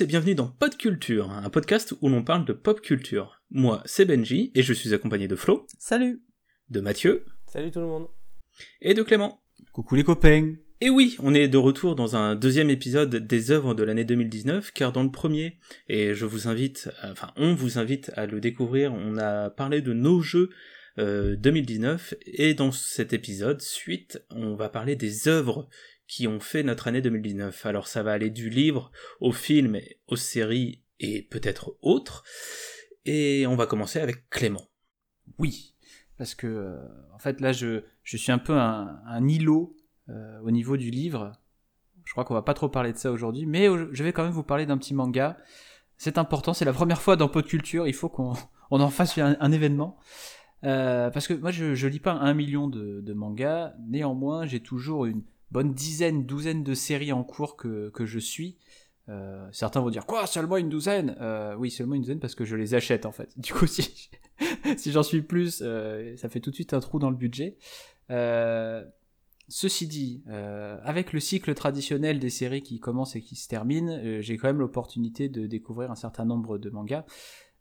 tous et bienvenue dans Pod Culture, un podcast où l'on parle de pop culture. Moi, c'est Benji et je suis accompagné de Flo. Salut De Mathieu. Salut tout le monde Et de Clément. Coucou les copains Et oui, on est de retour dans un deuxième épisode des œuvres de l'année 2019, car dans le premier, et je vous invite, enfin on vous invite à le découvrir, on a parlé de nos jeux 2019, euh, et dans cet épisode, suite, on va parler des œuvres qui ont fait notre année 2019. Alors ça va aller du livre au film, aux séries et peut-être autres. Et on va commencer avec Clément. Oui, parce que euh, en fait là je, suis un peu un, îlot euh, au niveau du livre. Je crois qu'on va pas trop parler de ça aujourd'hui, mais je vais quand même vous parler d'un petit manga. C'est important, c'est la première fois dans Pod Culture, il faut qu'on on en fasse un, événement. Euh, parce que moi je, lis pas un million de mangas, néanmoins j'ai toujours une bonne dizaine, douzaine de séries en cours que, que je suis. Euh, certains vont dire quoi seulement une douzaine? Euh, Oui seulement une douzaine parce que je les achète en fait. Du coup si, si j'en suis plus, euh, ça fait tout de suite un trou dans le budget. Ceci dit, avec le cycle traditionnel des séries qui commencent et qui se terminent, euh, j'ai quand même l'opportunité de découvrir un certain nombre de mangas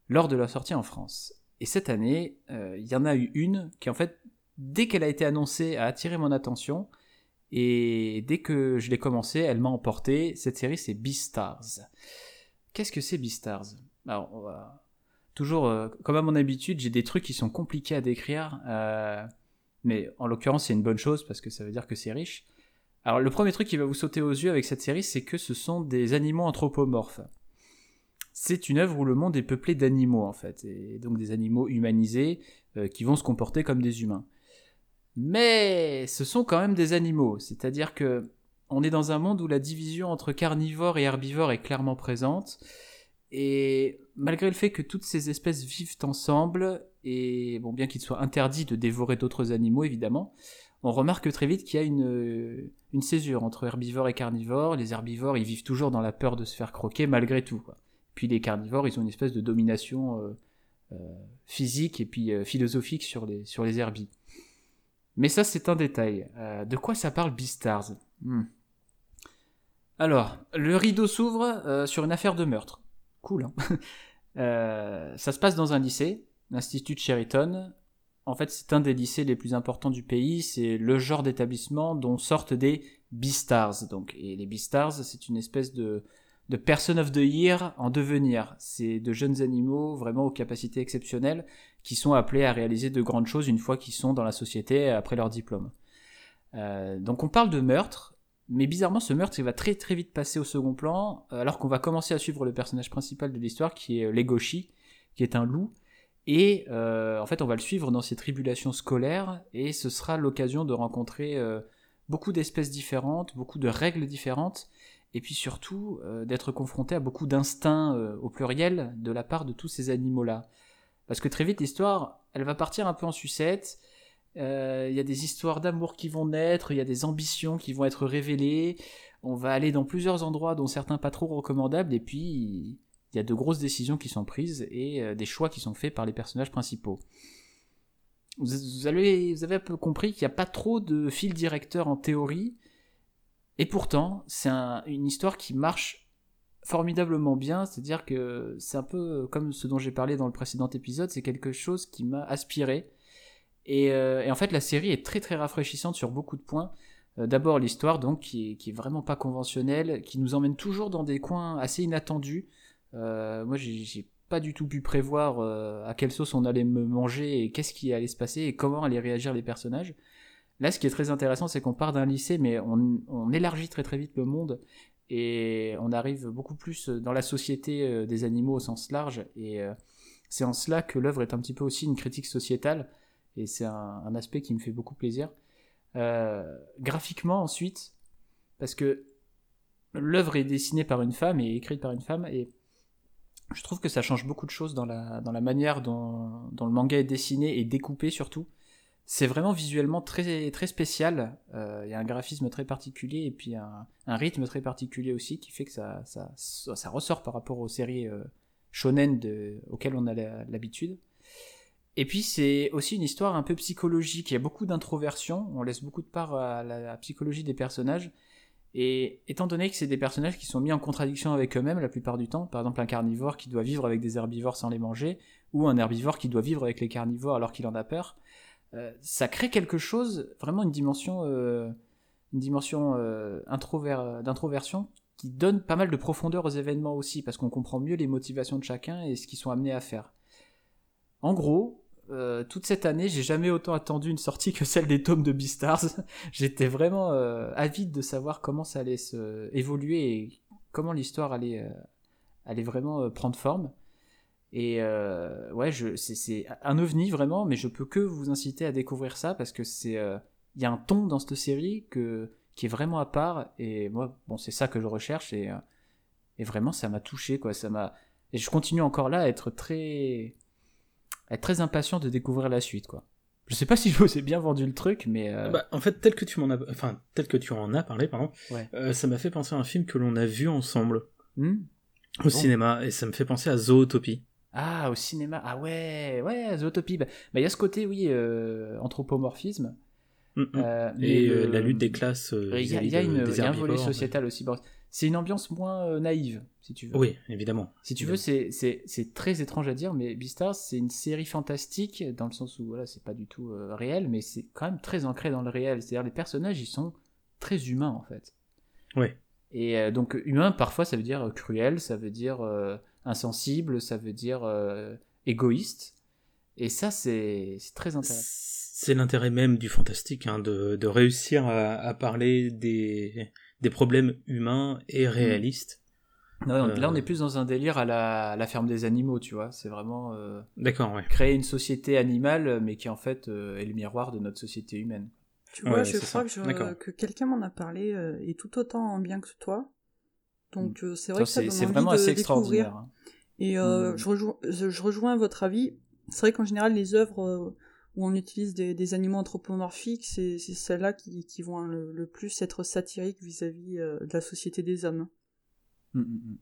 lors de leur sortie en France. Et cette année, il y en a eu une qui en fait, dès qu'elle a été annoncée, a attiré mon attention et dès que je l'ai commencé, elle m'a emporté. Cette série, c'est Beastars. Qu'est-ce que c'est Beastars? Alors, toujours, euh, comme à mon habitude, j'ai des trucs qui sont compliqués à décrire. Euh, mais en l'occurrence, c'est une bonne chose parce que ça veut dire que c'est riche. Alors, le premier truc qui va vous sauter aux yeux avec cette série, c'est que ce sont des animaux anthropomorphes. C'est une œuvre où le monde est peuplé d'animaux, en fait. Et donc des animaux humanisés euh, qui vont se comporter comme des humains. Mais ce sont quand même des animaux, c'est-à-dire que on est dans un monde où la division entre carnivores et herbivores est clairement présente. Et malgré le fait que toutes ces espèces vivent ensemble, et bon, bien qu'il soit interdit de dévorer d'autres animaux, évidemment, on remarque très vite qu'il y a une, une césure entre herbivores et carnivores. Les herbivores, ils vivent toujours dans la peur de se faire croquer malgré tout. Puis les carnivores, ils ont une espèce de domination euh, euh, physique et puis euh, philosophique sur les, sur les herbies. Mais ça, c'est un détail. Euh, de quoi ça parle Beastars? Hmm. Alors, le rideau s'ouvre euh, sur une affaire de meurtre. Cool, hein euh, Ça se passe dans un lycée, l'Institut de Sheraton. En fait, c'est un des lycées les plus importants du pays. C'est le genre d'établissement dont sortent des Beastars. Donc, et les Beastars, c'est une espèce de, de Person of the Year en devenir. C'est de jeunes animaux vraiment aux capacités exceptionnelles qui sont appelés à réaliser de grandes choses une fois qu'ils sont dans la société après leur diplôme. Euh, donc on parle de meurtre, mais bizarrement ce meurtre va très très vite passer au second plan, alors qu'on va commencer à suivre le personnage principal de l'histoire qui est euh, Legoshi, qui est un loup, et euh, en fait on va le suivre dans ses tribulations scolaires, et ce sera l'occasion de rencontrer beaucoup d'espèces différentes, beaucoup de règles différentes, et puis surtout euh, d'être confronté à beaucoup d'instincts euh, au pluriel de la part de tous ces animaux-là. Parce que très vite, l'histoire, elle va partir un peu en sucette. Euh, il y a des histoires d'amour qui vont naître, il y a des ambitions qui vont être révélées. On va aller dans plusieurs endroits dont certains pas trop recommandables, et puis il y a de grosses décisions qui sont prises et des choix qui sont faits par les personnages principaux. Vous avez, vous avez un peu compris qu'il n'y a pas trop de fil directeur en théorie, et pourtant, c'est un, une histoire qui marche formidablement bien, c'est-à-dire que c'est un peu comme ce dont j'ai parlé dans le précédent épisode, c'est quelque chose qui m'a aspiré. Et, euh, en fait, la série est très très rafraîchissante sur beaucoup de points. Euh, D'abord l'histoire, donc, qui est, vraiment pas conventionnelle, qui nous emmène toujours dans des coins assez inattendus. Euh, moi, j'ai pas du tout pu prévoir euh, à quelle sauce on allait me manger et qu'est-ce qui allait se passer et comment allaient réagir les personnages. Là, ce qui est très intéressant, c'est qu'on part d'un lycée, mais on, élargit très très vite le monde et on arrive beaucoup plus dans la société euh, des animaux au sens large. Et euh, c'est en cela que l'œuvre est un petit peu aussi une critique sociétale et c'est un, aspect qui me fait beaucoup plaisir. Euh, graphiquement, ensuite, parce que l'œuvre est dessinée par une femme et écrite par une femme et je trouve que ça change beaucoup de choses dans la, manière dont le manga est dessiné et découpé surtout c'est vraiment visuellement très très spécial. Il euh, y a un graphisme très particulier et puis un, rythme très particulier aussi qui fait que ça, ça, ressort par rapport aux séries euh, shonen auxquelles on a l'habitude. Et puis c'est aussi une histoire un peu psychologique. Il y a beaucoup d'introversion. On laisse beaucoup de part à la, à la, psychologie des personnages. Et étant donné que c'est des personnages qui sont mis en contradiction avec eux-mêmes la plupart du temps, par exemple un carnivore qui doit vivre avec des herbivores sans les manger, ou un herbivore qui doit vivre avec les carnivores alors qu'il en a peur, ça crée quelque chose, vraiment une dimension, euh, une dimension euh, d'introversion qui donne pas mal de profondeur aux événements aussi, parce qu'on comprend mieux les motivations de chacun et ce qu'ils sont amenés à faire. En gros, euh, toute cette année, j'ai jamais autant attendu une sortie que celle des tomes de Beastars. J'étais vraiment euh, avide de savoir comment ça allait se évoluer et comment l'histoire allait, euh, allait vraiment prendre forme. Et ouais, c'est un ovni vraiment, mais je peux que vous inciter à découvrir ça parce que c'est il y a un ton dans cette série que qui est vraiment à part et moi bon c'est ça que je recherche et et vraiment ça m'a touché quoi, ça m'a et je continue encore là à être très être très impatient de découvrir la suite, quoi. Je sais pas si je vous ai bien vendu le truc, mais. Euh, bah, en fait, tel que tu m'en as, enfin, tel que tu en as parlé, pardon, euh, ça m'a fait penser à un film que l'on a vu ensemble hmm au cinéma, et ça me fait penser à Zootopie. Ah, au cinéma, ah ouais, ouais, Zootopie. Bah, il y a ce côté, oui, euh, anthropomorphisme. Mm, mm. et la lutte des classes. Il y, a, y a un volet sociétal aussi c'est une ambiance moins euh, naïve, si tu veux. Oui, évidemment. Si tu veux, c'est très étrange à dire, mais Beastars, c'est une série fantastique, dans le sens où voilà, c'est pas du tout euh, réel, mais c'est quand même très ancré dans le réel. C'est-à-dire, les personnages, ils sont très humains, en fait. Oui. Et euh, donc, humain, parfois, ça veut dire cruel, ça veut dire insensible, ça veut dire égoïste. Et ça, c'est très intéressant. C'est l'intérêt même du fantastique, hein, de, de, réussir à parler des des problèmes humains et mm. réalistes. Là, on est euh, plus dans un délire à la, ferme des animaux, tu vois. C'est vraiment euh, D'accord, créer une société animale, mais qui en fait euh, est le miroir de notre société humaine. Tu vois, je crois que, que quelqu'un m'en a parlé et tout autant bien que toi. Donc mm. c'est vrai que ça C'est vraiment assez extraordinaire. Hein. Et mm. je, rejoins, je, rejoins votre avis. C'est vrai qu'en général, les œuvres où on utilise des, animaux anthropomorphiques, c'est celles-là qui, vont le, plus être satiriques vis-à-vis euh, de la société des hommes. Hum,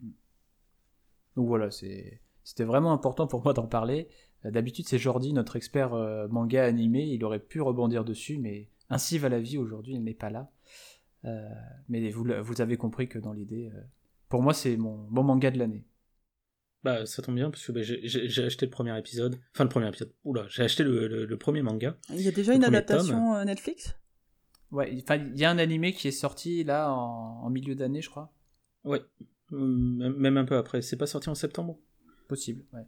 Donc voilà, c'était vraiment important pour moi d'en parler. Euh, d'habitude, c'est Jordi, notre expert euh, manga animé, il aurait pu rebondir dessus, mais ainsi va la vie aujourd'hui, il n'est pas là. mais vous, vous, avez compris que dans l'idée, pour moi, c'est mon bon manga de l'année. Bah, ça tombe bien parce que bah, j'ai acheté le premier épisode. Enfin, le premier épisode. Oula, j'ai acheté le, premier manga. Il y a déjà une adaptation euh, Netflix? Ouais, il y a un animé qui est sorti là en, milieu d'année, je crois. Ouais, même un peu après. C'est pas sorti en septembre? Possible, ouais.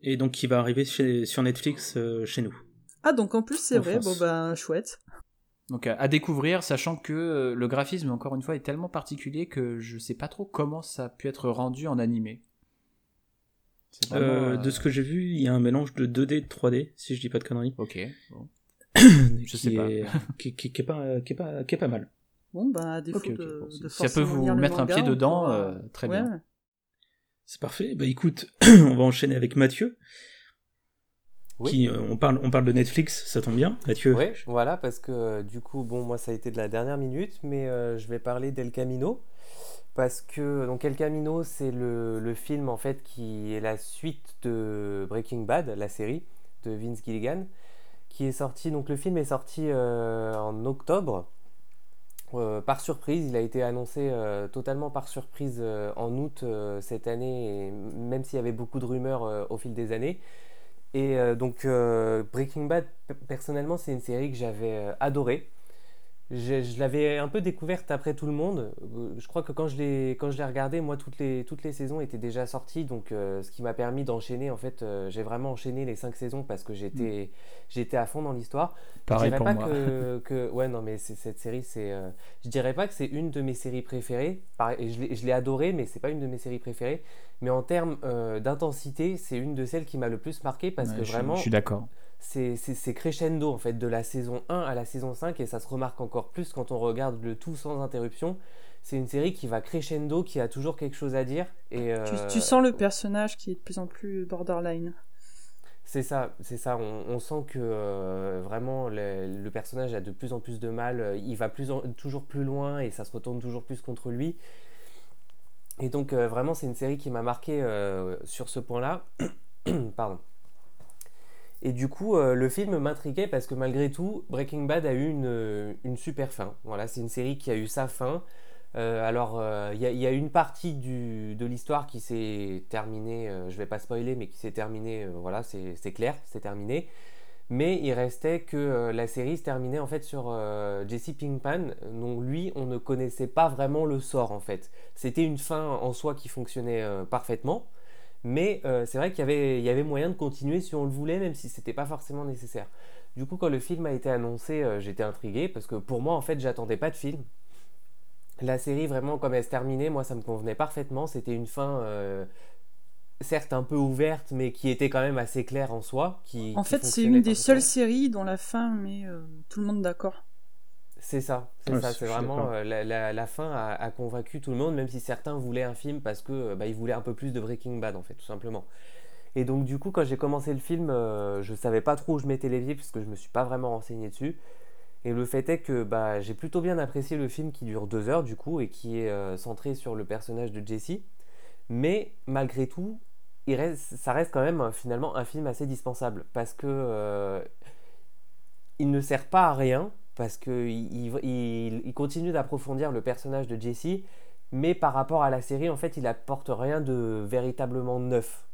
Et donc, qui va arriver sur Netflix euh, chez nous. Ah, donc en plus, c'est vrai, bon bah, chouette. Donc à découvrir, sachant que euh, le graphisme, encore une fois, est tellement particulier que je sais pas trop comment ça a pu être rendu en animé. Euh, de ce que j'ai vu, il y a un mélange de 2D et de 3D, si je dis pas de conneries. Ok. je sais pas. qui, qui, est pas, qui, est pas, qui est pas mal. Bon, bah, à défaut de, de Si ça peut vous mettre un pied dedans, euh, très bien. C'est parfait. Bah écoute, on va enchaîner avec Mathieu. Oui. Qui, euh, on, parle, on parle de Netflix, ça tombe bien, Mathieu. Oui, voilà, parce que du coup, bon, moi ça a été de la dernière minute, mais je vais parler d'El Camino parce que donc El Camino c'est le, film en fait qui est la suite de Breaking Bad, la série de Vince Gilligan, qui est sorti donc le film est sorti euh, en octobre euh, par surprise, il a été annoncé euh, totalement par surprise en août cette année, même s'il y avait beaucoup de rumeurs au fil des années. Et donc Breaking Bad, personnellement, c'est une série que j'avais adorée je, l'avais un peu découverte après tout le monde. Euh, je crois que quand je l'ai quand je l'ai regardé, moi toutes les toutes les saisons étaient déjà sorties, donc euh, ce qui m'a permis d'enchaîner. En fait, euh, j'ai vraiment enchaîné les cinq saisons parce que j'étais j'étais à fond dans l'histoire. Pareil je pour pas moi. Que, ouais non mais cette série c'est je dirais pas que c'est une de mes séries préférées. Et je l'ai adorée, mais c'est pas une de mes séries préférées. Mais en termes d'intensité, c'est une de celles qui m'a le plus marqué parce que vraiment. Je suis d'accord c'est crescendo en fait de la saison 1 à la saison 5 et ça se remarque encore plus quand on regarde le tout sans interruption. C'est une série qui va crescendo, qui a toujours quelque chose à dire. Et, tu, sens le personnage qui est de plus en plus borderline. C'est ça, c'est ça. On, sent que euh, vraiment le, personnage a de plus en plus de mal. Il va plus toujours plus loin et ça se retourne toujours plus contre lui. Et donc euh, vraiment, c'est une série qui m'a marqué euh, sur ce point-là. Pardon. Et du coup, euh, le film m'intriguait parce que malgré tout, Breaking Bad a eu une, euh, une super fin. Voilà, c'est une série qui a eu sa fin. Euh, alors, il y, a une partie de l'histoire qui s'est terminée, je vais pas spoiler, mais qui s'est terminée, voilà, c'est clair, c'est terminé. Mais il restait que la série se terminait en fait sur Jesse Pinkman, dont lui, on ne connaissait pas vraiment le sort en fait. C'était une fin en soi qui fonctionnait parfaitement, mais c'est vrai qu'il y avait, moyen de continuer si on le voulait, même si c'était pas forcément nécessaire. Du coup, quand le film a été annoncé, j'étais intrigué parce que pour moi, en fait, j'attendais pas de film. La série, vraiment, comme elle se terminait, moi, ça me convenait parfaitement. C'était une fin, euh, certes un peu ouverte, mais qui était quand même assez claire en soi. Qui, en fait, c'est une des seules séries dont la fin met euh, tout le monde d'accord. C'est ça, c'est ça, c'est vraiment euh, la, fin a, convaincu tout le monde, même si certains voulaient un film parce que bah, ils voulaient un peu plus de Breaking Bad en fait, tout simplement. Et donc du coup, quand j'ai commencé le film, je savais pas trop où je mettais les pieds puisque je me suis pas vraiment renseigné dessus. Et le fait est que bah, j'ai plutôt bien apprécié le film qui dure deux heures du coup et qui est euh, centré sur le personnage de Jesse. Mais malgré tout, il reste, ça reste quand même euh, finalement un film assez dispensable parce que euh, il ne sert pas à rien parce qu'il il, continue d'approfondir le personnage de Jesse, mais par rapport à la série, en fait, il apporte rien de véritablement neuf.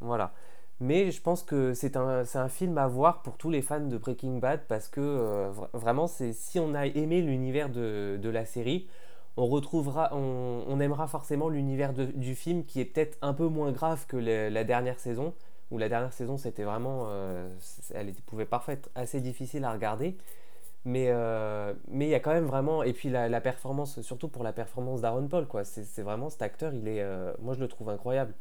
Voilà. Mais je pense que c'est un, film à voir pour tous les fans de Breaking Bad parce que euh, vraiment, si on a aimé l'univers de, la série, on retrouvera, on, aimera forcément l'univers du film qui est peut-être un peu moins grave que la dernière saison. Où la dernière saison, c'était vraiment, euh, elle pouvait parfois être assez difficile à regarder. Mais euh, mais il y a quand même vraiment, et puis la, la performance, surtout pour la performance d'Aaron Paul, quoi. C'est vraiment cet acteur, il est, moi je le trouve incroyable.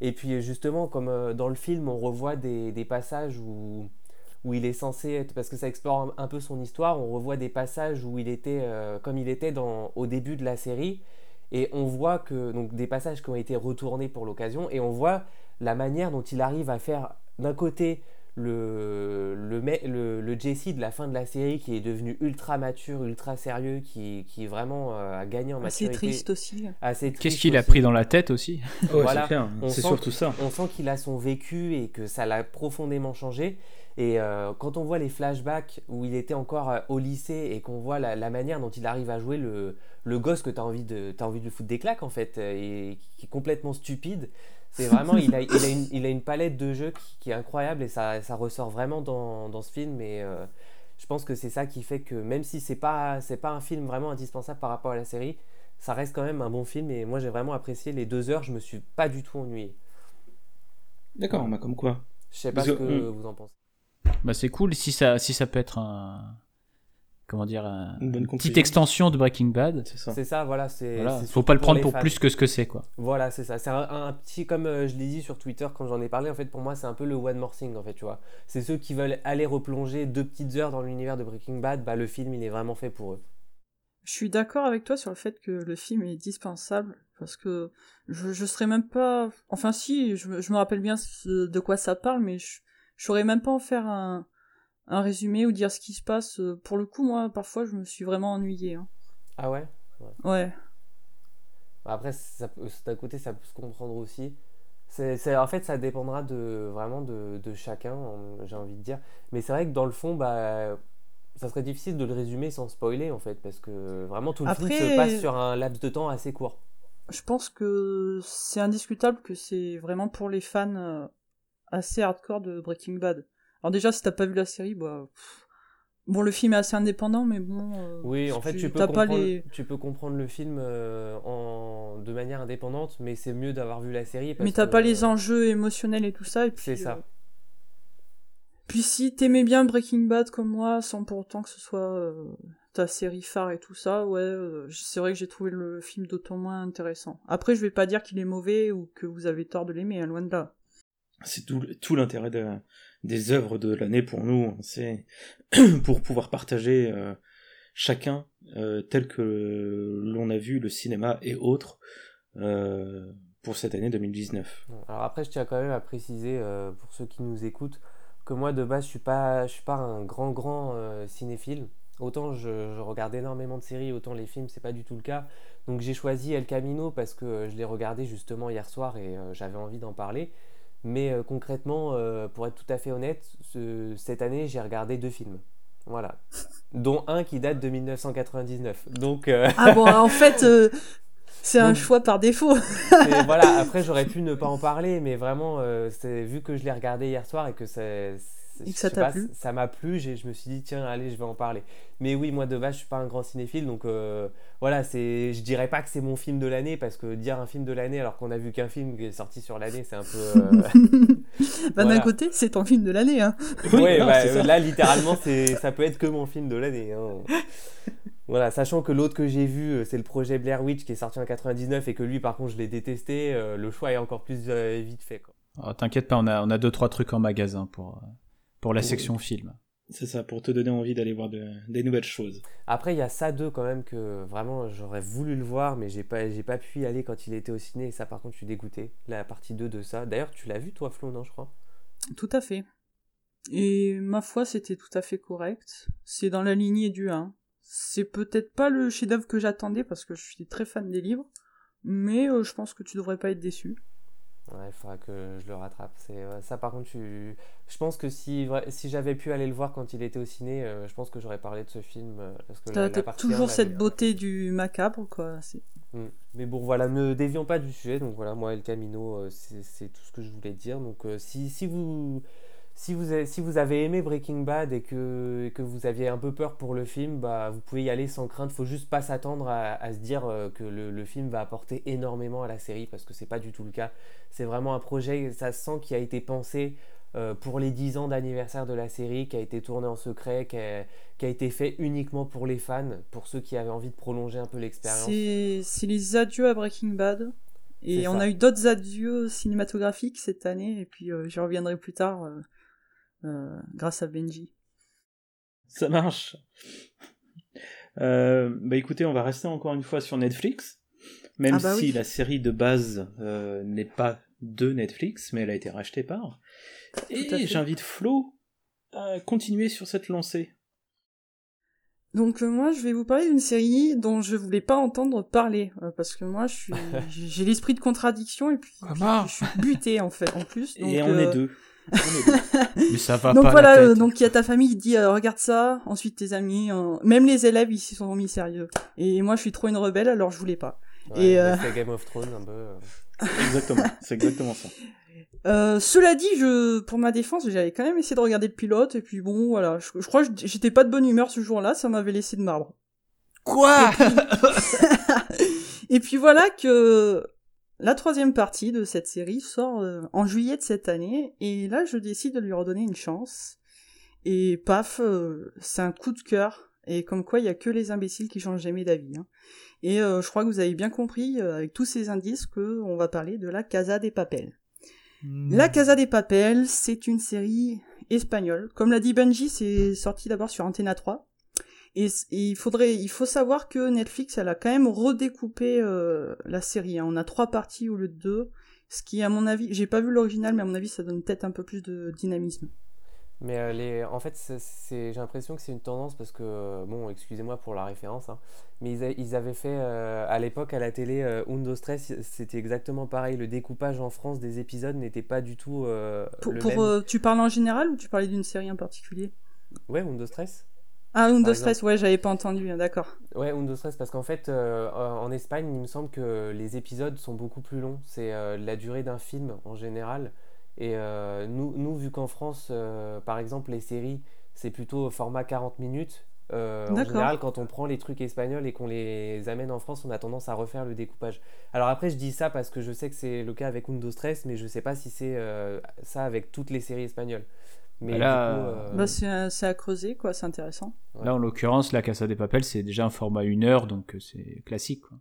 Et puis justement, comme euh, dans le film, on revoit des, des, passages où, où il est censé être, parce que ça explore un, peu son histoire, on revoit des passages où il était euh, comme il était dans, au début de la série, et on voit que, donc des passages qui ont été retournés pour l'occasion, et on voit la manière dont il arrive à faire d'un côté le, le, le, Jesse de la fin de la série qui est devenu ultra mature, ultra sérieux, qui, qui vraiment euh, a gagné en maturité. Assez triste aussi. Qu'est-ce qu'il a pris dans la tête aussi? Voilà, c'est surtout ça. On sent qu'il a son vécu et que ça l'a profondément changé. Et euh, quand on voit les flashbacks où il était encore euh, au lycée et qu'on voit la, manière dont il arrive à jouer le, le gosse que tu as envie de as envie de foutre des claques en fait et qui est complètement stupide c'est vraiment, il a, il, a une, il a, une, palette de jeux qui, est incroyable et ça, ça ressort vraiment dans, dans ce film. Et euh, je pense que c'est ça qui fait que même si c'est pas, c'est pas un film vraiment indispensable par rapport à la série, ça reste quand même un bon film. Et moi, j'ai vraiment apprécié les deux heures. Je me suis pas du tout ennuyé. D'accord, bah comme quoi. Je sais pas ce que vous en pensez. Bah c'est cool si ça, si ça peut être un, comment dire, une, petite extension de Breaking Bad. C'est ça. C'est ça, voilà. C'est. Faut pas le prendre pour, plus que ce que c'est, quoi. Voilà, c'est ça. C'est un, petit, comme euh, je l'ai dit sur Twitter quand j'en ai parlé. En fait, pour moi, c'est un peu le one more thing, en fait, tu vois. C'est ceux qui veulent aller replonger deux petites heures dans l'univers de Breaking Bad. Bah, le film, il est vraiment fait pour eux. Je suis d'accord avec toi sur le fait que le film est dispensable parce que je, je serais même pas. Enfin, si, je, me rappelle bien de quoi ça parle, mais je, je saurais même pas en faire un un résumé ou dire ce qui se passe. Euh, pour le coup, moi, parfois, je me suis vraiment ennuyé. Hein. Ah ouais? Ouais. Bah, après, d'un côté, ça peut se comprendre aussi. C'est, en fait, ça dépendra de, vraiment de, de chacun, j'ai envie de dire. Mais c'est vrai que dans le fond, bah, ça serait difficile de le résumer sans spoiler, en fait, parce que vraiment tout le film se passe sur un laps de temps assez court. Je pense que c'est indiscutable que c'est vraiment pour les fans euh, assez hardcore de Breaking Bad. Alors déjà, si t'as pas vu la série, bah... Bon, le film est assez indépendant, mais bon... Euh, oui, en fait, tu, peux comprendre, tu peux comprendre le film euh, en... de manière indépendante, mais c'est mieux d'avoir vu la série. mais t'as pas les enjeux émotionnels et tout ça. C'est ça. Euh, puis si t'aimais bien Breaking Bad comme moi, sans pour autant que ce soit ta série phare et tout ça, ouais, c'est vrai que j'ai trouvé le film d'autant moins intéressant. Après, je vais pas dire qu'il est mauvais ou que vous avez tort de l'aimer, hein, loin de là. C'est tout, tout l'intérêt de, des œuvres de l'année pour nous. C'est pour pouvoir partager euh, chacun euh, tel que l'on a vu le cinéma et autres euh, pour cette année 2019. Alors après, je tiens quand même à préciser pour ceux qui nous écoutent que moi de base, je suis pas, je suis pas un grand grand cinéphile. Autant je, je, regarde énormément de séries, autant les films, c'est pas du tout le cas. Donc j'ai choisi El Camino parce que je l'ai regardé justement hier soir et j'avais envie d'en parler. Mais euh, concrètement, euh, pour être tout à fait honnête, cette année, j'ai regardé deux films. Voilà. Dont un qui date de 1999. Donc. euh, Ah bon, en fait, c'est un Donc- choix par défaut. voilà, après j'aurais pu ne pas en parler, mais vraiment, vu que je l'ai regardé hier soir et que c'est. Et que ça t'a plu. Ça m'a plu, j'ai- je me suis dit, tiens, allez, je vais en parler. Mais oui, moi de base, je suis pas un grand cinéphile, donc euh, voilà, c'est, je dirais pas que c'est mon film de l'année, parce que dire un film de l'année alors qu'on a vu qu'un film qui est sorti sur l'année, c'est un peu. euh, bah, Voilà. D'un côté, c'est ton film de l'année. Hein. Oui, ouais, bah, ça. là, littéralement, c'est, ça peut être que mon film de l'année. hein. Voilà, sachant que l'autre que j'ai vu, euh, c'est le projet Blair Witch qui est sorti en 99 et que lui, par contre, je l'ai détesté, euh, le choix est encore plus euh, vite fait. Quoi. Oh, T'inquiète pas, on a, on a deux trois trucs en magasin pour, euh, pour la section film. C'est ça, pour te donner envie d'aller voir de- des nouvelles choses. Après, il y a ça deux quand même que vraiment j'aurais voulu le voir, mais j'ai pas, j'ai pas pu y aller quand il était au ciné. Et ça, par contre, je suis dégoûté. La partie 2 de ça. D'ailleurs, tu l'as vu, toi, Flo, non, je crois? Tout à fait. Et ma foi, c'était tout à fait correct. C'est dans la lignée du 1. C'est peut-être pas le chef-d'œuvre que j'attendais parce que je suis très fan des livres, mais euh, je pense que tu devrais pas être déçu. Ouais, il faudra que je le rattrape. C'est, ouais, ça, par contre, tu... je pense que si, si j'avais pu aller le voir quand il était au ciné, euh, je pense que j'aurais parlé de ce film. euh, parce que T'as toujours cette beauté du macabre, quoi. Mm. Mais bon, voilà, ne dévions pas du sujet. Donc voilà, moi, El Camino, euh, c'est c'est tout ce que je voulais dire. Donc euh, si, si, vous, si, vous avez, si vous avez aimé Breaking Bad et que, et que vous aviez un peu peur pour le film, bah, vous pouvez y aller sans crainte. faut juste pas s'attendre à, à se dire euh, que le, le film va apporter énormément à la série parce que c'est pas du tout le cas. C'est vraiment un projet, ça se sent, qui a été pensé euh, pour les 10 ans d'anniversaire de la série, qui a été tourné en secret, qui a, qui a été fait uniquement pour les fans, pour ceux qui avaient envie de prolonger un peu l'expérience. C'est les adieux à Breaking Bad. Et on ça. a eu d'autres adieux cinématographiques cette année, et puis euh, j'y reviendrai plus tard euh, grâce à Benji. Ça marche. Euh, bah écoutez, on va rester encore une fois sur Netflix, même Ah bah si oui. la série de base euh, n'est pas de Netflix, mais elle a été rachetée par. Et j'invite Flo à continuer sur cette lancée. Donc euh, moi, je vais vous parler d'une série dont je voulais pas entendre parler euh, parce que moi, je suis, j'ai l'esprit de contradiction et puis, je suis buté en fait en plus. Donc, Et on euh, est deux. Mais ça va Donc pas voilà, la euh, tête. donc il y a ta famille qui dit euh, regarde ça, ensuite tes amis, euh, même les élèves ils s'y sont mis sérieux. Et moi je suis trop une rebelle alors je voulais pas. Ouais, Et, euh, Game of Thrones un peu. Exactement, c'est exactement ça. Euh, cela dit, je, pour ma défense, j'avais quand même essayé de regarder le pilote et puis bon voilà, je, je crois que j'étais pas de bonne humeur ce jour-là, ça m'avait laissé de marbre. Quoi? Et puis voilà que la troisième partie de cette série sort euh, en juillet de cette année, et là je décide de lui redonner une chance. Et paf, euh, c'est un coup de cœur, et comme quoi il y a que les imbéciles qui changent jamais d'avis. hein. Et euh, je crois que vous avez bien compris, avec tous ces indices, que on va parler de la Casa des Papel. La Casa des Papel, c'est une série espagnole. Comme l'a dit Benji, c'est sorti d'abord sur Antena 3. Et, il faudrait, il faut savoir que Netflix, elle a quand même redécoupé euh, la série. hein. On a trois parties au lieu de deux, ce qui, à mon avis, j'ai pas vu l'original, mais à mon avis, ça donne peut-être un peu plus de dynamisme. Mais euh, les... en fait, j'ai l'impression que c'est une tendance parce que, euh, bon, excusez-moi pour la référence, hein, mais ils, a- ils avaient fait euh, à l'époque à la télé euh, Undo Stress, c'était exactement pareil. Le découpage en France des épisodes n'était pas du tout Pour, le pour, même. tu parles en général ou tu parlais d'une série en particulier? Ouais, Undo Stress. Ah, Undo Stress, ouais, j'avais pas entendu, hein, d'accord. Ouais, Undo Stress, parce qu'en fait, euh, en Espagne, il me semble que les épisodes sont beaucoup plus longs. C'est euh, la durée d'un film en général. Et euh, nous, nous, vu qu'en France, par exemple, les séries, c'est plutôt format 40 minutes. en général, quand on prend les trucs espagnols et qu'on les amène en France, on a tendance à refaire le découpage. Alors après, je dis ça parce que je sais que c'est le cas avec Undo Stress, mais je sais pas si c'est ça avec toutes les séries espagnoles. Mais Là, du coup, euh, Bah, c'est à- creuser, quoi, c'est intéressant. Là, en l'occurrence, la Casa des Papel, c'est déjà un format une heure, donc euh, c'est classique. Quoi.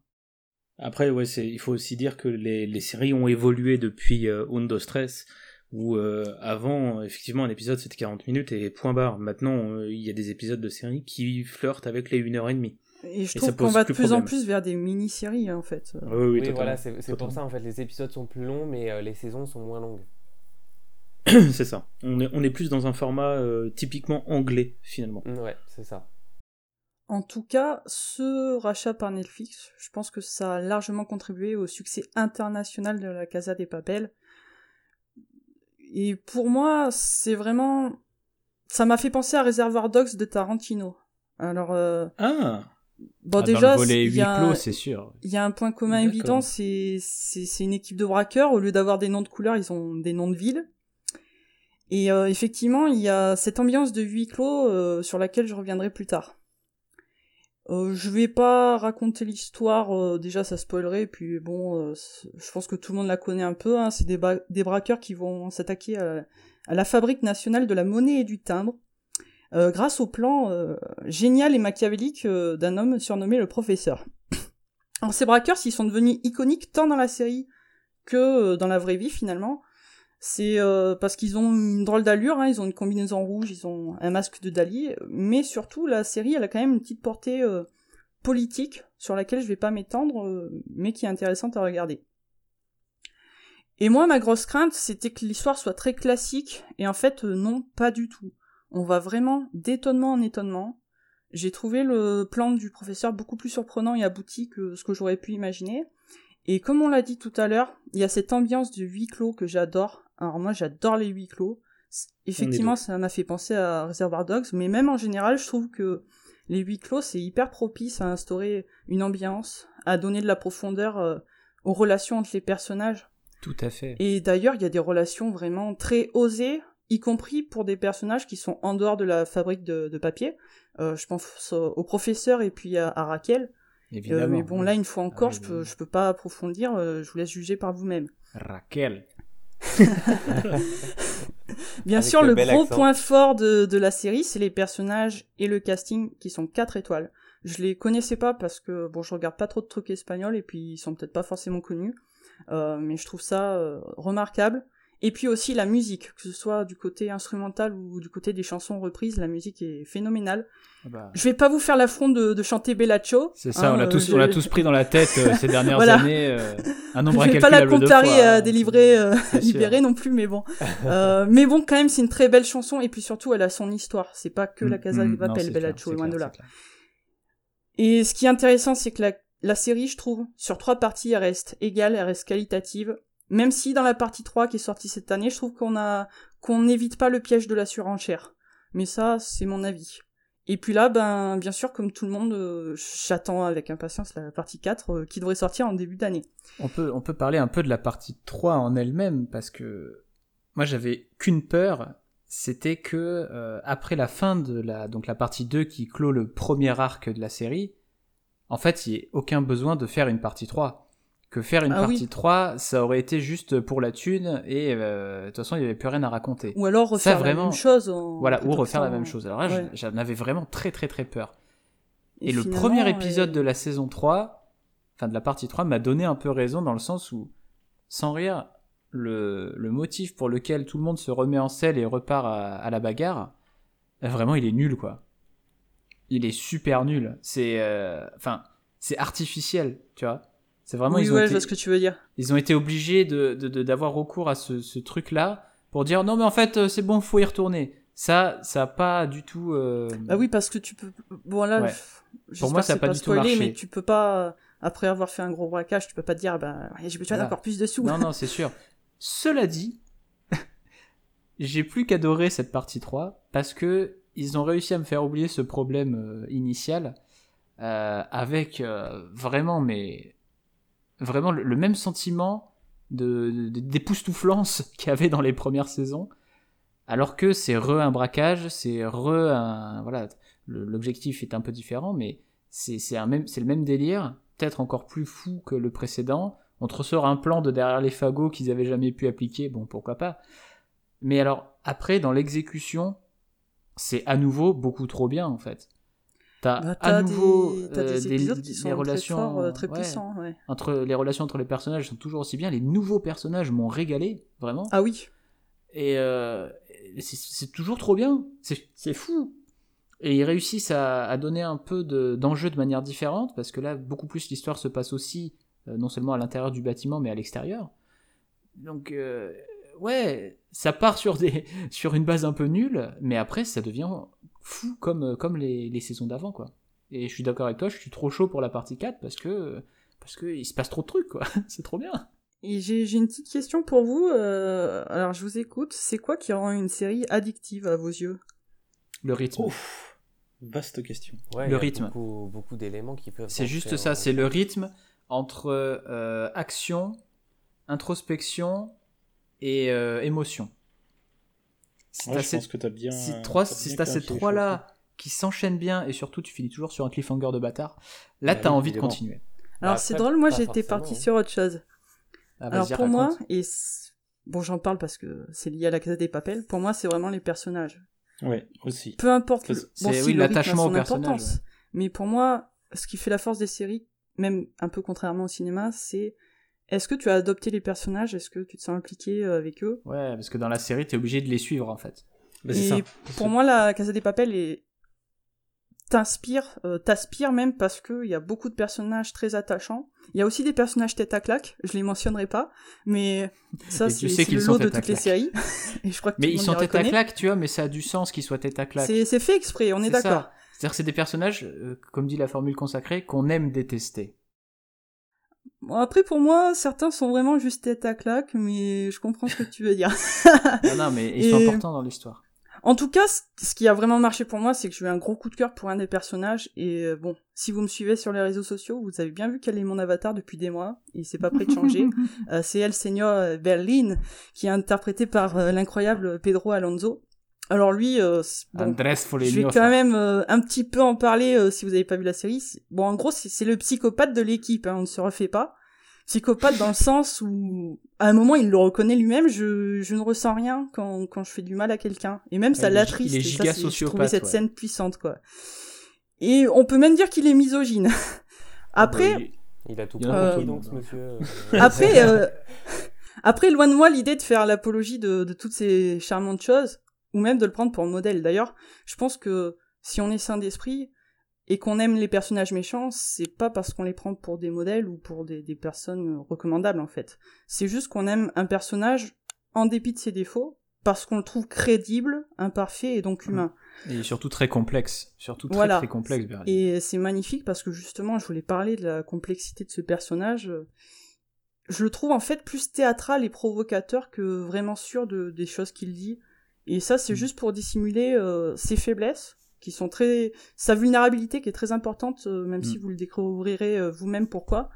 Après, ouais, il faut aussi dire que les, les séries ont évolué depuis euh, Undo Stress, où euh, avant, effectivement, un épisode c'était 40 minutes et point barre. Maintenant, euh, il y a des épisodes de séries qui flirtent avec les 1h30. Et je Et ça trouve qu'on pose va de plus en plus vers des mini-séries, en fait. Oui, oui, oui, voilà, c'est pour ça en fait, les épisodes sont plus longs, mais euh, les saisons sont moins longues. c'est ça. On est, on est plus dans un format euh, typiquement anglais, finalement. Ouais, c'est ça. En tout cas, ce rachat par Netflix, je pense que ça a largement contribué au succès international de la Casa des Papel. Et pour moi, c'est vraiment ça m'a fait penser à Reservoir Dogs de Tarantino. Alors, euh, Ah bon, Ah, déjà, il y a, clos, c'est sûr. il y a un point commun évident, c'est une équipe de braqueurs. Au lieu d'avoir des noms de couleurs, ils ont des noms de villes. Et euh, effectivement, il y a cette ambiance de huis clos euh, sur laquelle je reviendrai plus tard. Euh, je vais pas raconter l'histoire, euh, déjà ça spoilerait, puis bon, je pense que tout le monde la connaît un peu, hein, c'est des, braqueurs qui vont s'attaquer à, la fabrique nationale de la monnaie et du timbre, grâce au plan génial et machiavélique d'un homme surnommé le professeur. Alors ces braqueurs, s'ils sont devenus iconiques tant dans la série que dans la vraie vie finalement, c'est euh, parce qu'ils ont une drôle d'allure, hein, ils ont une combinaison rouge, ils ont un masque de Dali, mais surtout la série elle a quand même une petite portée euh, politique sur laquelle je vais pas m'étendre, euh, mais qui est intéressante à regarder. Et moi ma grosse crainte c'était que l'histoire soit très classique, et en fait non, pas du tout. On va vraiment d'étonnement en étonnement. J'ai trouvé le plan du professeur beaucoup plus surprenant et abouti que ce que j'aurais pu imaginer. Et comme on l'a dit tout à l'heure, il y a cette ambiance de huis clos que j'adore. Alors moi j'adore les huis clos. Effectivement, ça m'a fait penser à Reservoir Dogs, mais même en général, je trouve que les huis clos, c'est hyper propice à instaurer une ambiance, à donner de la profondeur euh, aux relations entre les personnages. Tout à fait. Et d'ailleurs, il y a des relations vraiment très osées, y compris pour des personnages qui sont en dehors de la fabrique de, de papier. Euh, je pense au professeur et puis à, à Raquel. Euh, Évidemment. mais bon, là, une fois encore, Ah, je peux, évidemment. je peux pas approfondir, je vous laisse juger par vous-même. Raquel. Bien Avec sûr, le gros accent. point fort de, de la série, c'est les personnages et le casting qui sont 4 étoiles. Je les connaissais pas parce que, bon, je regarde pas trop de trucs espagnols et puis ils sont peut-être pas forcément connus. Euh, mais je trouve ça euh, remarquable. Et puis aussi la musique, que ce soit du côté instrumental ou du côté des chansons reprises, la musique est phénoménale. Ah bah, Je vais pas vous faire l'affront de, de chanter Bella Ciao. C'est ça, hein, on l'a euh, tous, je- on l'a tous pris dans la tête euh, ces dernières Voilà. années. euh, un nombre je vais pas la comparer fois, à hein. des livrets euh, non plus, mais bon. Euh, mais bon, quand même, c'est une très belle chanson et puis surtout, elle a son histoire. C'est pas que la Casa Mm, de mm, Papel, c'est Bella clair, Ciao, c'est loin de là. Et ce qui est intéressant, c'est que la, la série, je trouve, sur trois parties, elle reste égale, elle reste qualitative. Même si dans la partie 3 qui est sortie cette année, je trouve qu'on n'évite pas le piège de la surenchère. Mais ça, c'est mon avis. Et puis là, ben, bien sûr, comme tout le monde, euh, j'attends avec impatience la partie 4 euh, qui devrait sortir en début d'année. On peut, on peut parler un peu de la partie 3 en elle-même, parce que moi j'avais qu'une peur, c'était que euh, après la fin de la, donc la partie 2 qui clôt le premier arc de la série, en fait il n'y ait aucun besoin de faire une partie 3. Que faire une Ah partie oui. 3, ça aurait été juste pour la thune, et euh, de toute façon il n'y avait plus rien à raconter. Ou alors refaire vraiment- la même chose. En... Voilà, ou refaire la même chose. Alors là, Ouais. j'en avais vraiment très très très peur. Et, le premier épisode euh, de la saison 3, enfin de la partie 3, m'a donné un peu raison dans le sens où, sans rire, le, le motif pour lequel tout le monde se remet en selle et repart à, à la bagarre, euh, vraiment il est nul quoi. Il est super nul. C'est euh, c'est artificiel, tu vois. C'est vraiment oui, ils ont ouais, je été vois ce que tu veux dire. ils ont été obligés de de- de- d'avoir recours à ce, ce truc là pour dire non mais en fait euh, c'est bon faut y retourner. Ça ça a pas du tout. euh, Ah oui, parce que tu peux. Bon, là, Ouais. je- Pour moi, ça a que pas c'est du tout marché. mais tu peux pas, après avoir fait un gros braquage, tu peux pas te dire, bah, j'ai besoin Voilà. d'encore plus de sous. Non, non, c'est sûr. Cela dit, j'ai plus qu'adoré cette partie 3 parce que ils ont réussi à me faire oublier ce problème euh, initial euh, avec euh, vraiment, mais vraiment le, même sentiment de, de- d'époustouflance qu'il y avait dans les premières saisons. Alors que c'est re un braquage, c'est re un. Voilà, l'objectif est un peu différent, mais c'est c'est le même délire, peut-être encore plus fou que le précédent. On te ressort un plan de derrière les fagots qu'ils avaient jamais pu appliquer, bon pourquoi pas. Mais alors après dans l'exécution, c'est à nouveau beaucoup trop bien en fait. T'as Bah, à nouveau des, euh, des des- épisodes qui sont relations très forts, euh, très ouais, puissants, ouais. entre les relations entre les personnages sont toujours aussi bien. Les nouveaux personnages m'ont régalé vraiment. Ah oui. Et euh, c'est- toujours trop bien. C'est fou. Et ils réussissent à, à donner un peu de- d'enjeu de, manière différente, parce que là, beaucoup plus l'histoire se passe aussi, euh, non seulement à l'intérieur du bâtiment, mais à l'extérieur. Donc, euh, ouais, ça part sur, des, sur une base un peu nulle, mais après, ça devient fou comme, comme les, les saisons d'avant, quoi. Et je suis d'accord avec toi, je suis trop chaud pour la partie 4, parce que, parce que il se passe trop de trucs, quoi. C'est trop bien. Et j'ai j'ai une petite question pour vous. euh, alors, je vous écoute. C'est quoi qui rend une série addictive à vos yeux? Le rythme. Ouf, vaste question. Ouais, Le il y a rythme. Beaucoup, beaucoup d'éléments qui peuvent. C'est juste ça, c'est le rythme entre euh, action, introspection et euh, émotion. Si Ouais, t'as je ces- pense que t'as bien. si t'as trois, bien si t'as ces clarifié les trois choses. là qui s'enchaînent bien et surtout tu finis toujours sur un cliffhanger de bâtard, là Bah t'as oui, envie de continuer. Alors Bah, c'est drôle, moi j'étais partie hein. sur autre chose. Ah, Alors pour moi, et bon j'en parle parce que c'est lié à la Casa des Papels, pour moi c'est vraiment les personnages. Ouais, aussi. Peu importe, le... Bon, si, oui, l'attachement son au personnage, importance, ouais. mais pour moi, ce qui fait la force des séries, même un peu contrairement au cinéma, c'est est-ce que tu as adopté les personnages, est-ce que tu te sens impliqué euh, avec eux? Ouais, parce que dans la série t'es obligé de les suivre en fait. Bah, c'est Et ça. Pour moi, la Casa des Papels est t'inspire, euh, t'aspire même parce que il y a beaucoup de personnages très attachants. Il y a aussi des personnages tête à claque, je les mentionnerai pas, mais ça c'est le lot de toutes les séries. Et je crois que Mais tout le ils monde sont tête à claque, tu vois, mais ça a du sens qu'ils soient tête à claque. C'est c'est fait exprès, on est, C'est ça. d'accord. C'est-à-dire que c'est des personnages, euh, comme dit la formule consacrée, qu'on aime détester. Bon, après pour moi, certains sont vraiment juste tête à claque, mais je comprends ce que tu veux dire. non, non, mais ils sont Et- importants dans l'histoire. En tout cas, ce qui a vraiment marché pour moi, c'est que j'ai eu un gros coup de cœur pour un des personnages. Et euh, bon, si vous me suivez sur les réseaux sociaux, vous avez bien vu quel est mon avatar depuis des mois. Et c'est pas prêt de changer. Euh, c'est El Señor Berlin, qui est interprété par euh, l'incroyable Pedro Alonso. Alors lui, euh, c'est- bon, Andrés je vais quand même euh, un petit peu en parler euh, si vous avez pas vu la série. Bon, en gros, c'est c'est le psychopathe de l'équipe, hein, on ne se refait pas. Psychopathe dans le sens où, à un moment, il le reconnaît lui-même, je, je ne ressens rien quand, quand je fais du mal à quelqu'un. Et même, ça est- l'attriste. il est ça, giga je trouvais sociopathe, cette ouais. scène puissante, quoi. Et on peut même dire qu'il est misogyne. Après, Oui. Il a tout a compris, donc, ce hein. monsieur. euh, Après, euh, après, loin de moi l'idée de faire l'apologie de, de toutes ces charmantes choses, ou même de le prendre pour modèle. D'ailleurs, je pense que si on est sain d'esprit et qu'on aime les personnages méchants, c'est pas parce qu'on les prend pour des modèles ou pour des, des personnes recommandables en fait. C'est juste qu'on aime un personnage en dépit de ses défauts, parce qu'on le trouve crédible, imparfait et donc humain. Et surtout très complexe. Surtout très Voilà. très complexe, Berlin. Et c'est magnifique parce que justement, je voulais parler de la complexité de ce personnage. Je le trouve en fait plus théâtral et provocateur que vraiment sûr de, des choses qu'il dit. Et ça, c'est Mm. juste pour dissimuler euh, ses faiblesses, qui sont très, sa vulnérabilité qui est très importante, euh, même si Mm. vous le découvrirez euh, vous-même pourquoi,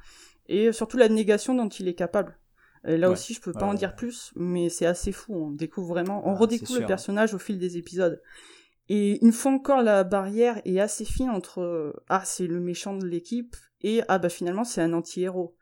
et surtout la négation dont il est capable. Et là Ouais. aussi, je peux pas Ouais, en ouais. dire plus, mais c'est assez fou. On découvre vraiment, on Ah, redécouvre le sûr. personnage au fil des épisodes. Et une fois encore, la barrière est assez fine entre euh, ah c'est le méchant de l'équipe et ah bah finalement c'est un anti-héros.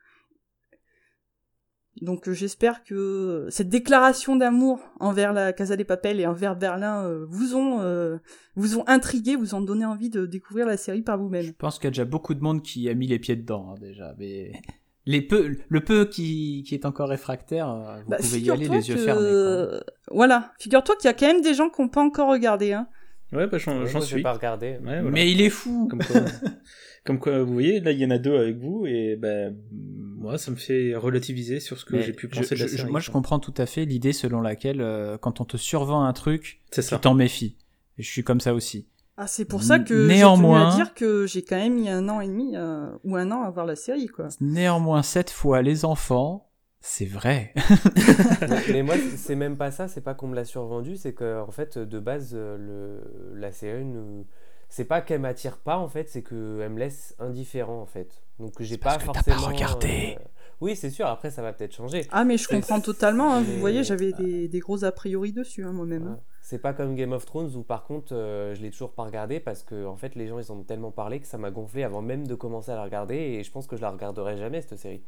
Donc euh, j'espère que cette déclaration d'amour envers la Casa des Papel et envers Berlin euh, vous ont euh, vous ont intrigué, vous ont donné envie de découvrir la série par Je vous-même. pense qu'il y a déjà beaucoup de monde qui a mis les pieds dedans, hein, déjà. Mais les peu, le peu qui, qui est encore réfractaire, vous Bah, pouvez y aller les yeux que- fermés. quoi. Voilà, figure-toi qu'il y a quand même des gens qui n'ont pas encore regardé. Hein. Ouais, bah, j'en suis. pas regardé. Ouais, voilà. Mais il est fou Comme quoi, comme quoi, vous voyez, là, il y en a deux avec vous, et ben, moi, ça me fait relativiser sur ce que j'ai pu je- penser de la je- série. Moi, je comprends tout à fait l'idée selon laquelle, euh, quand on te survend un truc, tu t'en méfies. Et je suis comme ça aussi. Ah, c'est pour ça que Néanmoins- j'ai tenu à dire que j'ai quand même mis un an et demi euh, ou un an à voir la série, quoi. Néanmoins, cette fois, les enfants, c'est vrai. mais, moi, c'est même pas ça, c'est pas qu'on me l'a survendu, c'est que en fait, de base, euh, le, la série, ne- c'est pas qu'elle m'attire pas, en fait, c'est qu'elle me laisse indifférent, en fait. Donc j'ai pas parce que t'as pas forcément. regardé. euh, Oui, c'est sûr, après, ça va peut-être changer. Ah, mais je comprends totalement. hein, Vous voyez, j'avais des, des gros a priori dessus, hein, moi-même. Voilà. C'est pas comme Game of Thrones où par contre euh, je l'ai toujours pas regardé parce que en fait les gens ils en ont tellement parlé que ça m'a gonflé avant même de commencer à la regarder et je pense que je la regarderai jamais cette série.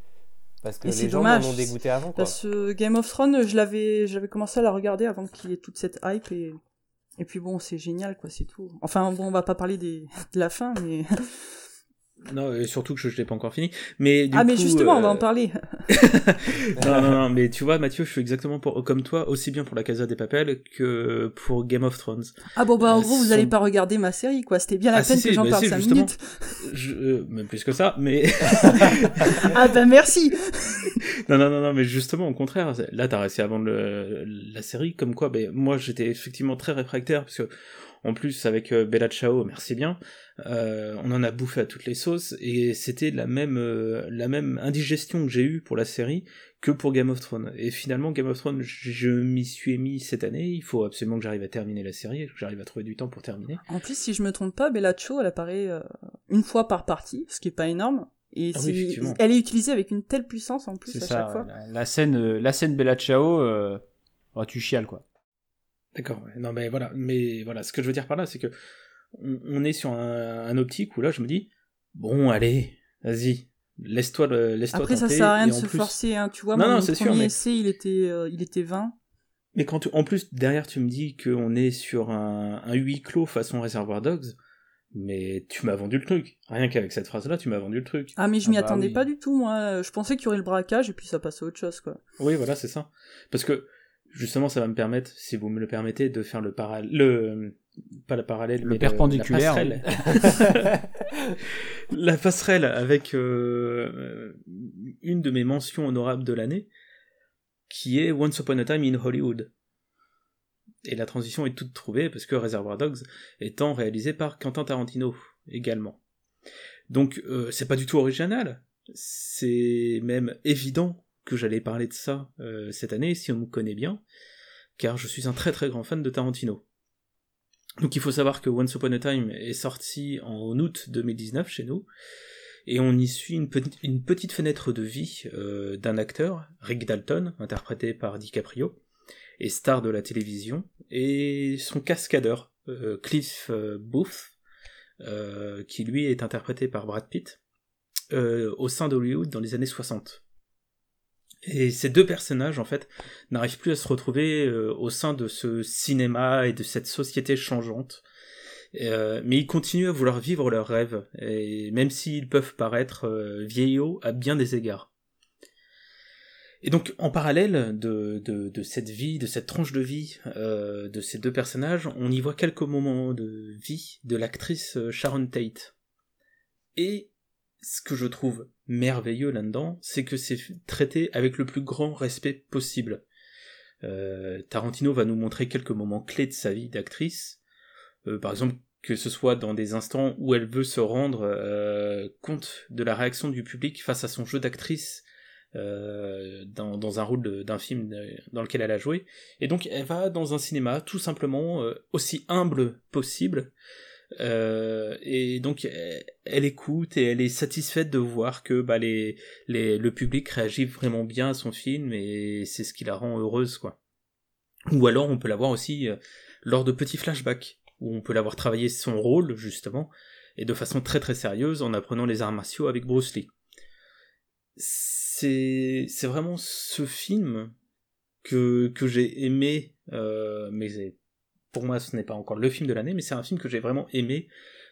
Parce que Et les gens m'en ont dégoûté avant quoi. Parce que Game of Thrones, je l'avais, j'avais commencé à la regarder avant qu'il y ait toute cette hype et, et puis bon, c'est génial, quoi, c'est tout. Enfin, bon, on va pas parler de la fin, mais. Non, et surtout que je, je l'ai pas encore fini. Mais du ah, mais coup, justement, on va euh, en parler. non, non, non, mais tu vois, Mathieu, je suis exactement pour, comme toi, aussi bien pour la Casa des Papels que pour Game of Thrones. Ah, bon, bah, en Euh, gros, vous son- allez pas regarder ma série, quoi. C'était bien la Ah, si, peine si, que j'en bah parle si, 5 justement. minutes. Je, euh, même plus que ça, mais ah, bah, merci. non, non, non, non, mais justement, au contraire, là, t'as réussi vendre le- la série, comme quoi, ben, moi, j'étais effectivement très réfractaire, parce que En plus, avec euh, Bella Ciao, merci bien, euh, on en a bouffé à toutes les sauces, et c'était la même, euh, la même indigestion que j'ai eue pour la série que pour Game of Thrones. Et finalement, Game of Thrones, je m'y suis mis cette année, il faut absolument que j'arrive à terminer la série, que j'arrive à trouver du temps pour terminer. En plus, si je me trompe pas, Bella Ciao, elle apparaît euh, une fois par partie, ce qui est pas énorme. Et Ah oui, elle est utilisée avec une telle puissance en plus à ça. chaque fois. La, la scène, la scène Bella Ciao, euh, oh, tu chiales quoi. D'accord, non mais voilà, mais voilà, ce que je veux dire par là, c'est que on, on est sur un, un optique où là, je me dis, bon, allez, vas-y, laisse-toi le, laisse-toi Après, ça sert à rien de se plus- forcer, hein. Tu vois, Non, moi, non, mon c'est sûr, premier mais- essai, il était, euh, il était 20. Mais quand tu- en plus derrière tu me dis qu'on est sur un, un huis clos façon Reservoir Dogs, mais tu m'as vendu le truc. Rien qu'avec cette phrase-là, tu m'as vendu le truc. Ah, mais je Ah m'y bah attendais oui. pas du tout, moi. Je pensais qu'il y aurait le braquage et puis ça passait à autre chose, quoi. Oui, voilà, c'est ça. Parce que justement, ça va me permettre, si vous me le permettez, de faire le parallèle, le pas le parallèle, Le mais perpendiculaire, la passerelle. la passerelle avec euh, une de mes mentions honorables de l'année, qui est Once Upon a Time in Hollywood. Et la transition est toute trouvée parce que Reservoir Dogs étant réalisé par Quentin Tarantino également. Donc euh, c'est pas du tout original, c'est même évident que j'allais parler de ça euh, cette année si on me connaît bien, car je suis un très très grand fan de Tarantino. Donc il faut savoir que Once Upon a Time est sorti en août 2019 chez nous, et on y suit une, petite- fenêtre de vie euh, d'un acteur, Rick Dalton, interprété par DiCaprio, et star de la télévision, et son cascadeur, euh, Cliff Booth, qui lui est interprété par Brad Pitt, au sein d'Hollywood dans les années 60. Et ces deux personnages, en fait, n'arrivent plus à se retrouver euh, au sein de ce cinéma et de cette société changeante. Euh, mais ils continuent à vouloir vivre leurs rêves, et même s'ils peuvent paraître euh, vieillots à bien des égards. Et donc, en parallèle de, de, de cette vie, de cette tranche de vie de ces deux personnages, on y voit quelques moments de vie de l'actrice Sharon Tate. Et ce que je trouve merveilleux là-dedans, c'est que c'est traité avec le plus grand respect possible. Euh, Tarantino va nous montrer quelques moments clés de sa vie d'actrice, Euh, par exemple que ce soit dans des instants où elle veut se rendre euh, compte de la réaction du public face à son jeu d'actrice dans, un rôle d'un film dans lequel elle a joué. Et donc elle va dans un cinéma tout simplement aussi humble possible. Euh, et donc elle, écoute et elle est satisfaite de voir que bah, les, les, le public réagit vraiment bien à son film et c'est ce qui la rend heureuse quoi. Ou alors on peut la voir aussi euh, lors de petits flashbacks où on peut la voir travailler son rôle justement et de façon très très sérieuse en apprenant les arts martiaux avec Bruce Lee. C'est c'est vraiment ce film que que j'ai aimé euh, mais pour moi ce n'est pas encore le film de l'année mais c'est un film que j'ai vraiment aimé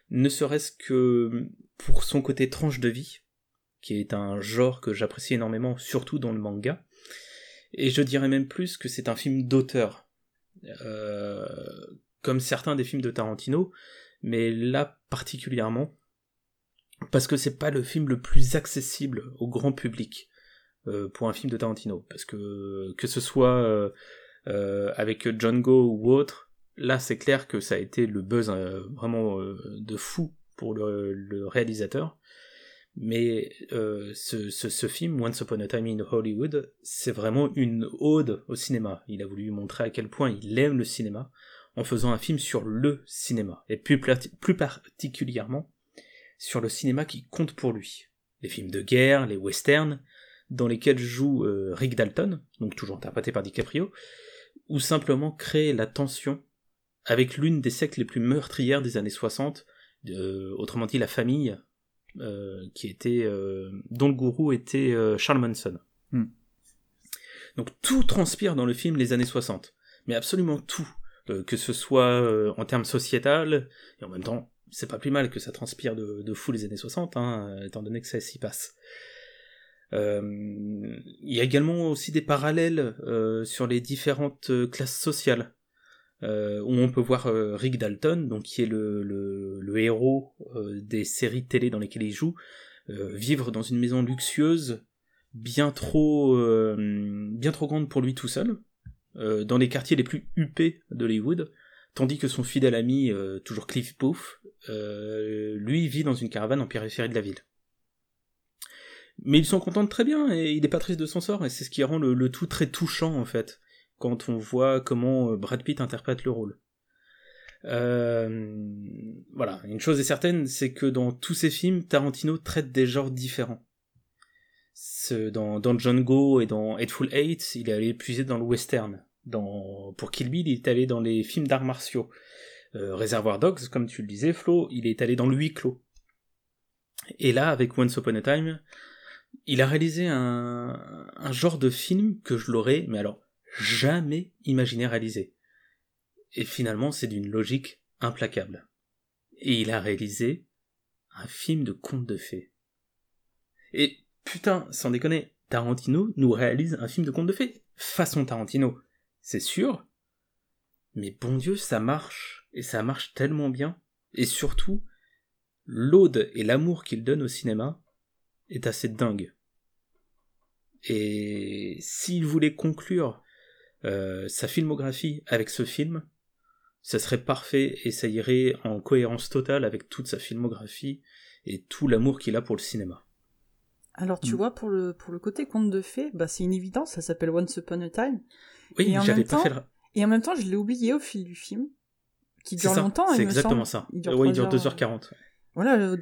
ne serait-ce que pour son côté tranche de vie qui est un genre que j'apprécie énormément surtout dans le manga. Et je dirais même plus que c'est un film d'auteur. Euh, comme certains des films de Tarantino mais là particulièrement parce que c'est pas le film le plus accessible au grand public euh, pour un film de Tarantino. Parce que que ce soit euh, euh, avec Django ou autre là c'est clair que ça a été le buzz euh, vraiment euh, de fou pour le, réalisateur. Mais euh, ce, film Once Upon a Time in Hollywood c'est vraiment une ode au cinéma. Il a voulu montrer à quel point il aime le cinéma en faisant un film sur le cinéma et plus, plus particulièrement sur le cinéma qui compte pour lui. Les films de guerre les westerns dans lesquels joue Rick Dalton donc toujours interprété par DiCaprio ou simplement créer la tension avec l'une des sectes les plus meurtrières des années 60, euh, autrement dit la famille, euh, qui était, euh, dont le gourou était euh, Charles Manson. Hmm. Donc tout transpire dans le film les années 60, mais absolument tout, euh, que ce soit euh, en termes sociétal, et en même temps, c'est pas plus mal que ça transpire de, de fou les années 60, hein, étant donné que ça s'y passe. Euh, il y a également aussi des parallèles euh, sur les différentes classes sociales, euh, où on peut voir euh, Rick Dalton, donc qui est le, héros euh, des séries télé dans lesquelles il joue, vivre dans une maison luxueuse, bien trop, grande pour lui tout seul, dans les quartiers les plus huppés d'Hollywood, tandis que son fidèle ami, toujours Cliff Booth, lui vit dans une caravane en périphérie de la ville. Mais ils sont contents très bien et il est pas triste de son sort et c'est ce qui rend le, tout très touchant en fait quand on voit comment euh, Brad Pitt interprète le rôle. Euh, voilà, une chose est certaine, c'est que dans tous ses films, Tarantino traite des genres différents. Dans, dans Django et dans Hateful Eight, il est allé puiser dans le western. Dans, pour Kill Bill, il est allé dans les films d'arts martiaux. Euh, Reservoir Dogs, comme tu le disais, Flo, il est allé dans le huis clos. Et là, avec Once Upon a Time, il a réalisé un, un genre de film que je l'aurais, mais alors, jamais imaginé réaliser. Et finalement, c'est d'une logique implacable. Et il a réalisé un film de conte de fées. Et putain, sans déconner, Tarantino nous réalise un film de conte de fées. Façon Tarantino. C'est sûr. Mais bon Dieu, ça marche. Et ça marche tellement bien. Et surtout, l'aude et l'amour qu'il donne au cinéma est assez dingue. Et s'il voulait conclure euh, sa filmographie avec ce film, ça serait parfait et ça irait en cohérence totale avec toute sa filmographie et tout l'amour qu'il a pour le cinéma. Alors tu mm. vois, pour le, pour le côté conte de fées, bah, c'est une évidence, ça s'appelle Once Upon a Time. Oui, j'avais pas fait le... Et en même temps, je l'ai oublié au fil du film, qui dure longtemps. C'est exactement ça. Il dure, oui, il dure 2h40. Voilà, euh,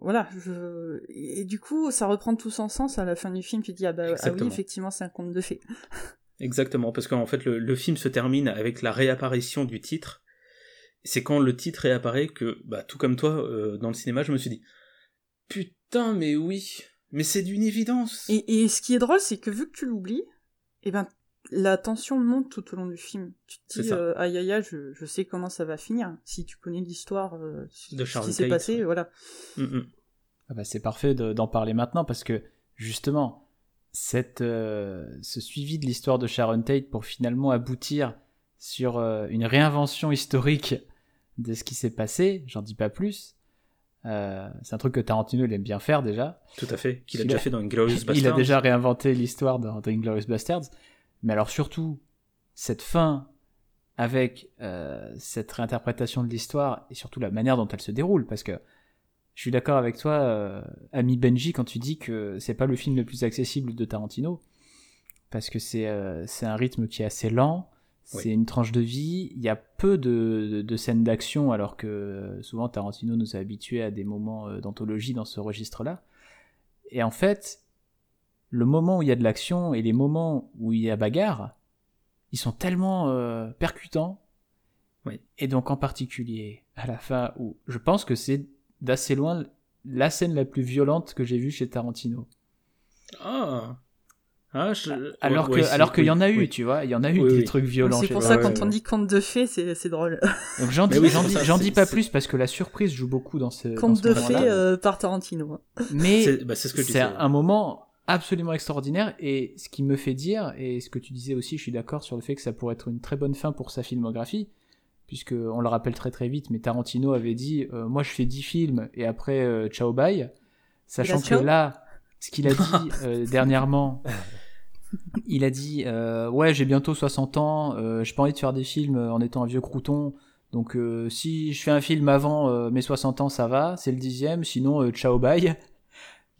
voilà. Je... Et du coup, ça reprend tout son sens à la fin du film. Tu dis, ah bah ah oui, effectivement, c'est un conte de fées. Exactement, parce qu'en fait le, film se termine avec la réapparition du titre. C'est quand le titre réapparaît que, bah, tout comme toi, euh, dans le cinéma, je me suis dit Putain, mais oui, mais c'est d'une évidence. Et, ce qui est drôle, c'est que vu que tu l'oublies, eh ben la tension monte tout au long du film. Tu te dis euh, aïe aïe aïe, je, sais comment ça va finir. Si tu connais l'histoire, euh, de ce qui s'est passé, voilà. Mm, mm. Ah bah, c'est parfait d'en parler maintenant parce que justement, cette, euh, ce suivi de l'histoire de Sharon Tate pour finalement aboutir sur euh, une réinvention historique de ce qui s'est passé, j'en dis pas plus. Euh, c'est un truc que Tarantino il aime bien faire déjà. Tout à fait, qu'il a déjà fait dans Inglourious Basterds. Il a déjà réinventé l'histoire dans, dans Inglourious Basterds. Mais alors surtout, cette fin avec cette réinterprétation de l'histoire et surtout la manière dont elle se déroule, parce que je suis d'accord avec toi, euh, ami Benji, quand tu dis que c'est pas le film le plus accessible de Tarantino, parce que c'est euh, un rythme qui est assez lent, c'est une tranche de vie, il y a peu de, de, scènes d'action, alors que euh, souvent Tarantino nous a habitués à des moments d'anthologie dans ce registre-là. Et en fait, le moment où il y a de l'action et les moments où il y a bagarre, ils sont tellement percutants. Et donc en particulier à la fin où je pense que c'est d'assez loin la scène la plus violente que j'ai vue chez Tarantino. Ah. Ah, Alors que, alors qu'il y en a eu, tu vois, il y en a eu des trucs violents. C'est pour ça quand on dit conte de fées, c'est drôle. j'en dis, j'en dis, pas plus parce que la surprise joue beaucoup dans ce. Conte de fées euh, par Tarantino. Mais c'est bah, un moment absolument extraordinaire et ce qui me fait dire et ce que tu disais aussi, je suis d'accord sur le fait que ça pourrait être une très bonne fin pour sa filmographie puisque on le rappelle très très vite, mais Tarantino avait dit euh, moi je fais 10 films et après euh, ciao bye, sachant que là, ce qu'il a dit euh, dernièrement, il a dit ouais j'ai bientôt 60 ans, j'ai pas envie de faire des films en étant un vieux crouton, donc si je fais un film avant mes 60 ans ça va, c'est le dixième, sinon ciao bye.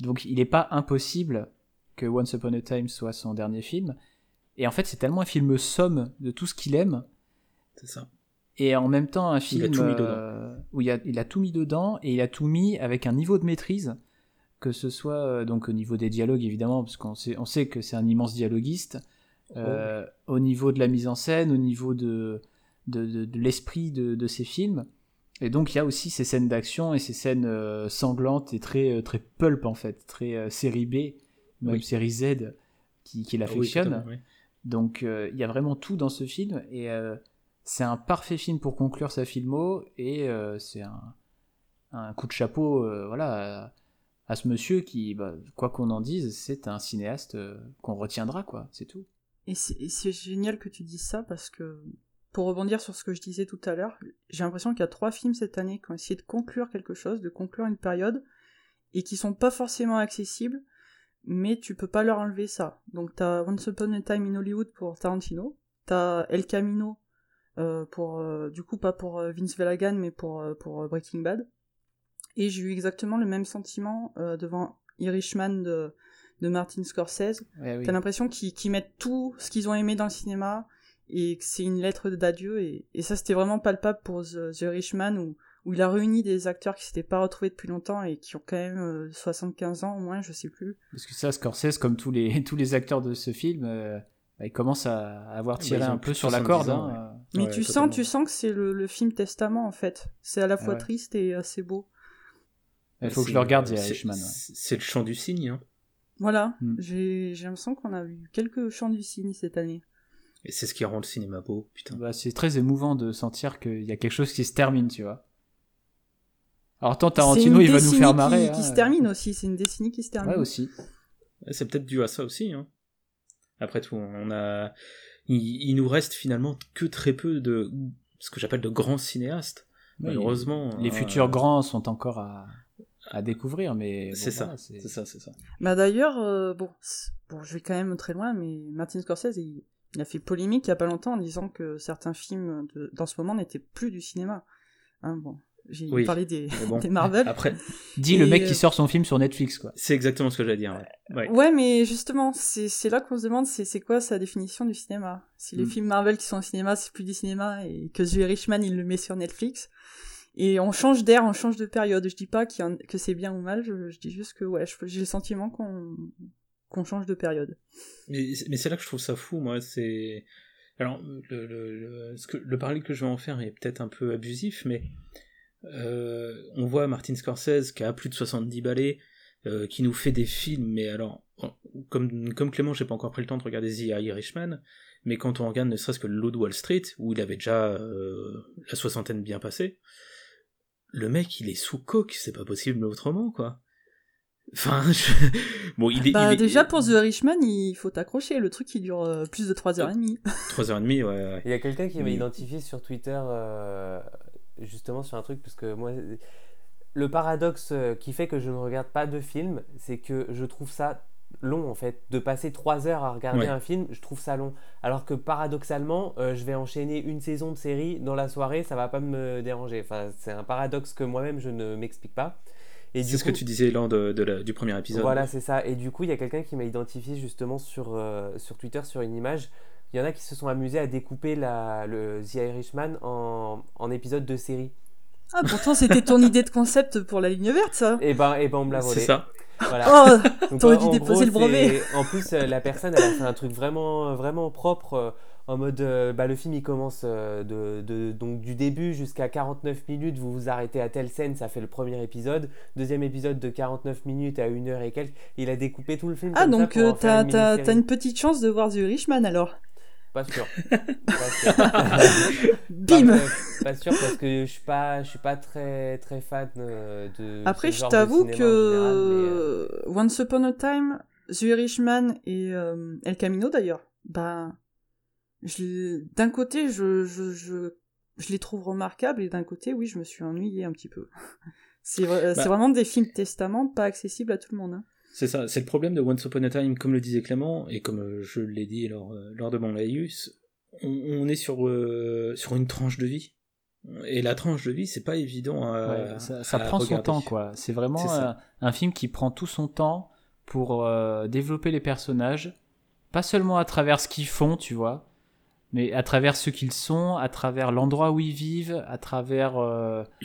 Donc il n'est pas impossible que Once Upon a Time soit son dernier film. Et en fait c'est tellement un film somme de tout ce qu'il aime. C'est ça et en même temps un film euh, où il a, il a, tout mis dedans et il a tout mis avec un niveau de maîtrise. Que ce soit euh, donc au niveau des dialogues évidemment parce qu'on sait, on sait que c'est un immense dialoguiste euh, oh. au niveau de la mise en scène au niveau de, de, de, l'esprit de, de, ses films. Et donc il y a aussi ces scènes d'action et ces scènes sanglantes et très très pulp en fait très série B même série Z qui, qui l'affectionne. donc il y a vraiment tout dans ce film et c'est un parfait film pour conclure sa filmo et euh, c'est un, coup de chapeau euh, voilà à, ce monsieur qui bah, quoi qu'on en dise c'est un cinéaste euh, qu'on retiendra quoi c'est tout. Et c'est génial que tu dises ça parce que pour rebondir sur ce que je disais tout à l'heure j'ai l'impression qu'il y a trois films cette année qui ont essayé de conclure quelque chose de conclure une période et qui sont pas forcément accessibles mais tu peux pas leur enlever ça. Donc t'as Once Upon a Time in Hollywood pour Tarantino t'as El Camino pour du coup pas pour Vince Vellagan mais pour pour Breaking Bad. Et j'ai eu exactement le même sentiment devant Irishman de de Martin Scorsese. T'as l'impression qu'ils mettent tout ce qu'ils ont aimé dans le cinéma et que c'est une lettre d'adieu. Et, et, ça, c'était vraiment palpable pour The, The Richman où, où, il a réuni des acteurs qui s'étaient pas retrouvés depuis longtemps et qui ont quand même 75 euh, ans au moins, je sais plus. Parce que ça, Scorsese, comme tous les, tous les acteurs de ce film, euh, bah, il commence à avoir ah, tiré bah, un peu sur la corde. Hein. Euh. Mais tu, sens, tu sens que c'est le, le, film testament en fait. C'est à la fois triste et assez beau. Il faut que je le regarde. C'est le chant du cygne. Hein. Voilà, mm. j'ai l'impression qu'on a vu quelques chants du cygne cette année. Et c'est ce qui rend le cinéma beau, putain. Bah, c'est très émouvant de sentir qu'il y a quelque chose qui se termine, tu vois. Alors tant Tarantino, il va nous faire marrer. Qui, qui se termine aussi, c'est une décennie qui se termine. Ouais, aussi. C'est peut-être dû à ça aussi. Hein. Après tout, on a, il, nous reste finalement que très peu de ce que j'appelle de grands cinéastes. Malheureusement. Les, euh, futurs grands sont encore à, à découvrir, mais c'est ça, c'est ça, c'est ça. Bah d'ailleurs, euh, bon, bon, je vais quand même très loin, mais Martin Scorsese, il, a fait polémique il y a pas longtemps en disant que certains films de, dans ce moment n'étaient plus du cinéma. Hein, bon, j'ai parlé des, des, Marvel. Après, dis le mec qui euh, sort son film sur Netflix, quoi. C'est exactement ce que j'allais dire. Ouais. ouais. mais justement, c'est là qu'on se demande c'est quoi sa définition du cinéma? Si les mm. films Marvel qui sont au cinéma, c'est plus du cinéma et que The Richman il le met sur Netflix, et on change d'air, on change de période. Je dis pas que c'est bien ou mal, je, dis juste que ouais, j'ai le sentiment qu'on qu'on change de période. Mais, mais c'est là que je trouve ça fou, moi. C'est alors le, le, ce que, le parallèle que je vais en faire est peut-être un peu abusif, mais euh, on voit Martin Scorsese qui a plus de 70 balais, euh, qui nous fait des films, mais alors comme comme Clément, j'ai pas encore pris le temps de regarder The Irishman, mais quand on regarde ne serait-ce que le Wall Street, où il avait déjà euh, la soixantaine bien passée, le mec il est sous coque, c'est pas possible autrement quoi. Enfin, bon, il est. Bah, déjà pour The Richman, il faut t'accrocher. Le truc, il dure euh, plus de 3h30. 3h30, ouais, ouais. Il y a quelqu'un qui m'a identifié sur Twitter, euh, justement, sur un truc, parce que moi, le paradoxe euh, qui fait que je ne regarde pas de film, c'est que je trouve ça long en fait. De passer trois heures à regarder un film, je trouve ça long. Alors que paradoxalement, euh, je vais enchaîner une saison de série dans la soirée, ça va pas me déranger. Enfin, c'est un paradoxe que moi-même je ne m'explique pas. C'est ce que tu disais lors de, du premier épisode. Voilà, c'est ça. Et du coup, il y a quelqu'un qui m'a identifié justement sur, euh, sur Twitter sur une image. Il y en a qui se sont amusés à découper la, le The Irishman en, en épisodes de série. Ah, pourtant, c'était ton idée de concept pour la ligne verte, ça. Et eh ben, et eh ben on me l'a volé. C'est ça. Voilà. Oh, t'aurais dû déposer le brevet. En plus, euh, la personne, elle a fait un truc vraiment, vraiment propre. Euh, en mode, euh, bah, le film il commence de, de, donc du début jusqu'à 49 minutes, vous vous arrêtez à telle scène, ça fait le premier épisode. Deuxième épisode de 49 minutes à une heure et quelques. Il a découpé tout le film. Ah, donc t'as as, une petite chance de voir The Richman alors pas sûr. Bim pas, sûr parce que je suis pas, je suis pas très, très fan euh, de. Après, je t'avoue que euh, Once Upon a Time, The Irishman et euh, El Camino d'ailleurs, bah, d'un côté, je, je, je, je, les trouve remarquables et d'un côté, oui, je me suis ennuyé un petit peu. C'est bah vraiment des films testament pas accessibles à tout le monde. Hein. C'est ça, c'est le problème de Once Upon a Time, comme le disait Clément, et comme euh, je l'ai dit lors, euh, lors de mon laïus, on, est sur, euh, sur une tranche de vie. Et la tranche de vie, c'est pas évident à. ça, prend son temps, quoi. C'est vraiment un, film qui prend tout son temps pour développer les personnages, pas seulement à travers ce qu'ils font, tu vois, mais à travers ce qu'ils sont, à travers l'endroit où ils vivent, à travers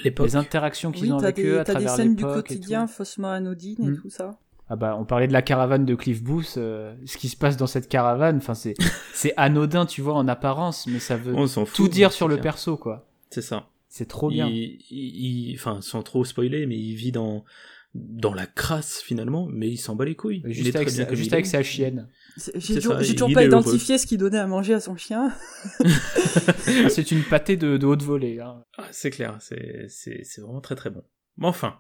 les interactions qu'ils ont avec eux, à travers des scènes du quotidien faussement anodines et mm. tout ça. Ah bah, on parlait de la caravane de Cliff Booth. Euh, ce qui se passe dans cette caravane, enfin c'est c'est anodin, tu vois, en apparence, mais ça veut tout dire sur le perso, quoi. C'est ça. C'est trop bien. Enfin, sans trop spoiler, mais il vit dans dans la crasse finalement, mais il s'en bat les couilles. Juste, avec, sa, juste avec sa chienne. J'ai toujours, pas identifié ce qu'il donnait à manger à son chien. Ah, c'est une pâtée de, de haute volée. Hein. Ah, c'est clair, c'est vraiment très très bon. Mais enfin,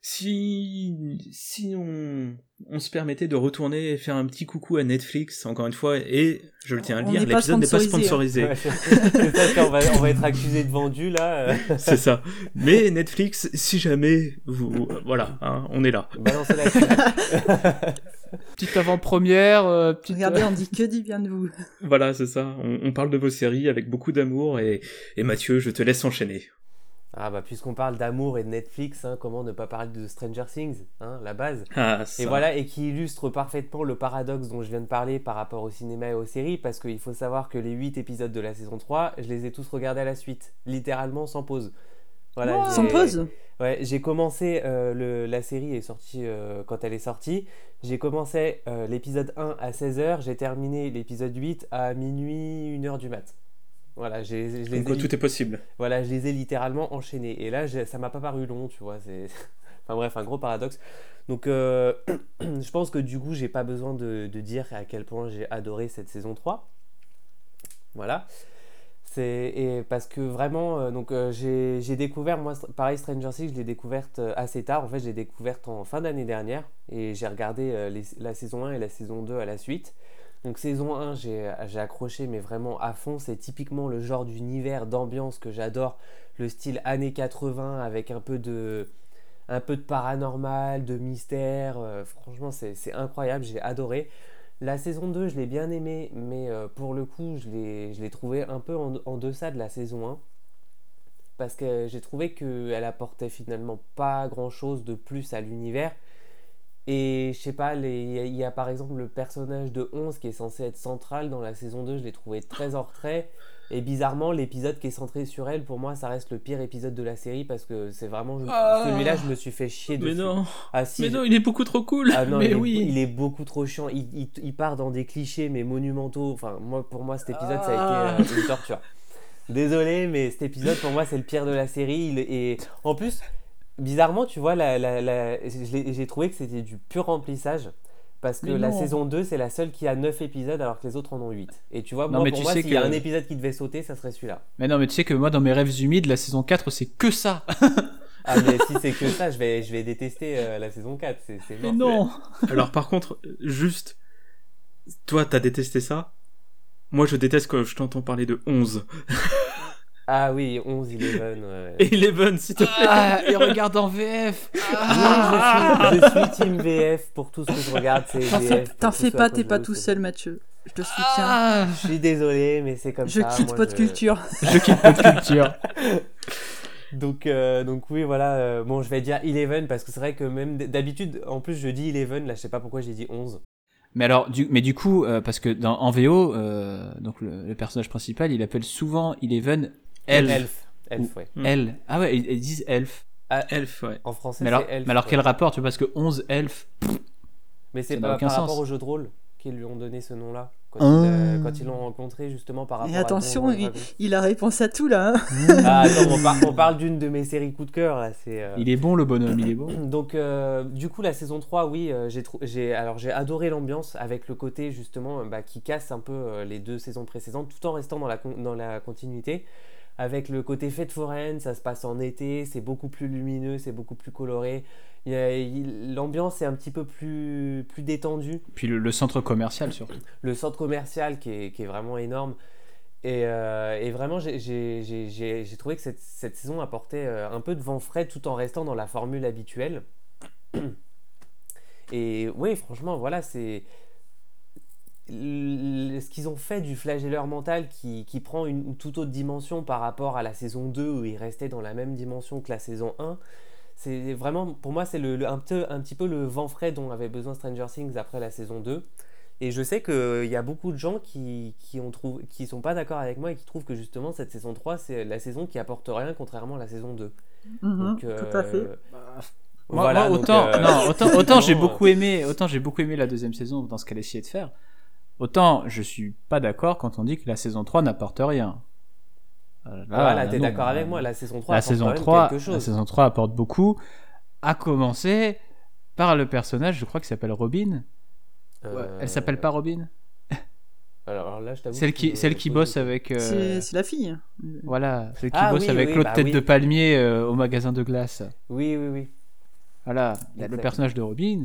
si, si on, on, se permettait de retourner et faire un petit coucou à Netflix, encore une fois, et je le tiens à le dire, l'épisode n'est pas sponsorisé. Hein. on, va, on va être accusé de vendu là. C'est ça. Mais Netflix, si jamais vous, voilà, hein, on est là. La petite avant-première. euh, petite- Regardez, on dit que dit bien de vous. Voilà, c'est ça. On, on parle de vos séries avec beaucoup d'amour et, et Mathieu, je te laisse enchaîner. Ah bah puisqu'on parle d'amour et de Netflix, hein, comment ne pas parler de Stranger Things, hein, la base? Ah, Et voilà, et qui illustre parfaitement le paradoxe dont je viens de parler par rapport au cinéma et aux séries, parce qu'il faut savoir que les 8 épisodes de la saison 3, je les ai tous regardés à la suite, littéralement sans pause. Voilà, Sans j'ai- pause? Ouais, j'ai commencé, euh, le, la série est sortie euh, quand elle est sortie, j'ai commencé euh, l'épisode 1 à 16h, j'ai terminé l'épisode 8 à minuit, 1h du mat. Voilà, je les ai tout est possible. voilà, je les ai littéralement enchaînés. Et là, ça m'a pas paru long, tu vois. C'est... Enfin bref, un gros paradoxe. Donc, euh, je pense que du coup, j'ai pas besoin de, de dire à quel point j'ai adoré cette saison 3. Voilà. C'est... Et parce que vraiment, euh, donc, euh, j'ai, j'ai découvert, moi, pareil, Stranger Things, je l'ai découverte assez tard. En fait, je l'ai découverte en fin d'année dernière. Et j'ai regardé les- la saison 1 et la saison 2 à la suite. Donc saison 1, j'ai j'ai accroché, mais vraiment à fond. C'est typiquement le genre d'univers, d'ambiance que j'adore. Le style années 80 avec un peu de, un peu de paranormal, de mystère. euh, franchement, c'est incroyable, j'ai adoré. La saison 2, je l'ai bien aimé, mais euh, pour le coup, je l'ai trouvé un peu en, en deçà de la saison 1. Parce que j'ai trouvé qu'elle apportait finalement pas grand-chose de plus à l'univers. Et je sais pas, il y, a- il y a par exemple le personnage de 11 qui est censé être central dans la saison 2, je l'ai trouvé très en retrait. Et bizarrement, l'épisode qui est centré sur elle, pour moi, ça reste le pire épisode de la série parce que c'est vraiment. Ah. Celui-là, je me suis fait chier Mais dessus. non, Ah si, mais non, il est beaucoup trop cool. ah non, mais il, est, oui. il est beaucoup trop chiant. Il, il- il part dans des clichés, mais monumentaux. Enfin, moi, pour moi, cet épisode, ça Ah. a été euh, une torture. Désolé, mais cet épisode, pour moi, c'est le pire de la série. Il- et en plus, bizarrement, tu vois, la, la- j'ai trouvé que c'était du pur remplissage. Parce que la non. saison 2, c'est la seule qui a 9 épisodes alors que les autres en ont 8. Et tu vois, Non, moi, mais pour tu moi, sais s'il y a un épisode qui devait sauter, ça serait celui-là. Mais non, mais tu sais que moi, dans mes rêves humides, la saison 4, c'est que ça. Ah, mais si c'est que ça, je vais, je vais détester euh, la saison 4. C'est c'est Mais non. Alors par contre, juste, toi, t'as détesté ça? Moi, je déteste quand je t'entends parler de 11. Ah oui, 11, 11, ouais. Et Eleven, s'il te plaît. Ah, et regarde en VF. Oui, je suis, je suis team VF pour tout ce que je regarde, T'en fais, pas, t'es pas tout seul, Mathieu. Je te soutiens. Ah, Je suis désolé, mais c'est comme je ça. quitte moi, je- culture. je quitte notre culture. Donc, euh, donc oui, voilà. euh, bon, je vais dire 11 parce que c'est vrai que même d'habitude, en plus, je dis 11. Là, je sais pas pourquoi j'ai dit 11. Mais alors, du, mais du coup, euh, parce que dans, en VO, euh, donc le, le personnage principal, il appelle souvent Eleven Elf. Elf. Elf, ouais. Elle. Ah ouais, ils, ils disent Elf. Elf, ouais. En français, Mais alors, Elf. mais alors ouais. quel rapport, tu vois, parce que 11 Elf. Mais c'est pas aucun par rapport sens. au jeu de rôle qu'ils lui ont donné ce nom-là. Quand, Ah. ils, euh, quand ils l'ont rencontré, justement, par rapport Et à attention, il, a réponse à tout là. hein. Ah, attends, on, par- on parle d'une de mes séries coup de cœur, là. C'est. euh, Il est bon, le bonhomme, il est bon. Donc, euh, du coup, la saison 3, oui, euh, j'ai alors j'ai adoré l'ambiance avec le côté justement bah, qui casse un peu euh, les deux saisons précédentes tout en restant dans la, con- dans la continuité. Avec le côté fête foraine, ça se passe en été, c'est beaucoup plus lumineux, c'est beaucoup plus coloré. L'ambiance est un petit peu plus, plus détendue. Puis le, le centre commercial, surtout. Le centre commercial qui est, qui est vraiment énorme. Et, euh, et vraiment, j'ai- trouvé que cette, cette saison apportait euh, un peu de vent frais tout en restant dans la formule habituelle. Et oui, franchement, voilà, c'est. Ce qu'ils ont fait du flagelleur mental qui, qui prend une, une toute autre dimension par rapport à la saison 2 où il restait dans la même dimension que la saison 1, c'est vraiment, pour moi, c'est le, le- un, peu, un petit peu le vent frais dont avait besoin Stranger Things après la saison 2. Et je sais qu'il y a beaucoup de gens qui, qui ont trouvé, qui sont pas d'accord avec moi et qui trouvent que justement cette saison 3, c'est la saison qui apporte rien contrairement à la saison 2. Mhm, Donc, tout à fait. euh, Moi, voilà, moi, donc, autant, euh, non, autant, autant j'ai effectivement, beaucoup aimé, autant j'ai beaucoup aimé la deuxième saison dans ce qu'elle essayait de faire. Autant je suis pas d'accord quand on dit que la saison 3 n'apporte rien. Là, voilà, là, t'es d'accord avec moi, la saison 3 la apporte saison quand même 3, quelque chose. la saison 3 apporte beaucoup. À commencer par le personnage, je crois qu'il s'appelle Robin. Euh, Elle s'appelle pas Robin Alors, alors là, je t'avoue Celle qui, celle qui bosse avec. euh, C'est la fille. Voilà, celle qui Ah bosse oui, avec oui, l'autre bah tête oui. de palmier euh, au magasin de glace. Oui, oui, oui. Voilà, il y a le personnage de Robin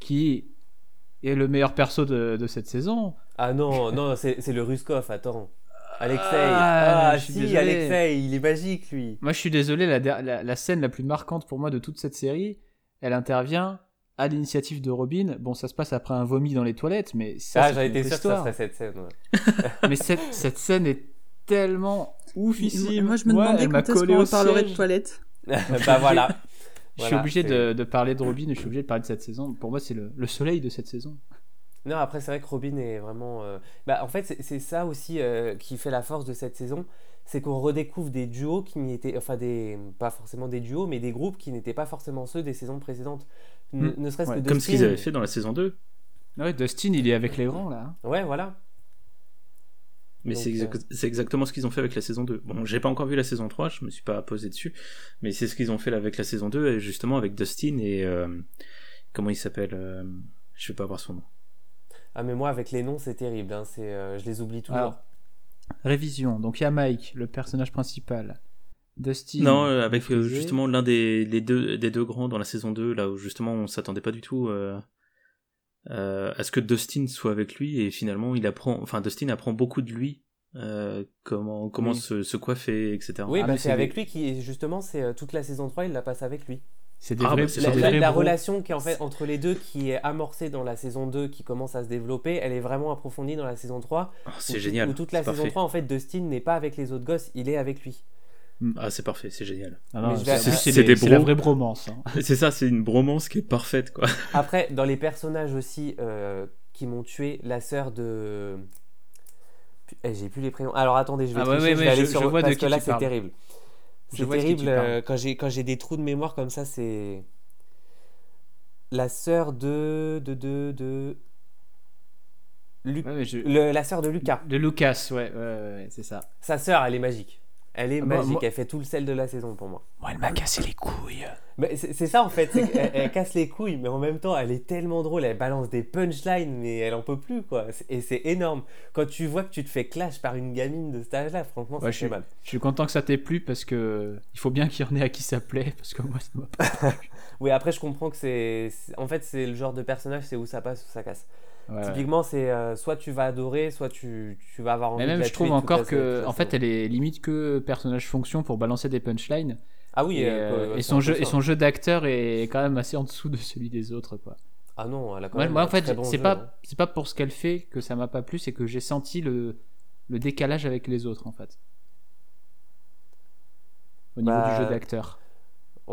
qui est le meilleur perso de, de cette saison. Ah non, non, c'est le Ruskov, attends. Alexei. Ah, Ah, je suis si, désolé. Alexei, il est magique, lui. Moi, je suis désolé, la, der- la, la scène la plus marquante pour moi de toute cette série, elle intervient à l'initiative de Robin. Bon, ça se passe après un vomi dans les toilettes, mais ça, Ah, j'avais été sûr que ça serait cette scène. ouais. Mais cette, cette scène est tellement oufissime. Moi, je me Ouais, demandais m'a quand est-ce qu'on parlerait de toilettes. bah voilà. Je suis obligé de, de parler de Robin et je suis obligé de parler de cette saison. Pour moi, c'est le, le soleil de cette saison. Non, après, c'est vrai que Robin est vraiment. euh, Bah, en fait, c'est- ça aussi euh, qui fait la force de cette saison. C'est qu'on redécouvre des duos qui n'y étaient. Enfin, des... pas forcément des duos, mais des groupes qui n'étaient pas forcément ceux des saisons précédentes. Ne, Mm. ne serait-ce Ouais, que Comme ce Dustin- qu'ils avaient fait dans la saison 2. Ouais, Dustin, il est avec les grands là. hein. Ouais, voilà. Mais euh, c'est exactement ce qu'ils ont fait avec la saison 2. Bon, j'ai pas encore vu la saison 3, je me suis pas posé dessus, mais c'est ce qu'ils ont fait avec la saison 2, et justement avec Dustin et... euh, comment il s'appelle euh, Je vais pas avoir son nom. Ah, mais moi, avec les noms, c'est terrible. hein, c'est, euh, je les oublie toujours. Alors, révision. Donc il y a Mike, le personnage principal. Dustin. Non, avec euh, justement l'un des, les deux, des deux grands dans la saison 2, là où justement on s'attendait pas du tout à ce que Dustin soit avec lui, et finalement il apprend, enfin Dustin apprend beaucoup de lui, euh, comment, comment Oui. se, se coiffer, etc. Oui, Ah, bah, mais c'est avec lui qui, justement, c'est euh, toute la saison 3, il la passe avec lui. C'est des Ah, vrais, bah, La, des la- vrais la bros. relation qui est en fait entre les deux, qui est amorcée dans la saison 2, qui commence à se développer, elle est vraiment approfondie dans la saison 3. Ah, où c'est génial. Où toute la saison parfait. 3, en fait, Dustin n'est pas avec les autres gosses, il est avec lui. Ah, c'est parfait, c'est génial. Ah je c'est- des la vraie bromance. hein. C'est ça, c'est une bromance qui est parfaite, quoi. Après, dans les personnages aussi euh, qui m'ont tué, la sœur de. Eh, J'ai plus les prénoms. Alors attendez, je vais Ah ouais, tricher, ouais, je vais ouais, aller je- sur je vois de parce qui que là c'est terrible. Je C'est de terrible euh, quand j'ai quand j'ai des trous de mémoire comme ça, c'est la sœur de de de de Lu- Ouais, mais je- le- la sœur de Lucas. De Lucas, ouais, ouais, ouais, ouais, c'est ça. Sa sœur, elle est magique. Elle est Ah, moi- magique. moi- Elle fait tout le sel de la saison pour moi. Moi, elle m'a cassé les couilles. Mais c'est c'est ça en fait, c'est elle, casse les couilles, mais en même temps elle est tellement drôle, elle balance des punchlines, mais elle en peut plus quoi. C'est- Et c'est énorme. Quand tu vois que tu te fais clash par une gamine de cet âge-là, franchement, Ouais, suis- mal. Je suis content que ça t'ait plu parce que il faut bien qu'il y en ait à qui ça plaît parce que moi ça m'a pas. Oui, après je comprends que c'est. c'est- En fait, c'est le genre de personnage, c'est où ça passe, où ça casse. Ouais, ouais. Typiquement, c'est euh, soit tu vas adorer, soit tu, tu vas avoir envie Mais de même la je trouve tuer encore que en fait elle est limite que personnage fonction pour balancer des punchlines Ah oui, et, euh, et son jeu et son jeu d'acteur est quand même assez en dessous de celui des autres quoi. Ah non, elle a quand Moi, même moi, en fait bon c'est pas hein. c'est pas pour ce qu'elle fait que ça m'a pas plu c'est que j'ai senti le le décalage avec les autres en fait. Au niveau Bah, du jeu d'acteur.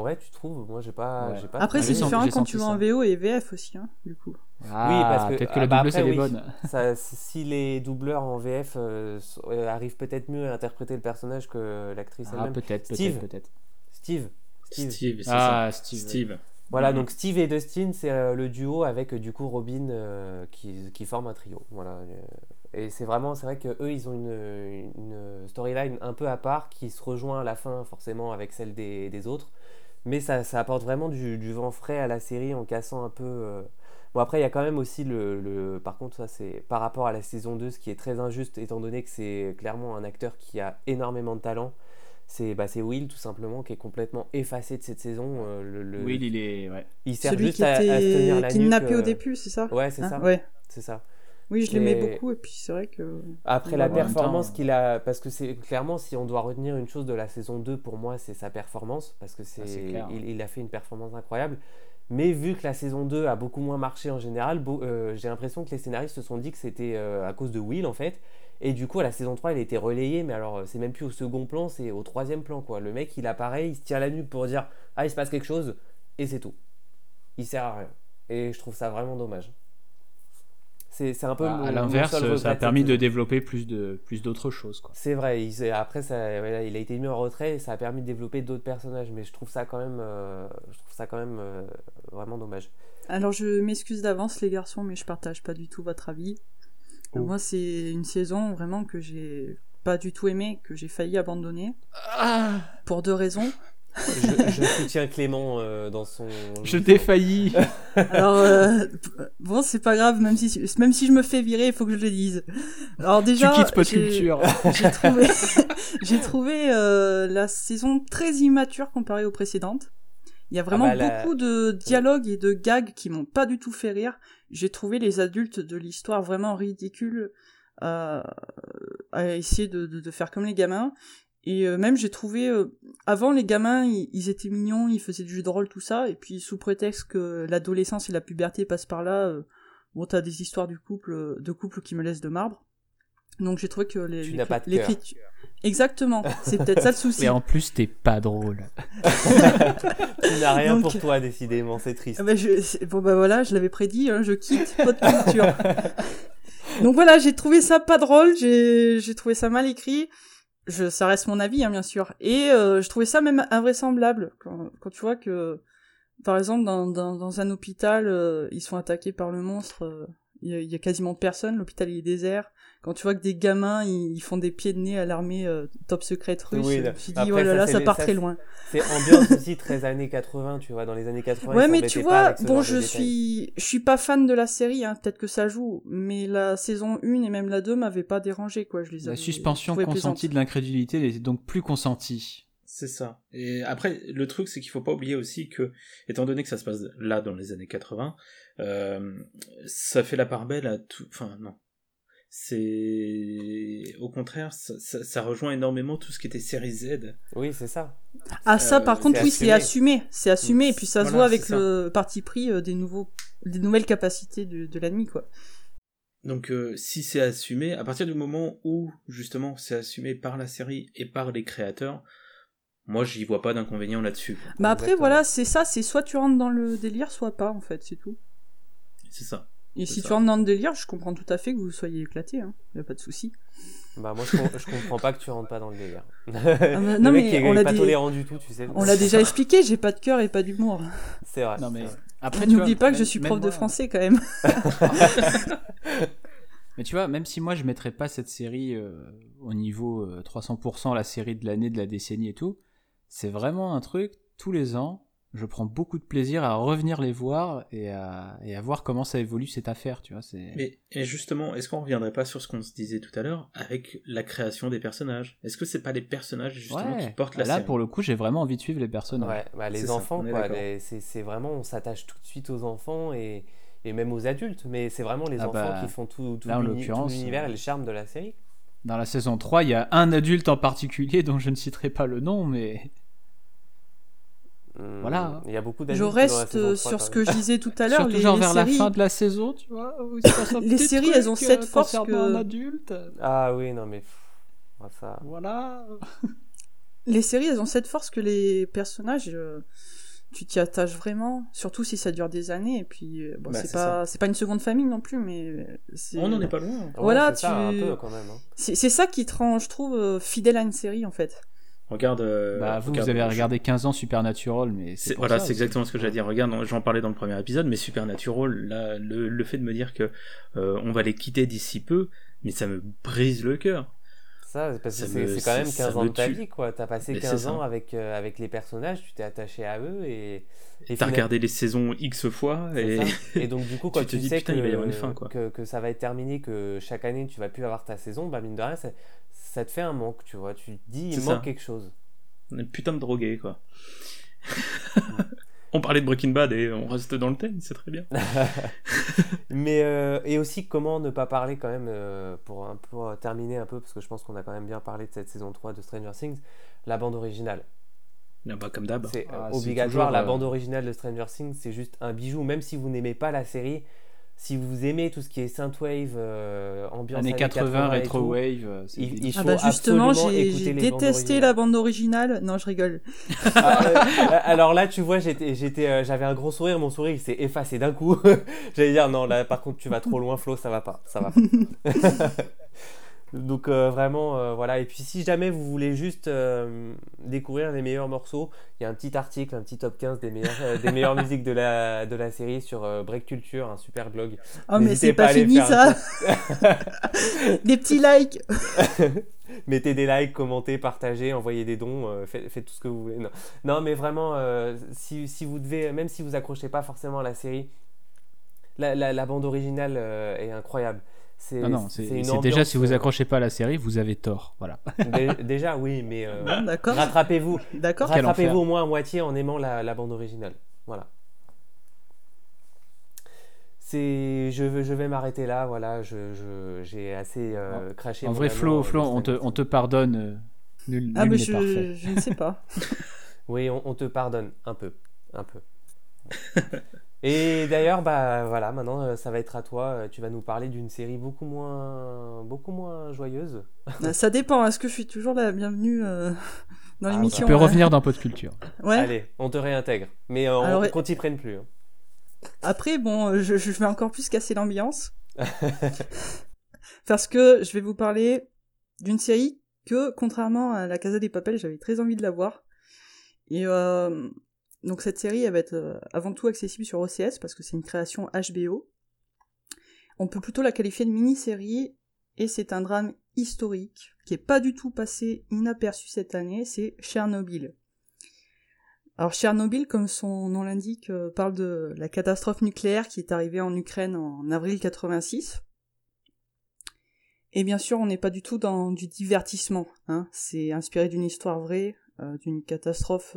Ouais, tu trouves Moi, j'ai pas, Ouais. j'ai pas. Après, Ah, c'est différent quand tu ça. en VO et VF aussi, hein, du coup. Ah, parce que- peut-être que ah la bah doubleuse après, elle est oui. bonne. Ça, si les doubleurs en VF euh, euh, arrivent peut-être mieux à interpréter le personnage que l'actrice Ah, elle-même. peut-être, Steve. peut-être, peut-être. Steve. Steve. Steve, c'est ça. Ah, Steve. Steve. Voilà, Mhm. donc Steve et Dustin, c'est euh, le duo avec du coup Robin euh, qui, qui forment un trio. Voilà. Et c'est vraiment, c'est vrai que eux, ils ont une, une storyline un peu à part qui se rejoint à la fin forcément avec celle des, des autres. Mais ça, ça apporte vraiment du, du vent frais à la série en cassant un peu. euh, Bon, après, il y a quand même aussi le. le- Par contre, ça, c'est par rapport à la saison 2, ce qui est très injuste, étant donné que c'est clairement un acteur qui a énormément de talent. C'est bah, c'est Will, tout simplement, qui est complètement effacé de cette saison. euh, le, le- Will, il est. Ouais. il sert Celui juste qui à, à se tenir était la kidnappé nuque, au euh, début, c'est ça? Ouais, c'est Hein? ça. Ouais. C'est ça. Oui, je l'aimais Mais- beaucoup, et puis c'est vrai que. Après la performance qu'il a, parce que c'est clairement si on doit retenir une chose de la saison 2 pour moi c'est sa performance parce que c'est Ah, c'est il, il a fait une performance incroyable. Mais vu que la saison 2 a beaucoup moins marché en général, beau- euh, j'ai l'impression que les scénaristes se sont dit que c'était euh, à cause de Will en fait. Et du coup à la saison 3 il a été relayé, mais alors c'est même plus au second plan, c'est au troisième plan quoi. Le mec il apparaît, il se tire la nuque pour dire ah il se passe quelque chose et c'est tout. Il sert à rien. Et je trouve ça vraiment dommage. C'est c'est un peu Bah, mon- à mon l'inverse, regret ça a permis de développer plus de plus d'autres choses. Quoi. C'est vrai, il, après ça, voilà, il a été mis en retrait et ça a permis de développer d'autres personnages, mais je trouve ça quand même, euh, je trouve ça quand même euh, vraiment dommage. Alors, je m'excuse d'avance, les garçons, mais je partage pas du tout votre avis. Oh. Moi, c'est une saison vraiment que j'ai pas du tout aimée, que j'ai failli abandonner. Pour deux raisons. Je, je soutiens Clément euh, dans son. Je défaillis. Alors, euh, bon, c'est pas grave, même si, même si je me fais virer, il faut que je le dise. Alors, tu déjà. quittes Pop j'ai- Culture. J'ai trouvé, j'ai trouvé euh, la saison très immature comparée aux précédentes. Il y a vraiment bah, la- beaucoup de dialogues et de gags qui m'ont pas du tout fait rire. J'ai trouvé les adultes de l'histoire vraiment ridicules euh, à essayer de, de, de faire comme les gamins. Et euh, même j'ai trouvé euh, avant les gamins ils, ils étaient mignons, ils faisaient du jeu de rôle tout ça et puis sous prétexte que l'adolescence et la puberté passent par là, euh, bon t'as des histoires du couple de couple qui me laissent de marbre. Donc j'ai trouvé que les Tu les- pas de exactement, c'est peut-être ça le souci. Et en plus, t'es pas drôle. Tu n'as rien Donc- pour toi, décidément, c'est triste. Ah bah, je, bon bah voilà, je l'avais prédit, hein, je quitte votre culture. Donc voilà, j'ai trouvé ça pas drôle, j'ai j'ai trouvé ça mal écrit. Ça reste mon avis, hein, bien sûr. Et euh, je trouvais ça même invraisemblable quand, tu vois que, par exemple, dans, un hôpital, euh, ils sont attaqués par le monstre. euh, Il y, a, quasiment personne, l'hôpital est désert. Quand tu vois que des gamins ils, ils font des pieds de nez à l'armée euh, top secrète russe, Oui, suis dit après, oh là ça, là, ça les- part ça, très loin. C'est ambiance aussi très années 80, tu vois, dans les années 80. Ouais, mais tu vois, bon, je suis, je suis pas fan de la série, hein, peut-être que ça joue, mais la saison 1 et même la 2 m'avaient pas dérangé, quoi, je les La avais suspension consentie de l'incrédulité n'est donc plus consentie. C'est ça. Et après, le truc, c'est qu'il faut pas oublier aussi que, étant donné que ça se passe là dans les années 80, euh, ça fait la part belle à tout. Enfin, non. C'est au contraire, ça, ça- ça rejoint énormément tout ce qui était série Z. Oui, c'est ça. Ah, ça, Euh, par contre, c'est oui, c'est assumé. c'est assumé, et puis ça se voit avec le parti pris euh, des nouveaux, des nouvelles capacités de, de l'ennemi, quoi. Donc, euh, si c'est assumé, à partir du moment où justement c'est assumé par la série et par les créateurs, moi j'y vois pas d'inconvénient là-dessus. Bah après, Exactement. voilà, c'est ça, c'est soit tu rentres dans le délire, soit pas, en fait, c'est tout. C'est ça. Et si ça. tu rentres dans le délire, je comprends tout à fait que vous soyez éclaté, hein, y a pas de souci. Bah, moi, je, com- je comprends pas que tu rentres pas dans le délire. bah, le non, mec mais est, on l'a pas dit- tolérant du tout, tu sais. On l'a déjà expliqué, j'ai pas de cœur et pas d'humour. C'est vrai. Non mais vrai. après, tu N'oublie pas que même- je suis prof de français, quand même. Mais tu vois, même si moi je mettrais pas cette série euh, au niveau euh, 300% la série de l'année, de la décennie et tout, c'est vraiment un truc, tous les ans, je prends beaucoup de plaisir à revenir les voir et à, et à voir comment ça évolue cette affaire, tu vois. C'est... Mais et justement, est-ce qu'on reviendrait pas sur ce qu'on se disait tout à l'heure avec la création des personnages? Est-ce que c'est pas les personnages justement Ouais. qui portent la là, série? pour le coup, j'ai vraiment envie de suivre les personnages. Ouais, bah, les enfants, quoi. les- C'est c'est vraiment, on s'attache tout de suite aux enfants et, et même aux adultes, mais c'est vraiment les Ah enfants bah, qui font tout, tout là, en l'uni- tout l'univers euh, et le charme de la série. Dans la saison 3, il y a un adulte en particulier dont je ne citerai pas le nom, mais Hum, Voilà. Il y a beaucoup Je reste euh, 3, sur ce que je disais tout à l'heure. surtout les, genre les vers séries, la fin de la saison, tu vois. où Les séries, elles ont cette euh, force que- un adulte. Ah oui, non mais... ouais, ça... Voilà. les séries, elles ont cette force que les personnages, euh, tu t'y attaches vraiment, surtout si ça dure des années. Et puis, euh, bon, Bah, c'est c'est pas, c'est pas une seconde famille non plus, mais c'est. On n'en est pas loin. Ouais, Voilà, c'est ça, tu- un peu quand même. hein. C'est c'est ça qui te rend, je trouve, euh, fidèle à une série en fait. Regarde. euh, bah, vous, regarde, vous avez je- regardé 15 ans Supernatural, mais C'est, c'est voilà, c'est exactement ce que j'allais dire. Regarde, j'en parlais dans le premier épisode, mais Supernatural, là, le, le fait de me dire que euh, on va les quitter d'ici peu, mais ça me brise le cœur. Ça, c'est parce que Ça c'est c'est quand même ça 15 ans de ta tue. vie, quoi. T'as passé Mais c'est 15 ça. ans avec, euh, avec les personnages, tu t'es attaché à eux et... T'as final- regardé les saisons X fois C'est et donc du coup, quand Tu tu, te dis, sais putain, que, il va y avoir une fin, quoi. Que, que ça va être terminé, que chaque année tu vas plus avoir ta saison, bah mine de rien, ça, te fait un manque, tu vois. Tu te dis, il manque ça. quelque chose. on est putain de drogués, quoi. on parlait de Breaking Bad et on reste dans le thème, c'est très bien. Mais euh, et aussi comment ne pas parler quand même euh, pour un pour terminer un peu parce que je pense qu'on a quand même bien parlé de cette saison 3 de Stranger Things, la bande originale. Là, bah, comme d'hab. C'est Ah, obligatoire. toujours, la euh, bande originale de Stranger Things, c'est juste un bijou. Même si vous n'aimez pas la série, si vous aimez tout ce qui est synthwave, euh, ambiance Années années 80, et rétro tout, wave. euh, il, il faut Ah bah justement, absolument j'ai écouter j'ai les bandes détesté originales. la bande originale. Non, je rigole. Ah, euh, alors là, tu vois, j'étais, j'étais, euh, j'avais un gros sourire, mon sourire il s'est effacé d'un coup. J'allais dire non, là par contre tu vas trop loin, Flo, ça va pas, ça va pas. Donc euh, vraiment, euh, voilà. Et puis si jamais vous voulez juste euh, découvrir les meilleurs morceaux, il y a un petit article, un petit top 15 des meilleures, des meilleures musiques de la, de la série sur Break Culture, un super blog. Oh, mais c'est pas pas fini ça. Des petits likes. Mettez des likes, commentez, partagez, envoyez des dons, faites, faites tout ce que vous voulez. Non, Non, mais vraiment, si, si vous devez, même si vous accrochez pas forcément à la série, la, la- la bande originale est incroyable. C'est Ah non, c'est déjà si vous euh, accrochez pas à la série, vous avez tort. Voilà. dé- déjà, oui, mais euh, rattrapez-vous. D'accord. Rattrapez-vous au moins à moitié en aimant la, la bande originale. Voilà. C'est, je, vais- je vais m'arrêter là. Voilà, je, je- j'ai assez euh, craché. En vrai, Flo, euh, Flo de on, te, on te pardonne. euh, Nul, Ah, nul mais je, je ne sais pas. Oui, on, on te pardonne un peu, un peu. Et d'ailleurs, bah voilà, maintenant euh, ça va être à toi. Euh, Tu vas nous parler d'une série beaucoup moins, beaucoup moins joyeuse. Euh, Ça dépend. Est-ce que je suis toujours la bienvenue euh, dans Ah, l'émission Tu peux ouais revenir dans Pot de Culture. Ouais. Allez, on te réintègre. Mais euh, on- Alors, qu'on t'y prenne plus. hein. Après, bon, je, je vais encore plus casser l'ambiance. parce que je vais vous parler d'une série que, contrairement à La Casa des Papel, j'avais très envie de la voir. Et euh, donc cette série, va être euh, avant tout accessible sur OCS parce que c'est une création HBO. On peut plutôt la qualifier de mini-série et c'est un drame historique qui est pas du tout passé inaperçu cette année, c'est Chernobyl. Alors Chernobyl, comme son nom l'indique, euh, parle de la catastrophe nucléaire qui est arrivée en Ukraine en avril 86. Et bien sûr, on n'est pas du tout dans du divertissement. Hein. C'est inspiré d'une histoire vraie, euh, d'une catastrophe.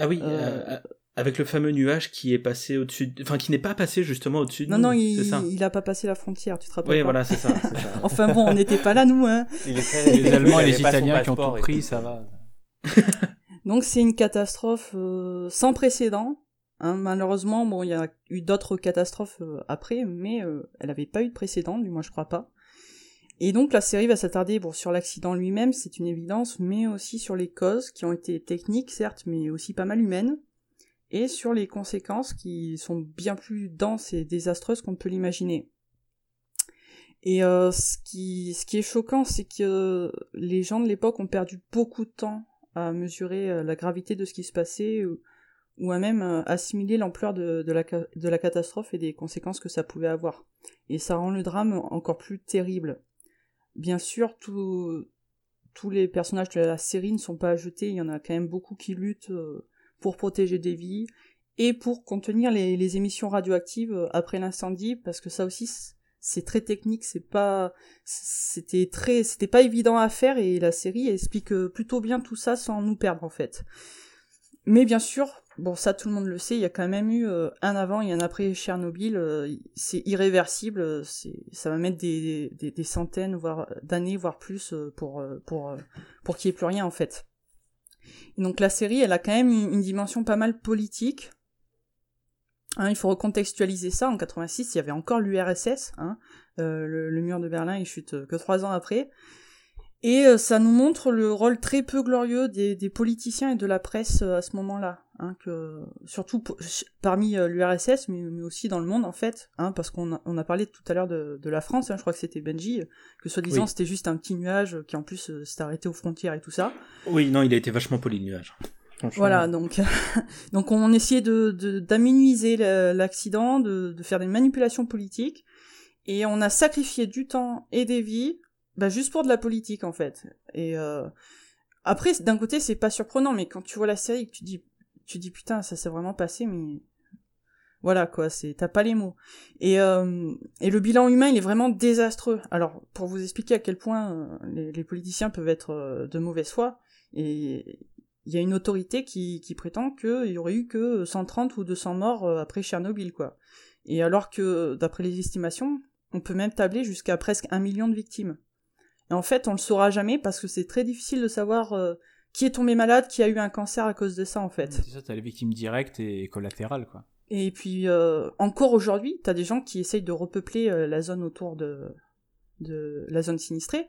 Ah oui, Euh, euh, avec le fameux nuage qui est passé au-dessus, de- enfin qui n'est pas passé justement au-dessus de Non, nous. non, il, ça. il a pas passé la frontière, tu te rappelles Oui, pas voilà, c'est ça. Enfin bon, on n'était pas là, nous, hein. Il est très Les Allemands et les Italiens qui ont tout pris, ça va. Donc c'est une catastrophe euh, sans précédent. Hein, malheureusement, bon, il y a eu d'autres catastrophes euh, après, mais euh, elle n'avait pas eu de précédent, du moins je crois pas. Et donc la série va s'attarder bon, sur l'accident lui-même, c'est une évidence, mais aussi sur les causes qui ont été techniques, certes, mais aussi pas mal humaines, et sur les conséquences qui sont bien plus denses et désastreuses qu'on peut l'imaginer. Et euh, ce, qui, ce qui est choquant, c'est que les gens de l'époque ont perdu beaucoup de temps à mesurer euh, la gravité de ce qui se passait ou, à même euh, assimiler l'ampleur de la catastrophe et des conséquences que ça pouvait avoir. Et ça rend le drame encore plus terrible. Bien sûr, tous les personnages de la série ne sont pas jetés, il y en a quand même beaucoup qui luttent euh, pour protéger des vies et pour contenir les, les émissions radioactives euh, après l'incendie, parce que ça aussi c'est très technique, c'est pas c'était très c'était pas évident à faire et la série explique euh, plutôt bien tout ça sans nous perdre en fait. Mais bien sûr, bon ça tout le monde le sait, il y a quand même eu euh, un avant et un après Tchernobyl, euh, c'est irréversible, euh, ça va mettre des, centaines voire d'années voire plus pour pour pour qu'il y ait plus rien en fait. Donc la série, elle a quand même une, dimension pas mal politique. Hein, il faut recontextualiser ça. En 86, il y avait encore l'URSS. Hein, le, le mur de Berlin, il chute que trois ans après. Et euh, ça nous montre le rôle très peu glorieux des, des politiciens et de la presse euh, à ce moment-là. Hein, que, surtout parmi euh, l'URSS, mais, mais aussi dans le monde en fait. Hein, parce qu'on a, on a parlé tout à l'heure de, de la France, hein, je crois que c'était Benji, que soi-disant Oui. c'était juste un petit nuage qui en plus s'est arrêté aux frontières et tout ça. Oui, non, il a été vachement poli le nuage. Voilà, donc, donc on essayait de, de, l'accident, de, de faire des manipulations politiques, et on a sacrifié du temps et des vies, bah, juste pour de la politique en fait. Et euh, après, d'un côté, c'est pas surprenant, mais quand tu vois la série, tu dis, tu dis putain, ça s'est vraiment passé, mais voilà quoi, c'est t'as pas les mots. Et euh, et le bilan humain, il est vraiment désastreux. Alors pour vous expliquer à quel point euh, les, politiciens peuvent être de mauvaise foi, et il y a une autorité qui, prétend qu'il y aurait eu que 130 ou 200 morts après Tchernobyl, quoi. Et alors que, d'après les estimations, on peut même tabler jusqu'à presque un million de victimes. Et en fait, on le saura jamais parce que c'est très difficile de savoir euh, qui est tombé malade, qui a eu un cancer à cause de ça, en fait. C'est ça, t'as les victimes directes et collatérales, quoi. Et puis, euh, encore aujourd'hui, t'as des gens qui essayent de repeupler euh, la zone autour de, de la zone sinistrée.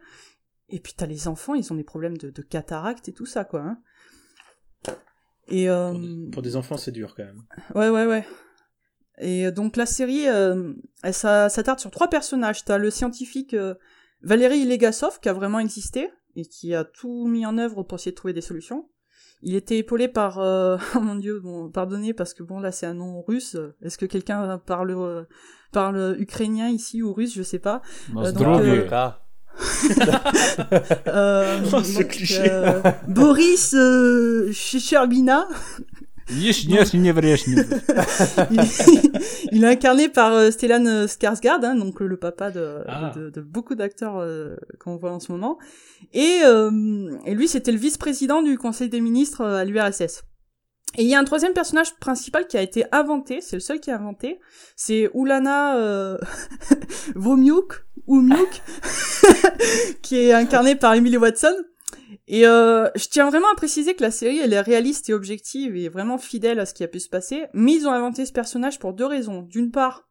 Et puis, t'as les enfants, ils ont des problèmes de, de cataracte et tout ça, quoi. hein. Et, euh, Pour, des, pour des enfants, c'est dur quand même. Ouais, ouais, ouais. Et donc la série, euh, elle s'a- s'attarde sur trois personnages. T'as le scientifique Valéry Legasov, qui a vraiment existé, et qui a tout mis en œuvre pour essayer de trouver des solutions. Il était épaulé par... euh, oh mon dieu, bon, pardonnez, parce que bon, là c'est un nom russe. Est-ce que quelqu'un parle, euh, parle ukrainien ici ou russe, je sais pas. Euh, donc, euh, Euh, Oh, donc, cliché. euh, Boris euh, Checherbina, Il, il est incarné par euh, Stellan Skarsgård, hein, donc euh, le papa de, Ah. de, de beaucoup d'acteurs euh, qu'on voit en ce moment. Et, euh, et lui, c'était le vice-président du Conseil des ministres euh, à l'URSS. Et il y a un troisième personnage principal qui a été inventé, c'est le seul qui a inventé, c'est Ulana euh, Vomiuk, ou Miuk, qui est incarné par Emily Watson. Et euh, je tiens vraiment à préciser que la série, elle est réaliste et objective et vraiment fidèle à ce qui a pu se passer. Mais ils ont inventé ce personnage pour deux raisons. D'une part,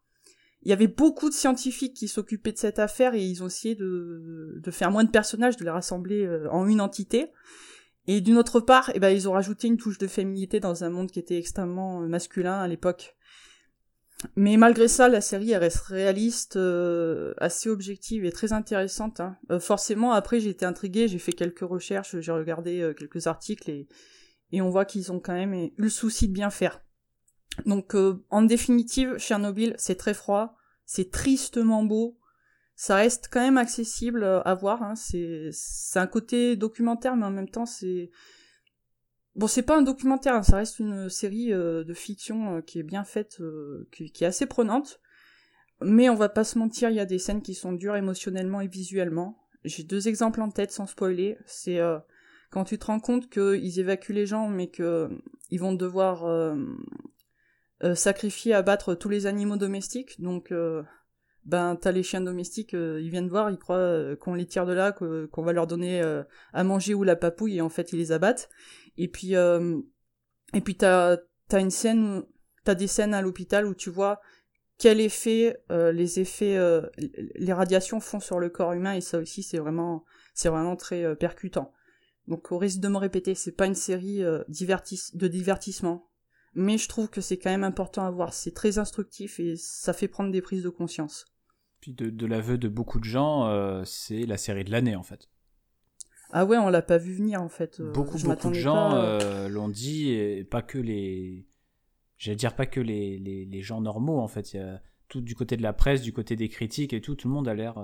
il y avait beaucoup de scientifiques qui s'occupaient de cette affaire et ils ont essayé de, de faire moins de personnages, de les rassembler euh, en une entité. Et d'une autre part, eh ben, ils ont rajouté une touche de féminité dans un monde qui était extrêmement euh, masculin à l'époque. Mais malgré ça, la série elle reste réaliste, euh, assez objective et très intéressante. Hein. forcément, après j'ai été intriguée, j'ai fait quelques recherches, j'ai regardé quelques articles et, et on voit qu'ils ont quand même eu le souci de bien faire. Donc euh, en définitive, Chernobyl, c'est très froid, c'est tristement beau, ça reste quand même accessible euh, à voir. Hein. C'est un côté documentaire, mais en même temps c'est bon, c'est pas un documentaire, hein. ça reste une série euh, de fiction qui est bien faite, qui, est assez prenante. Mais on va pas se mentir, il y a des scènes qui sont dures émotionnellement et visuellement. J'ai deux exemples en tête sans spoiler. C'est quand tu te rends compte qu'ils évacuent les gens, mais que ils vont devoir euh, sacrifier à battre tous les animaux domestiques. Donc, euh, ben, t'as les chiens domestiques, euh, ils viennent voir, ils croient qu'on les tire de là, qu'on va leur donner à manger ou la papouille, et en fait, ils les abattent. Et puis, et puis t'as as une scène, t'as des scènes à l'hôpital où tu vois quel effet les effets, les radiations font sur le corps humain, et ça aussi, c'est vraiment, c'est vraiment très percutant. Donc, au risque de me répéter, c'est pas une série de divertissement mais je trouve que c'est quand même important à voir. C'est très instructif et ça fait prendre des prises de conscience. Puis de, l'aveu de beaucoup de gens, euh, c'est la série de l'année en fait. Ah ouais, on l'a pas vu venir en fait. Euh, beaucoup, beaucoup de gens euh, l'ont dit, et pas que les. J'allais dire pas que les, les, gens normaux en fait. Il y a tout du côté de la presse, du côté des critiques et tout, tout le monde a l'air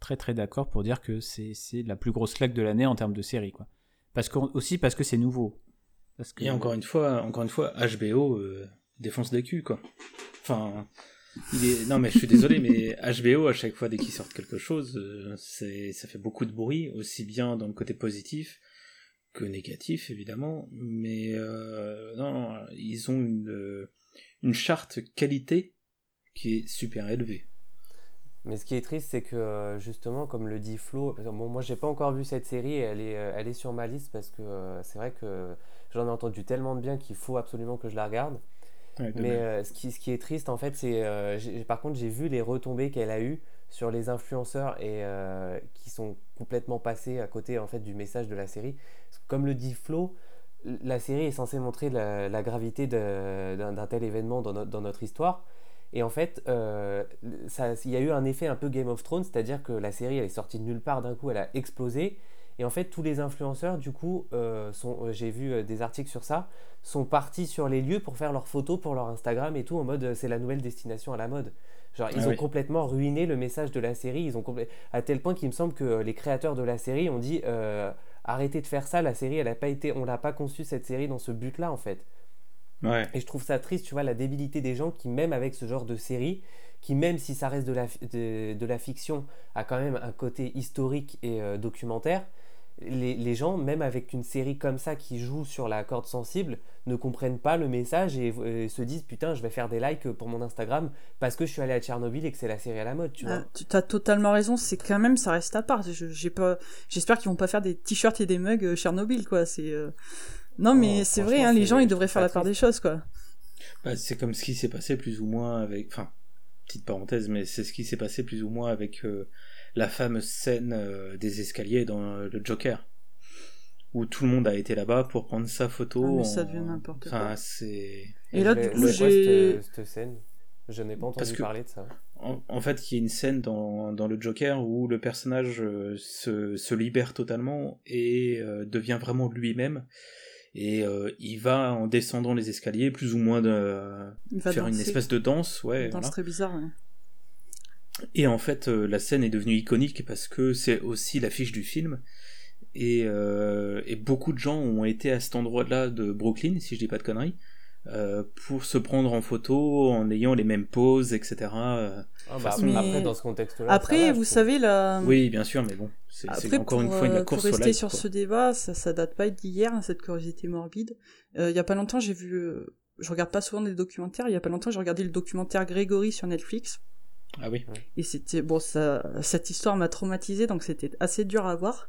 très très d'accord pour dire que c'est la plus grosse claque de l'année en termes de série quoi. Parce que, aussi parce que c'est nouveau. Et encore une fois, encore une fois, HBO euh, défonce des culs, quoi. Enfin, non mais je suis désolé, mais HBO à chaque fois dès qu'ils sortent quelque chose, euh, ça fait beaucoup de bruit, aussi bien dans le côté positif que négatif évidemment, mais euh, non, ils ont une, une charte qualité qui est super élevée. Mais ce qui est triste, c'est que justement, comme le dit Flo, bon, moi j'ai pas encore vu cette série, elle est, elle est sur ma liste parce que c'est vrai que J'en ai entendu tellement de bien qu'il faut absolument que je la regarde. Mais euh, ce, qui, ce qui est triste, en fait, c'est. Euh, par contre, j'ai vu les retombées qu'elle a eues sur les influenceurs et euh, qui sont complètement passés à côté en fait du message de la série. Comme le dit Flo, la série est censée montrer la, gravité d'un tel événement dans, dans, notre histoire. Et en fait, il y a eu un effet un peu Game of Thrones, c'est-à-dire que la série elle est sortie de nulle part d'un coup, elle a explosé. Et en fait, tous les influenceurs, du coup, euh, sont, euh, j'ai vu euh, des articles sur ça, sont partis sur les lieux pour faire leurs photos pour leur Instagram et tout, en mode c'est la nouvelle destination à la mode. Genre, ils ah ont complètement ruiné le message de la série, ils ont à tel point qu'il me semble que les créateurs de la série ont dit arrêtez de faire ça, la série, elle a pas été, on l'a pas conçue cette série dans ce but-là, en fait. Et je trouve ça triste, tu vois, la débilité des gens qui, même avec ce genre de série, qui même si ça reste de la, de, la fiction, a quand même un côté historique et documentaire, les, gens, même avec une série comme ça qui joue sur la corde sensible, ne comprennent pas le message et, se disent putain, je vais faire des likes pour mon Instagram parce que je suis allé à Tchernobyl et que c'est la série à la mode, tu vois. tu as totalement raison, c'est quand même, ça reste à part. J'ai pas, j'espère qu'ils vont pas faire des t-shirts et des mugs euh, Tchernobyl, quoi. C'est, euh, non, mais oh, c'est vrai, hein, les gens, ils devraient faire la part des choses, quoi. Bah, c'est comme ce qui s'est passé plus ou moins avec, enfin, petite parenthèse, mais c'est ce qui s'est passé plus ou moins avec euh, la fameuse scène euh, des escaliers dans euh, le Joker où tout le monde a été là-bas pour prendre sa photo. Ah, mais ça devient n'importe quoi. c'est. Et là, du coup, j'ai. Cette, scène, je n'ai pas entendu parler de ça. En, fait, il y a une scène dans, dans, le Joker où le personnage euh, se, se libère totalement et devient vraiment lui-même. Et il va en descendant les escaliers, plus ou moins de faire une espèce de danse, ouais. Une danse très bizarre. Ouais. Et en fait, euh, la scène est devenue iconique parce que c'est aussi l'affiche du film. Et, euh, et, beaucoup de gens ont été à cet endroit-là de Brooklyn, si je dis pas de conneries, euh, pour se prendre en photo en ayant les mêmes poses, etc. Ah, bah, Après, dans ce contexte-là. Après, vous savez, la. Oui, bien sûr, mais bon, c'est encore une fois une course Pour rester sur ce débat, ça, ça date pas d'hier, hein, cette curiosité morbide. Il y a pas longtemps, j'ai vu. Je regarde pas souvent des documentaires. Il y a pas longtemps, j'ai regardé le documentaire Grégory sur Netflix. Ah oui. Et c'était bon, ça, cette histoire m'a traumatisé, donc c'était assez dur à voir.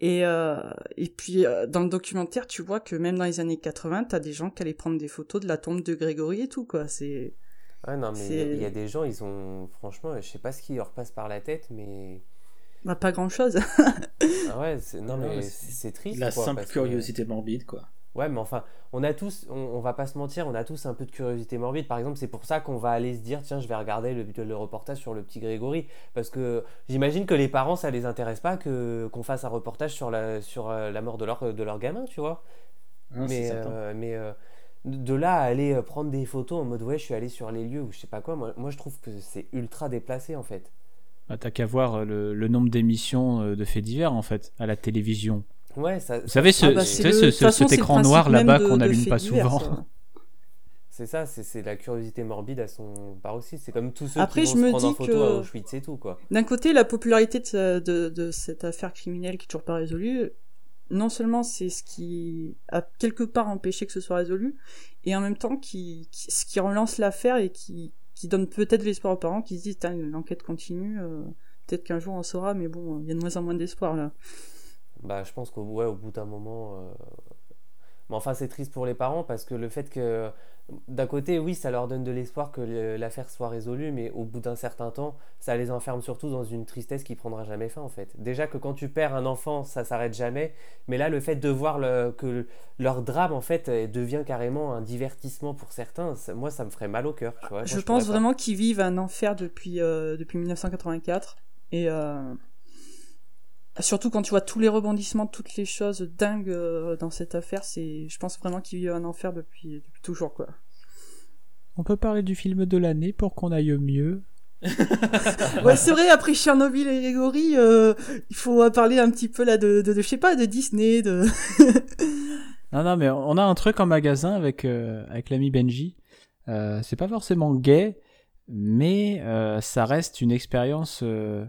Et, euh, et puis euh, dans le documentaire, tu vois que même dans les années 80, t'as des gens qui allaient prendre des photos de la tombe de Grégory et tout, quoi. C'est. Ouais, non, mais il y a- y, des gens, ils ont. Franchement, je sais pas ce qui leur passe par la tête, mais. Bah, pas grand chose. Ah ouais, non, mais c'est- triste. La quoi, simple que- curiosité morbide, quoi. Ouais, mais enfin, on a tous, on, on va pas se mentir, on a tous un peu de curiosité morbide. Par exemple, c'est pour ça qu'on va aller se dire, tiens, je vais regarder le, le reportage sur le petit Grégory. Parce que j'imagine que les parents, ça les intéresse pas que qu'on fasse un reportage sur la, sur euh, la mort de leur, de leur gamin, tu vois. Mais euh, mais euh, de là à aller prendre des photos en mode, ouais, je suis allé sur les lieux ou je sais pas quoi, moi, moi je trouve que c'est ultra déplacé en fait. Ah, T'as qu'à voir le, le nombre d'émissions de faits divers en fait à la télévision. Ouais, ça, Vous savez, ce, Ah bah, le- ce- ce- façon, cet écran noir là-bas qu'on n'allume pas divers, souvent. C'est ça, c'est la curiosité morbide à son paroxysme. C'est comme tous ceux Après, qui vont je se me prendre en dis photo que- à Auschwitz et tout, quoi. D'un côté, la popularité de, ce- de, de cette affaire criminelle qui est toujours pas résolue, non seulement c'est ce qui a quelque part empêché que ce soit résolu, et en même temps qui, qui- ce qui relance l'affaire et qui, qui donne peut-être de l'espoir aux parents qui se disent l'enquête continue, euh, peut-être qu'un jour on saura, mais bon, il y a de moins en moins d'espoir là. Bah, je pense qu'au ouais, au bout d'un moment. euh, Mais enfin, c'est triste pour les parents parce que le fait que. D'un côté, oui, ça leur donne de l'espoir que l'affaire soit résolue, mais au bout d'un certain temps, ça les enferme surtout dans une tristesse qui prendra jamais fin, en fait. Déjà que quand tu perds un enfant, ça s'arrête jamais, mais là, le fait de voir le- que leur drame, en fait, euh, devient carrément un divertissement pour certains, ça- moi, ça me ferait mal au cœur, tu vois. Moi, je pense vraiment qu'ils vivent un enfer depuis, euh, depuis 1984, et euh, surtout quand tu vois tous les rebondissements, toutes les choses dingues euh, dans cette affaire, c'est, je pense vraiment qu'ils vivent un enfer depuis, depuis toujours, quoi. On peut parler du film de l'année pour qu'on aille mieux. Ouais, c'est vrai, après Chernobyl et Grégory, euh, il faut parler un petit peu là de, de, de, je sais pas, de Disney, de... Non, non, mais on a un truc en magasin avec, euh, avec l'ami Benji. Euh, c'est pas forcément gay, mais euh, ça reste une expérience euh,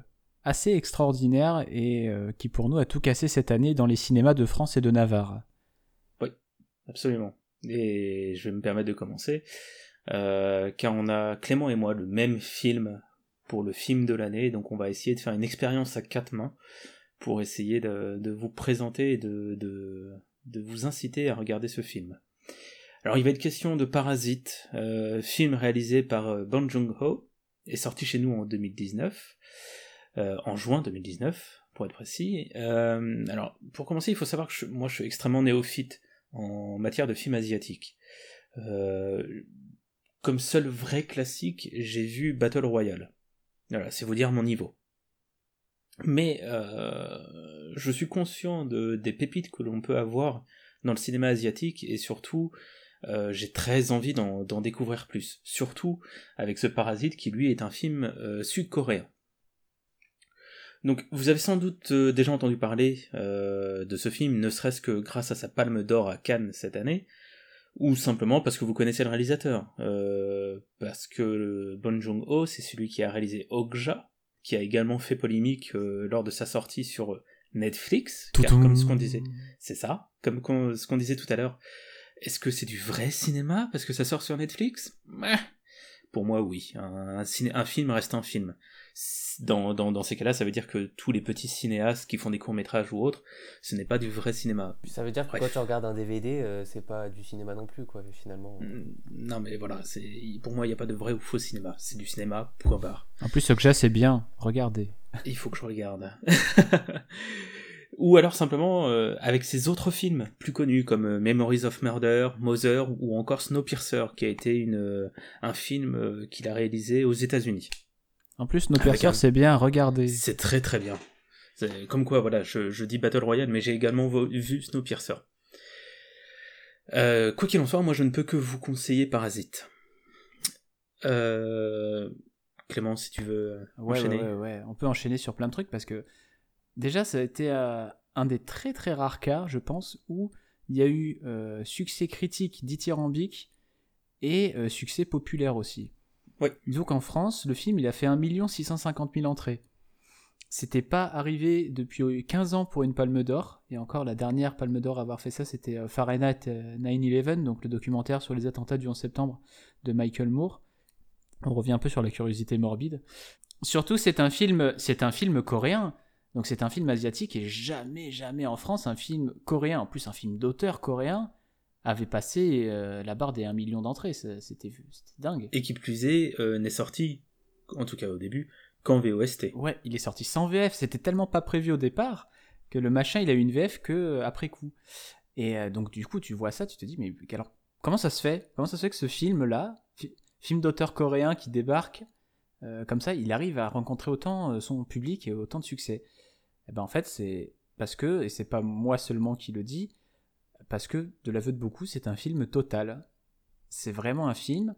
assez extraordinaire et euh, qui pour nous a tout cassé cette année dans les cinémas de France et de Navarre. Absolument. Et je vais me permettre de commencer, euh, car on a Clément et moi le même film pour le film de l'année, donc on va essayer de faire une expérience à quatre mains pour essayer de, vous présenter et de, de, vous inciter à regarder ce film. Alors il va être question de Parasite, euh, film réalisé par Bong Joon-ho, est sorti chez nous en 2019, euh, en juin 2019 pour être précis. Euh, alors pour commencer, il faut savoir que moi je suis extrêmement néophyte en matière de films asiatiques. Euh, comme seul vrai classique, j'ai vu Battle Royale. Voilà, c'est vous dire mon niveau. Mais euh, je suis conscient de, des pépites que l'on peut avoir dans le cinéma asiatique et surtout euh, j'ai très envie d'en découvrir plus. Surtout avec ce Parasite qui lui est un film euh, sud-coréen. Donc vous avez sans doute euh, déjà entendu parler euh, de ce film, ne serait-ce que grâce à sa palme d'or à Cannes cette année, ou simplement parce que vous connaissez le réalisateur. Euh, parce que Bon Joon-ho, c'est celui qui a réalisé Okja, qui a également fait polémique euh, lors de sa sortie sur Netflix, car comme ce qu'on disait, c'est ça, comme qu'on- ce qu'on disait tout à l'heure. Est-ce que c'est du vrai cinéma parce que ça sort sur Netflix? Pour moi, oui. Un, un ciné- un film reste un film. Dans, dans, dans ces cas-là, ça veut dire que tous les petits cinéastes qui font des courts-métrages ou autres, ce n'est pas du vrai cinéma. Ça veut dire que Bref. quand tu regardes un DVD, euh, c'est pas du cinéma non plus, quoi, finalement. Mm, Non, mais voilà, c'est pour moi, il n'y a pas de vrai ou faux cinéma. C'est du cinéma, point barre. En plus, Okja, c'est bien. Regardez. Il faut que je regarde. ou alors simplement euh, avec ses autres films plus connus comme euh, Memories of Murder, Mother ou encore Snowpiercer, qui a été une, euh, un film euh, qu'il a réalisé aux États-Unis. En plus, nos perceurs, un- c'est bien. Regardez. C'est très très bien. Comme quoi, voilà, je, je dis Battle Royale, mais j'ai également vu Snowpiercer. Euh, quoi qu'il en soit, moi je ne peux que vous conseiller Parasite. Euh, Clément, si tu veux Ouais, enchaîner. ouais. On peut enchaîner sur plein de trucs parce que déjà, ça a été euh, un des très très rares cas, je pense, où il y a eu euh, succès critique dithyrambique et succès populaire aussi. Ouais. Disons qu'en France, le film, il a fait 1 650 000 entrées. C'était pas arrivé depuis 15 ans pour une palme d'or, et encore la dernière palme d'or à avoir fait ça, c'était euh, Fahrenheit euh, 9-11, donc le documentaire sur les attentats du 11 septembre de Michael Moore. On revient un peu sur la curiosité morbide. Surtout, c'est un film, c'est un film coréen. Donc c'est un film asiatique et jamais, jamais en France, un film coréen, en plus un film d'auteur coréen, avait passé euh, la barre des 1 million d'entrées. C'était dingue. Et qui plus est, euh, n'est sorti, en tout cas au début, qu'en VOST. Ouais, il est sorti sans VF. C'était tellement pas prévu au départ que le machin, il a eu une VF que euh, après coup. Et donc du coup, tu vois ça, tu te dis, mais alors, comment ça se fait? Comment ça se fait que ce film-là, film d'auteur coréen qui débarque, comme ça, il arrive à rencontrer autant son public et autant de succès? Eh ben en fait, c'est parce que, et c'est pas moi seulement qui le dis, parce que, de l'aveu de beaucoup, c'est un film total. C'est vraiment un film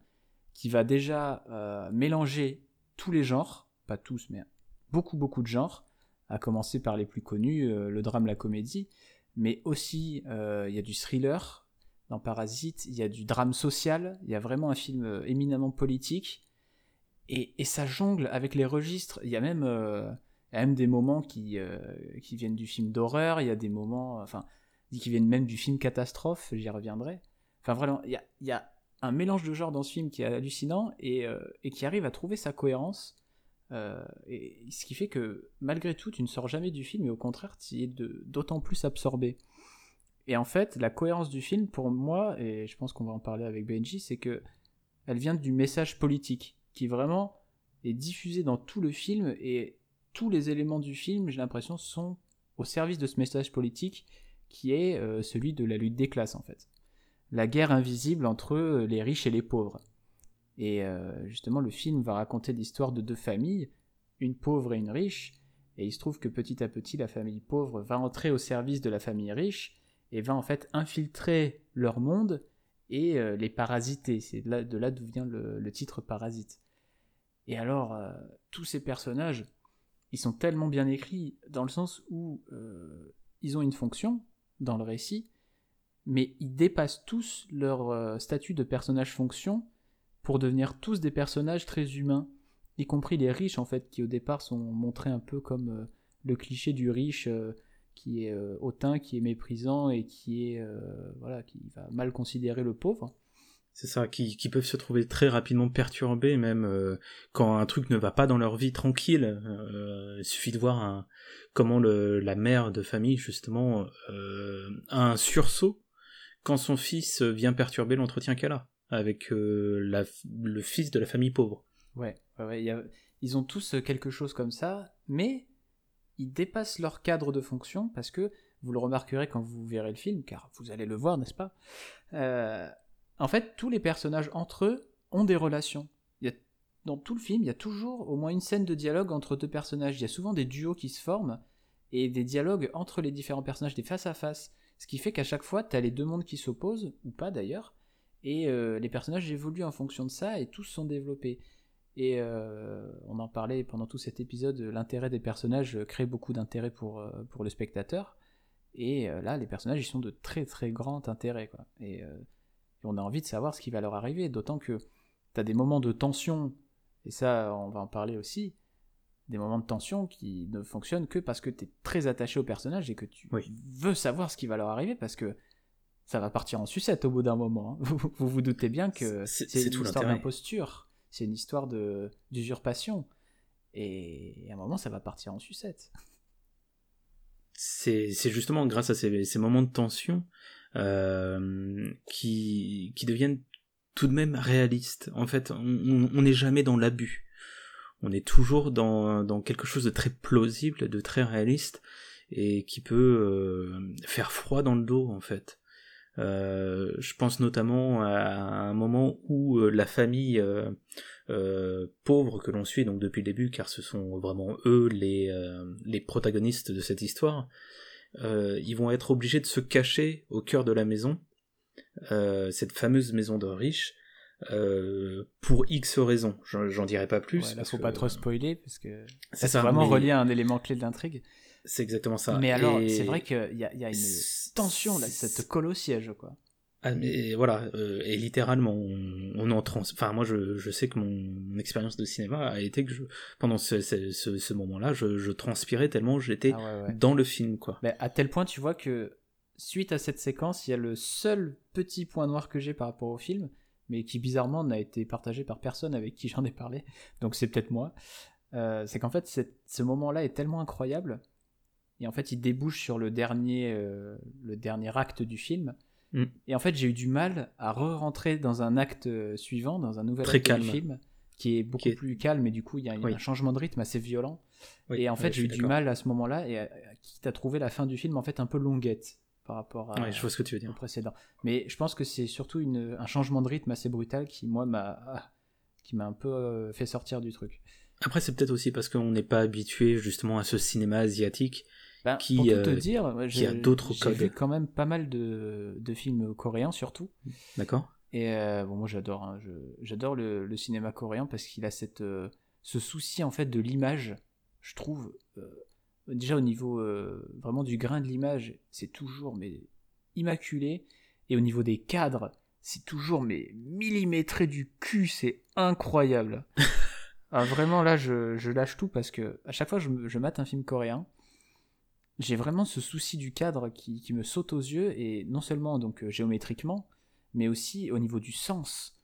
qui va déjà euh, mélanger tous les genres, pas tous, mais beaucoup, beaucoup de genres, à commencer par les plus connus, euh, le drame, la comédie, mais aussi euh, il y a du thriller dans Parasite, il y a du drame social, il y a vraiment un film éminemment politique, et, ça jongle avec les registres, il y a même même des moments qui, qui viennent du film d'horreur, il y a des moments, enfin, qui viennent même du film catastrophe, j'y reviendrai. Enfin, vraiment, il y a, y a un mélange de genres dans ce film qui est hallucinant et, euh, et qui arrive à trouver sa cohérence. Euh, et ce qui fait que malgré tout, tu ne sors jamais du film, et au contraire, tu es d'autant plus absorbé. Et en fait, la cohérence du film, pour moi, et je pense qu'on va en parler avec Benji, c'est que elle vient du message politique, qui vraiment est diffusé dans tout le film et tous les éléments du film, j'ai l'impression, sont au service de ce message politique qui est euh, celui de la lutte des classes en fait. La guerre invisible entre euh, les riches et les pauvres. Et euh, justement, le film va raconter l'histoire de deux familles, une pauvre et une riche, et il se trouve que petit à petit, la famille pauvre va entrer au service de la famille riche et va en fait infiltrer leur monde et les parasiter. C'est de là d'où vient le, titre Parasite. Et alors, tous ces personnages, ils sont tellement bien écrits dans le sens où ils ont une fonction dans le récit, mais ils dépassent tous leur euh, statut de personnage-fonction pour devenir tous des personnages très humains, y compris les riches en fait, qui au départ sont montrés un peu comme euh, le cliché du riche qui est hautain, qui est méprisant et qui est voilà, qui va mal considérer le pauvre. C'est ça, qui, peuvent se trouver très rapidement perturbés, même euh, quand un truc ne va pas dans leur vie tranquille. Euh, il suffit de voir comment la mère de famille, justement, euh, a un sursaut quand son fils vient perturber l'entretien qu'elle a avec le fils de la famille pauvre. Ouais, ouais, ils ont tous quelque chose comme ça, mais ils dépassent leur cadre de fonction parce que vous le remarquerez quand vous verrez le film, car vous allez le voir, n'est-ce pas? En fait, tous les personnages entre eux ont des relations. dans tout le film, il y a toujours au moins une scène de dialogue entre deux personnages. Il y a souvent des duos qui se forment et des dialogues entre les différents personnages, des face à face. Ce qui fait qu'à chaque fois, tu as les deux mondes qui s'opposent, ou pas d'ailleurs, et euh, les personnages évoluent en fonction de ça et tous sont développés. Et euh, on en parlait pendant tout cet épisode, l'intérêt des personnages crée beaucoup d'intérêt pour, euh, pour le spectateur. Et là, les personnages, ils sont de très très grand intérêt. Et et on a envie de savoir ce qui va leur arriver, d'autant que tu as des moments de tension, et ça on va en parler aussi, des moments de tension qui ne fonctionnent que parce que tu es très attaché au personnage et que tu veux savoir ce qui va leur arriver parce que ça va partir en sucette au bout d'un moment. Hein. Vous, vous, doutez bien que c'est une histoire d'imposture, c'est une histoire d'usurpation. Et à un moment, ça va partir en sucette. C'est justement grâce à ces, ces moments de tension qui, qui deviennent tout de même réalistes. En fait, on n'est jamais dans l'abus. On est toujours dans, dans quelque chose de très plausible, de très réaliste, et qui peut euh, faire froid dans le dos, en fait. Euh, je pense notamment à un moment où euh, la famille euh, euh, pauvre que l'on suit donc depuis le début, car ce sont vraiment eux les, les protagonistes de cette histoire, euh, ils vont être obligés de se cacher au cœur de la maison, euh, cette fameuse maison de riches, euh, pour X raisons. J'en dirai pas plus. Ouais, là, faut pas trop spoiler parce que c'est vraiment relié à un élément clé de l'intrigue. C'est exactement ça. Mais alors, c'est vrai qu'il y a, y a une tension là, cette colle au siège, quoi. Ah, mais voilà, euh, et littéralement, on, on en trans. Enfin, moi, je, je sais que mon, expérience de cinéma a été que je, pendant ce, ce, ce, moment-là, je, je, transpirais tellement j'étais ah dans le film, quoi. Mais à tel point, tu vois que suite à cette séquence, il y a le seul petit point noir que j'ai par rapport au film, mais qui bizarrement n'a été partagé par personne avec qui j'en ai parlé. Donc c'est peut-être moi. Euh, c'est qu'en fait, ce moment-là est tellement incroyable et en fait il débouche sur le dernier, euh, le dernier acte du film. Mm. Et en fait j'ai eu du mal à re-rentrer dans un acte euh, suivant, dans un nouvel Très acte calme. du film, qui est beaucoup plus calme, et du coup il y a Oui. un changement de rythme assez violent. Oui, et en fait j'ai eu du mal à ce moment-là, et à, à- quitte à trouver la fin du film en fait un peu longuette par rapport à, je vois ce que tu veux au précédent. Mais je pense que c'est surtout une, un changement de rythme assez brutal qui, moi, m'a ah, qui m'a un peu euh, fait sortir du truc. Après, c'est peut-être aussi parce qu'on n'est pas habitué justement à ce cinéma asiatique. Ben, Qui, pour tout euh, te dire, ouais, qui a j'ai- d'autres J'ai vu quand même pas mal de, de films coréens surtout. D'accord Et euh, bon, moi j'adore, hein, j'adore le, le cinéma coréen parce qu'il a cette, euh, ce souci en fait de l'image, je trouve. euh, déjà au niveau euh, vraiment du grain de l'image, c'est toujours mais immaculé. Et au niveau des cadres, c'est toujours mais millimétré du cul, c'est incroyable. Ah, vraiment là, je, je lâche tout parce que à chaque fois je mate un film coréen, j'ai vraiment ce souci du cadre qui, me saute aux yeux et non seulement donc euh, géométriquement, mais aussi au niveau du sens.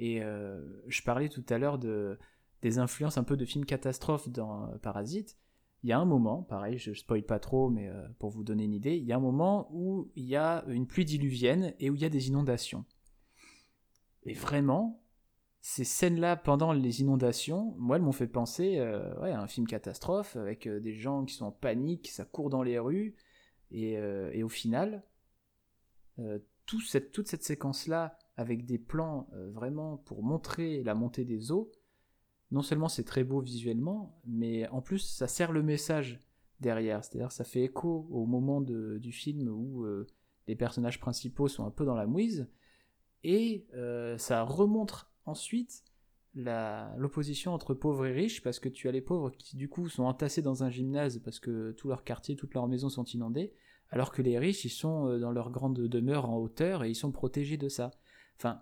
Et euh, je parlais tout à l'heure de, des influences un peu de films catastrophes dans euh, Parasite. Il y a un moment, pareil, je spoil pas trop, mais pour vous donner une idée, il y a un moment où il y a une pluie diluvienne et où il y a des inondations. Et vraiment, ces scènes-là pendant les inondations, moi, elles m'ont fait penser euh, à un film catastrophe avec euh, des gens qui sont en panique, ça court dans les rues, et, euh, et au final, tout cette, toute cette séquence-là, avec des plans vraiment pour montrer la montée des eaux, non seulement c'est très beau visuellement, mais en plus ça sert le message derrière. C'est-à-dire ça fait écho au moment du film où les personnages principaux sont un peu dans la mouise, et ça remontre ensuite l'opposition entre pauvres et riches, parce que tu as les pauvres qui du coup sont entassés dans un gymnase parce que tout leur quartier, toutes leurs maisons sont inondées, alors que les riches, ils sont euh, dans leur grande demeure en hauteur et ils sont protégés de ça. Enfin,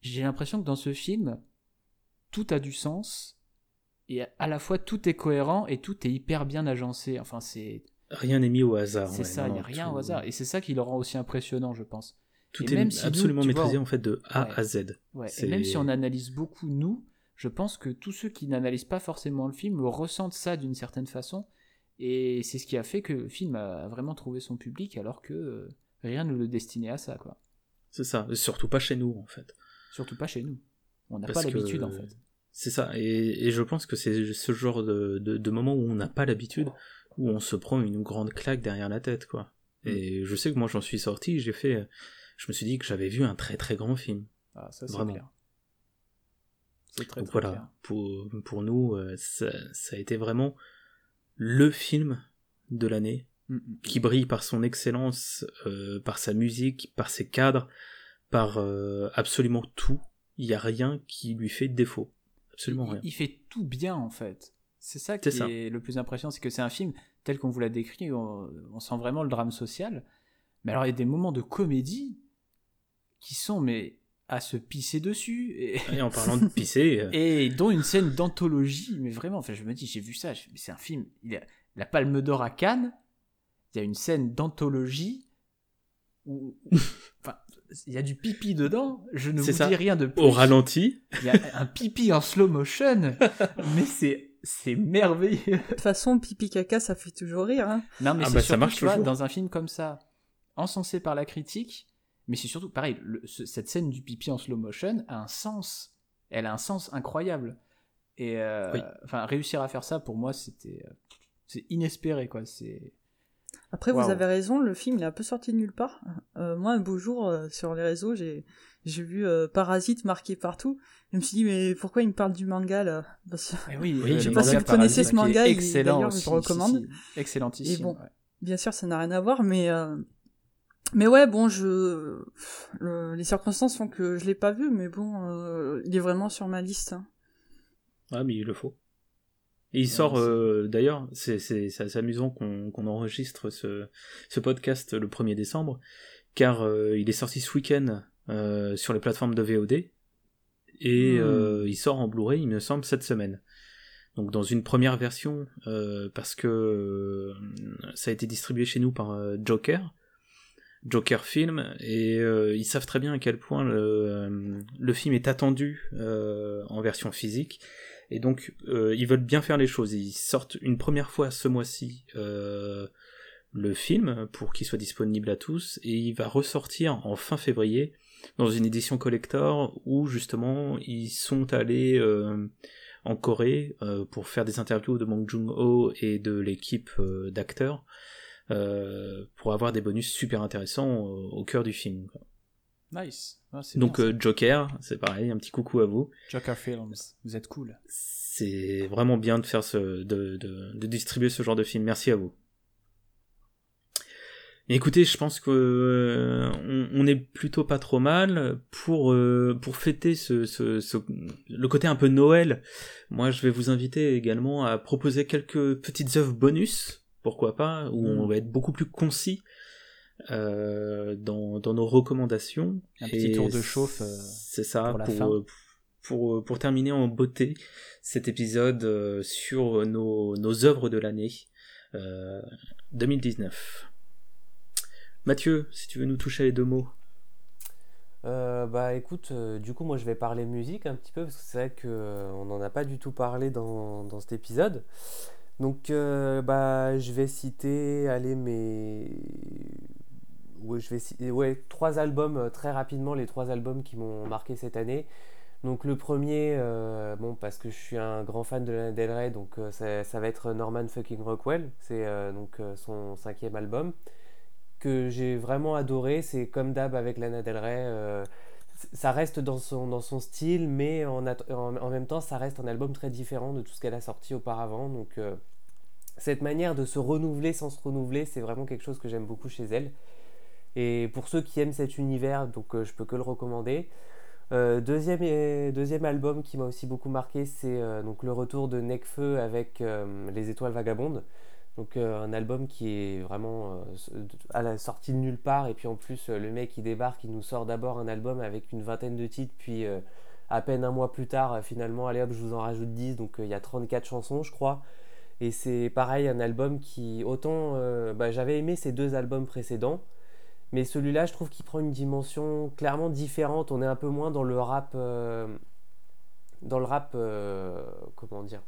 j'ai l'impression que dans ce film, tout a du sens et à la fois tout est cohérent et tout est hyper bien agencé. Enfin, c'est Rien n'est mis au hasard. c'est ouais, ça, il n'y a rien tout- au hasard. Et c'est ça qui le rend aussi impressionnant, je pense. Tout Et est même si absolument maîtrisé en fait de A Ouais. à Z. Ouais, Et même si on analyse beaucoup, nous, je pense que tous ceux qui n'analysent pas forcément le film ressentent ça d'une certaine façon. Et c'est ce qui a fait que le film a vraiment trouvé son public alors que euh, rien ne le destinait à ça, quoi. C'est ça. Surtout pas chez nous en fait. Surtout pas chez nous. On n'a pas que- l'habitude, en fait. C'est ça. Et, et je pense que c'est ce genre de, de, de moment où on n'a pas l'habitude, où on se prend une grande claque derrière la tête, quoi. Mm. Et je sais que moi j'en suis sorti, j'ai fait, je me suis dit que j'avais vu un très très grand film. Ah, ça, c'est Vraiment. clair. C'est très, Donc très voilà, clair. pour, pour nous, euh, ça, ça a été vraiment le film de l'année, Mm, mm. qui brille par son excellence, euh, par sa musique, par ses cadres, par euh, absolument tout. Il n'y a rien qui lui fait défaut. Absolument il, rien. il fait tout bien en fait. C'est ça C'est qui ça. est le plus impressionnant, c'est que c'est un film tel qu'on vous l'a décrit, on, on sent vraiment le drame social. Mais alors il y a des moments de comédie qui sont mais à se pisser dessus et, Et en parlant de pisser, euh, et dont une scène d'anthologie. Mais vraiment, enfin je me dis j'ai vu ça, je fais, mais c'est un film. Il a la Palme d'Or à Cannes. Il y a une scène d'anthologie où, enfin il y a du pipi dedans. Je ne vous ça. dis rien de plus. au ralenti, Il y a un pipi en slow motion, mais c'est c'est merveilleux. De toute façon, pipi caca, ça fait toujours rire. Hein. Non, mais Ah c'est bah, ça marche tu vois, toujours. dans un film comme ça, encensé par la critique, mais c'est surtout pareil. le- ce- cette scène du pipi en slow motion a un sens. Elle a un sens incroyable. Et euh, Oui. enfin, réussir à faire ça pour moi, c'était euh, c'est inespéré quoi. C'est Après, vous avez raison, le film il est un peu sorti de nulle part. Euh, moi, un beau jour, euh, sur les réseaux, j'ai j'ai vu euh, Parasite marqué partout. Je me suis dit, mais pourquoi il me parle du manga là? Parce que- Eh oui, Oui, je sais pas si vous connaissez ce manga, d'ailleurs, je le recommande. si, si. excellentissime. Et bon, ouais. Bien sûr, ça n'a rien à voir, mais euh, mais ouais, bon, je le- les circonstances font que je l'ai pas vu, mais bon, euh, il est vraiment sur ma liste. hein. ah mais il le faut. Et il sort euh, d'ailleurs, c'est assez amusant qu'on enregistre ce ce podcast le 1er décembre, car euh, il est sorti ce week-end euh, sur les plateformes de VOD et Hmm. il sort en Blu-ray, il me semble, cette semaine. Donc dans une première version, parce que ça a été distribué chez nous par Joker, Joker film et ils savent très bien à quel point le, le film est attendu en version physique et donc ils veulent bien faire les choses. Ils sortent une première fois ce mois-ci le film pour qu'il soit disponible à tous et il va ressortir en fin février dans une édition collector où justement ils sont allés euh, en Corée euh, pour faire des interviews de Bong Joon-ho et de l'équipe euh, d'acteurs pour avoir des bonus super intéressants au, cœur du film. Nice. Ah, Donc Joker, c'est pareil, un petit coucou à vous. Joker Films, vous êtes cool. C'est vraiment bien de faire ce, de, de, de distribuer ce genre de film. Merci à vous. Écoutez, je pense que euh, on, est plutôt pas trop mal pour euh, pour fêter ce, ce, le côté un peu Noël. Moi, je vais vous inviter également à proposer quelques petites œuvres bonus, pourquoi pas, où on mm. va être beaucoup plus concis euh, dans, dans nos recommandations. Un petit tour de chauffe. C'est ça pour, pour, pour terminer en beauté cet épisode sur nos nos œuvres de l'année 2019. Mathieu, si tu veux nous toucher les deux mots. Euh, bah écoute, euh, du coup moi je vais parler musique un petit peu parce que c'est vrai qu'on euh, n'en a pas du tout parlé dans, dans cet épisode. Donc bah je vais citer allez mes ouais, je vais citer, ouais, trois albums très rapidement les trois albums qui m'ont marqué cette année. Donc le premier bon parce que je suis un grand fan de Lana Del Rey donc ça, ça, va être Norman fucking Rockwell, c'est donc son cinquième album que j'ai vraiment adoré. C'est comme d'hab avec Lana Del Rey. Euh, ça reste dans son, style, mais en, même temps, ça reste un album très différent de tout ce qu'elle a sorti auparavant. Donc, euh, cette manière de se renouveler sans se renouveler, c'est vraiment quelque chose que j'aime beaucoup chez elle. Et pour ceux qui aiment cet univers, donc euh, je peux que le recommander. deuxième, deuxième album qui m'a aussi beaucoup marqué, c'est donc le retour de Necfeu avec Les Étoiles Vagabondes. Donc euh, un album qui est vraiment euh, à la sortie de nulle part. Et puis en plus euh, le mec qui débarque, il nous sort d'abord un album avec une vingtaine de titres. Puis à peine un mois plus tard finalement allez hop je vous en rajoute 10 donc il y a 34 chansons je crois. Et c'est pareil un album qui autant bah, j'avais aimé ces deux albums précédents. Mais celui-là je trouve qu'il prend une dimension clairement différente. On est un peu moins dans le rap dans le rap comment dire?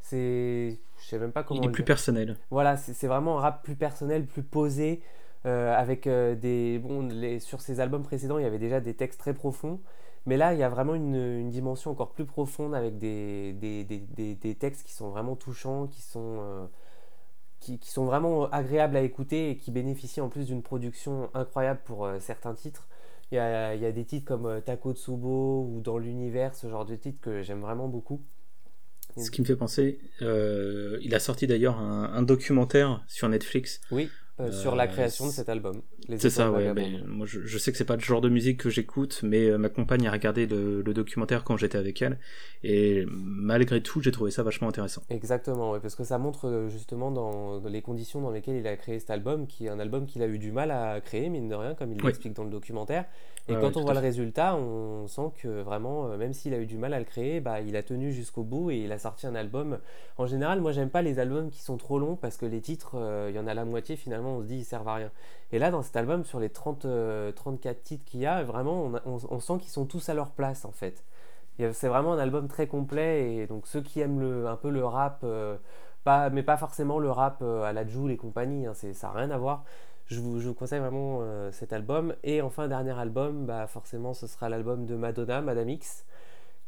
C'est je sais même pas comment. Il est plus personnel. Voilà, c'est vraiment un rap plus personnel, plus posé. Euh, avec euh, des. Bon, les, sur ses albums précédents, il y avait déjà des textes très profonds. Mais là, il y a vraiment une, une dimension encore plus profonde avec des, des, des, des, textes qui sont vraiment touchants, qui sont, euh, qui, qui, sont vraiment agréables à écouter et qui bénéficient en plus d'une production incroyable pour certains titres. Il y, a, il y, a, des titres comme Tako Tsubo ou Dans l'univers, ce genre de titres que j'aime vraiment beaucoup. Ce qui me fait penser, euh, il a sorti d'ailleurs un, un, documentaire sur Netflix. Oui, euh, sur la création de cet album. C'est ça, ouais. moi, je, je, sais que c'est pas le genre de musique que j'écoute, mais euh, ma compagne a regardé le, le documentaire quand j'étais avec elle, et malgré tout, j'ai trouvé ça vachement intéressant. Exactement, ouais, parce que ça montre euh, justement dans, dans, les conditions dans lesquelles il a créé cet album, qui est un album qu'il a eu du mal à créer, mine de rien, comme il l'explique dans le documentaire. Et quand on voit le résultat, on sent que vraiment, même s'il a eu du mal à le créer, bah, il a tenu jusqu'au bout et il a sorti un album. En général, moi, j'aime pas les albums qui sont trop longs parce que les titres, il y en a la moitié finalement on se dit ils servent à rien. Et là, dans cet album, sur les 30, 34 euh, titres qu'il y a, vraiment, on, sent qu'ils sont tous à leur place en fait. C'est vraiment un album très complet et donc ceux qui aiment le, un peu le rap, euh, mais pas forcément le rap euh, à la Joule et compagnie, hein, ça n'a rien à voir. Je vous, conseille vraiment cet album. Et enfin, dernier album, bah, forcément, ce sera l'album de Madonna, Madame X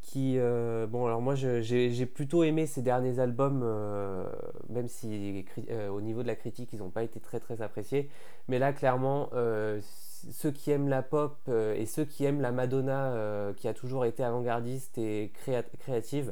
qui euh, bon alors moi j'ai plutôt aimé ces derniers albums euh, même si euh, au niveau de la critique ils n'ont pas été très très appréciés mais là clairement ceux qui aiment la pop et ceux qui aiment la Madonna qui a toujours été avant-gardiste et créative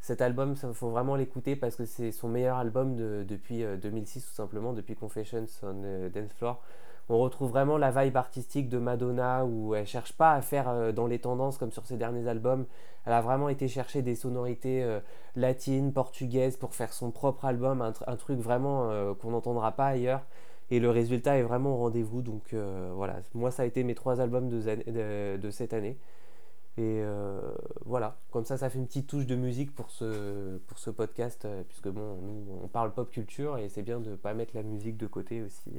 cet album il faut vraiment l'écouter parce que c'est son meilleur album de, depuis 2006 tout simplement depuis Confessions on Dance Floor on retrouve vraiment la vibe artistique de Madonna où elle cherche pas à faire dans les tendances comme sur ses derniers albums. Elle a vraiment été chercher des sonorités euh, latines, portugaises pour faire son propre album, un, truc vraiment euh, qu'on n'entendra pas ailleurs. Et le résultat est vraiment au rendez-vous. Donc voilà, moi ça a été mes trois albums de, de, cette année. Et voilà, comme ça, ça fait une petite touche de musique pour ce, pour ce podcast, puisque bon, nous, on parle pop culture et c'est bien de ne pas mettre la musique de côté aussi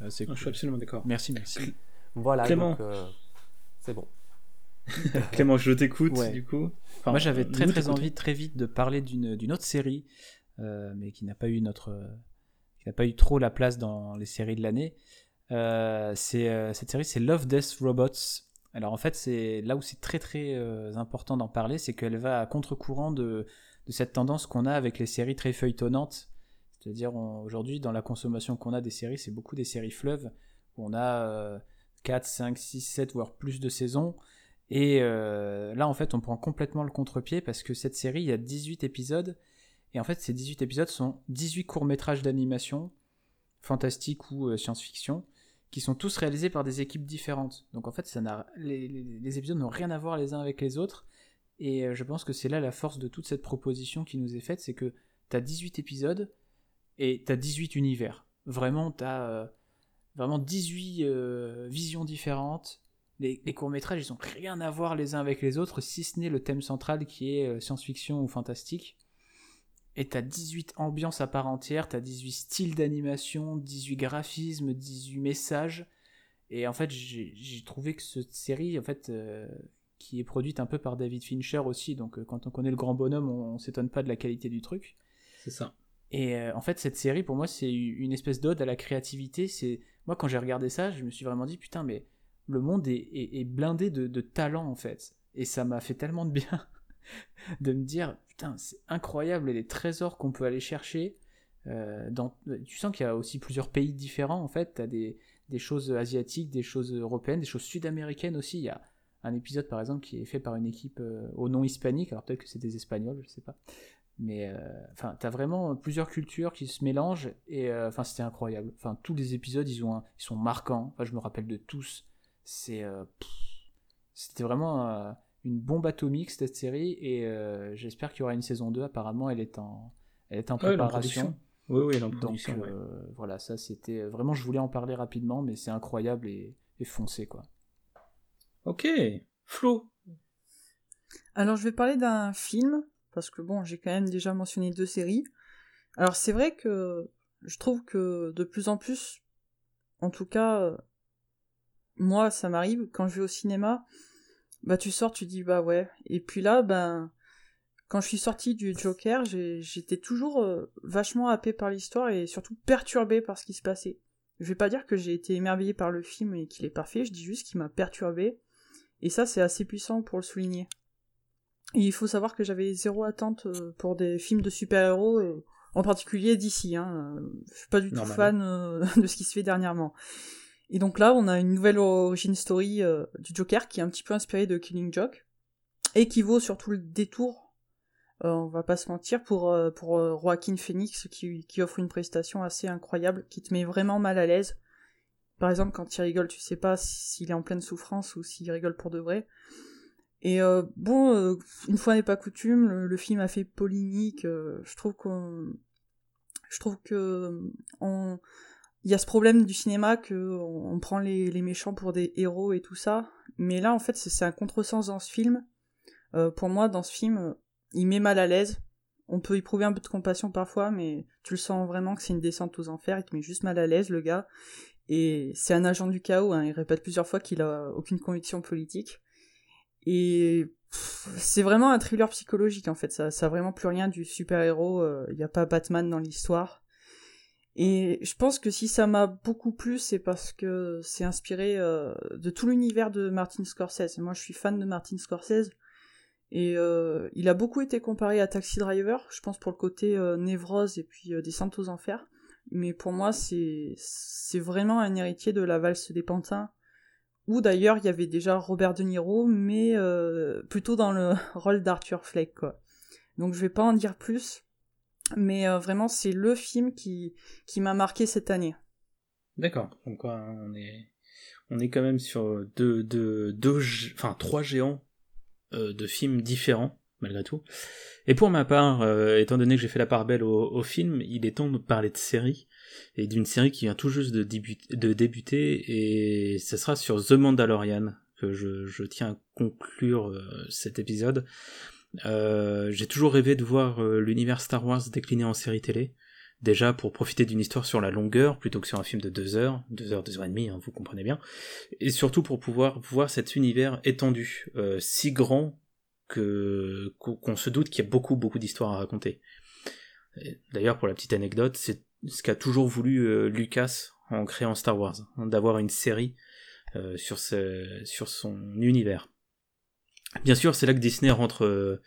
Ah, c'est Je suis absolument d'accord. Merci, merci. Voilà, Clément. donc euh, c'est bon. Clément, je t'écoute Ouais. du coup. Enfin, Moi, j'avais très très envie très vite de parler d'une d'une autre série, euh, mais qui n'a pas eu notre, qui n'a pas eu trop la place dans les séries de l'année. Euh, c'est euh, cette série, c'est Love, Death, Robots. Alors en fait, c'est là où c'est très très euh, important d'en parler, c'est qu'elle va à contre-courant de, de cette tendance qu'on a avec les séries très feuilletonnantes. C'est-à-dire aujourd'hui, dans la consommation qu'on a des séries, c'est beaucoup des séries fleuves où on a euh, 4, 5, 6, 7, voire plus de saisons. Et euh, là, en fait, on prend complètement le contre-pied parce que cette série, il y a 18 épisodes. Et en fait, ces 18 épisodes sont 18 courts-métrages d'animation, fantastique ou euh, science-fiction, qui sont tous réalisés par des équipes différentes. Donc en fait, ça n'a, les, épisodes n'ont rien à voir les uns avec les autres. Et euh, je pense que c'est là la force de toute cette proposition qui nous est faite, c'est que tu as 18 épisodes et tu as 18 univers. Vraiment, tu as vraiment 18 euh, visions différentes. Les, les courts-métrages, ils ont rien à voir les uns avec les autres, si ce n'est le thème central qui est euh, science-fiction ou fantastique. Et t'as 18 ambiances à part entière, t'as 18 styles d'animation, 18 graphismes, 18 messages. Et en fait, j'ai j'ai trouvé que cette série, en fait, euh, qui est produite un peu par David Fincher aussi, donc euh, quand on connaît le grand bonhomme, on, on s'étonne pas de la qualité du truc. C'est ça. Et euh, en fait, cette série, pour moi, c'est une espèce d'ode à la créativité. C'est Moi, quand j'ai regardé ça, je me suis vraiment dit, putain, mais le monde est, blindé de, de talent, en fait. Et ça m'a fait tellement de bien de me dire, putain, c'est incroyable les trésors qu'on peut aller chercher. Euh. Tu sens qu'il y a aussi plusieurs pays différents, en fait. Tu as des, des choses asiatiques, des choses européennes, des choses sud-américaines aussi. Il y a un épisode, par exemple, qui est fait par une équipe euh, au nom hispanique. Alors peut-être que c'est des Espagnols, je sais pas. Mais euh, enfin, t'as vraiment plusieurs cultures qui se mélangent et euh, enfin c'était incroyable. Enfin tous les épisodes ils ont ils sont marquants. Enfin je me rappelle de tous. C'est euh, c'était vraiment euh, une bombe atomique cette série et euh, j'espère qu'il y aura une saison 2. Apparemment elle est en elle est en Ouais, elle est en préparation. Oui, oui, elle est en Donc ouais. voilà ça c'était vraiment je voulais en parler rapidement mais c'est incroyable et, et foncé quoi. Ok. Flo. Alors je vais parler d'un film, parce que bon, j'ai quand même déjà mentionné deux séries. Alors c'est vrai que je trouve que de plus en plus, en tout cas, moi ça m'arrive, quand je vais au cinéma, bah tu sors, tu dis bah ouais. Et puis là, ben, quand je suis sortie du Joker, j'étais toujours euh, vachement happé par l'histoire et surtout perturbé par ce qui se passait. Je vais pas dire que j'ai été émerveillé par le film et qu'il est parfait, je dis juste qu'il m'a perturbé. Et ça, c'est assez puissant pour le souligner. Et il faut savoir que j'avais zéro attente euh, pour des films de super-héros, et en particulier d'ici. Hein. Je suis pas du tout fan euh, de ce qui se fait dernièrement. Et donc là, on a une nouvelle origin story euh, du Joker qui est un petit peu inspirée de Killing Joke et qui vaut surtout le détour. euh, on va pas se mentir pour euh, pour euh, Joaquin Phoenix qui, qui offre une prestation assez incroyable qui te met vraiment mal à l'aise. Par exemple, quand il rigole, tu sais pas s'il est en pleine souffrance ou s'il rigole pour de vrai. Et bon, une fois n'est pas coutume, le, le film a fait polémique. je trouve qu'on, je trouve que on, il y a ce problème du cinéma que on, prend les, méchants pour des héros et tout ça. Mais là, en fait, c'est un contresens dans ce film. Euh, pour moi, dans ce film, euh, il met mal à l'aise. On peut éprouver un peu de compassion parfois, mais tu le sens vraiment que c'est une descente aux enfers. Il te met juste mal à l'aise, le gars. Et c'est un agent du chaos. Hein. Il répète plusieurs fois qu'il a aucune conviction politique. Et c'est vraiment un thriller psychologique en fait. Ça, ça vraiment plus rien du super-héros. Il n'y a pas Batman dans l'histoire. Et je pense que si ça m'a beaucoup plu, c'est parce que c'est inspiré euh, de tout l'univers de Martin Scorsese. Moi, je suis fan de Martin Scorsese. Et euh, il a beaucoup été comparé à Taxi Driver, je pense pour le côté euh, névrose et puis descente aux enfers. Mais pour moi, c'est vraiment un héritier de la valse des pantins où d'ailleurs il y avait déjà Robert De Niro, mais plutôt dans le rôle d'Arthur Fleck, quoi. Donc je vais pas en dire plus, mais euh, vraiment c'est le film qui, qui m'a marqué cette année. D'accord. Donc quoi, on est on est quand même sur deux deux deux enfin trois géants euh, de films différents malgré tout. Et pour ma part, euh, étant donné que j'ai fait la part belle au, film, il est temps de parler de série et d'une série qui vient tout juste de, début- de débuter et ce sera sur The Mandalorian que je, je tiens à conclure cet épisode. Euh, j'ai toujours rêvé de voir euh, l'univers Star Wars décliné en série télé. déjà pour profiter d'une histoire sur la longueur plutôt que sur un film de deux heures, deux heures, deux heures et demie, hein, vous comprenez bien, et surtout pour pouvoir voir cet univers étendu, euh, si grand qu'on se doute qu'il y a beaucoup beaucoup d'histoires à raconter. D'ailleurs, pour la petite anecdote, c'est ce qu'a toujours voulu Lucas en créant Star Wars, hein, d'avoir une série sur son univers. Bien sûr, c'est là que Disney rentre euh,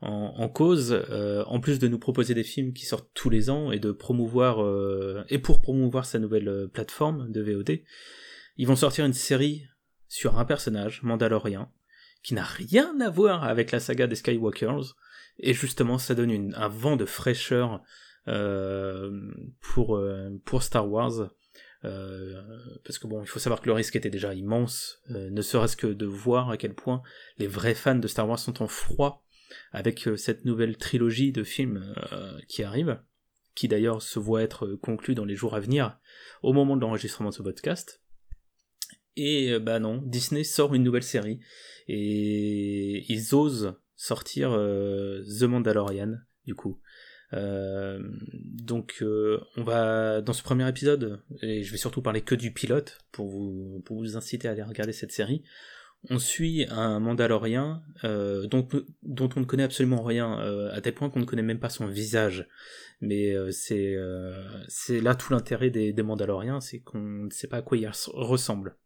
en, cause, euh, en plus de nous proposer des films qui sortent tous les ans et de promouvoir et pour promouvoir sa nouvelle plateforme de VOD, ils vont sortir une série sur un personnage, Mandalorian, qui n'a rien à voir avec la saga des Skywalkers, et justement ça donne un vent de fraîcheur pour, Star Wars. euh, parce que bon, il faut savoir que le risque était déjà immense, euh, ne serait-ce que de voir à quel point les vrais fans de Star Wars sont en froid avec euh, cette nouvelle trilogie de films qui arrive, qui d'ailleurs se voit être conclue dans les jours à venir, au moment de l'enregistrement de ce podcast. Et bah non, Disney sort une nouvelle série, et ils osent sortir The Mandalorian, du coup. Euh, donc euh, on va dans ce premier épisode, et je vais surtout parler que du pilote pour vous, inciter à aller regarder cette série. On suit un Mandalorien euh, dont, on ne connaît absolument rien, euh, à tel point qu'on ne connaît même pas son visage. Mais euh, c'est là tout l'intérêt des, des Mandaloriens, c'est qu'on ne sait pas à quoi il ressemble.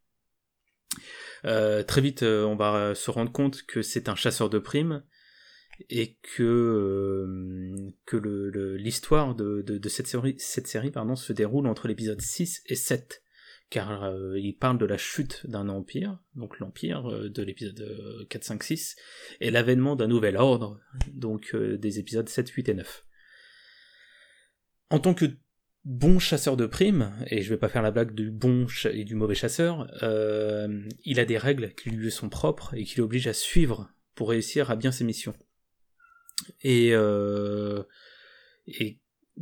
très vite, on va se rendre compte que c'est un chasseur de primes et que euh, l'histoire de, cette série cette série se déroule entre l'épisode 6 et 7 car euh, il parle de la chute d'un empire donc l'empire euh, de l'épisode 4 5 6 et l'avènement d'un nouvel ordre donc des épisodes 7 8 et 9 en tant que bon chasseur de primes, et je vais pas faire la blague du bon et du mauvais chasseur, il a des règles qui lui sont propres et qui l'obligent à suivre pour réussir à bien ses missions. Et, euh, et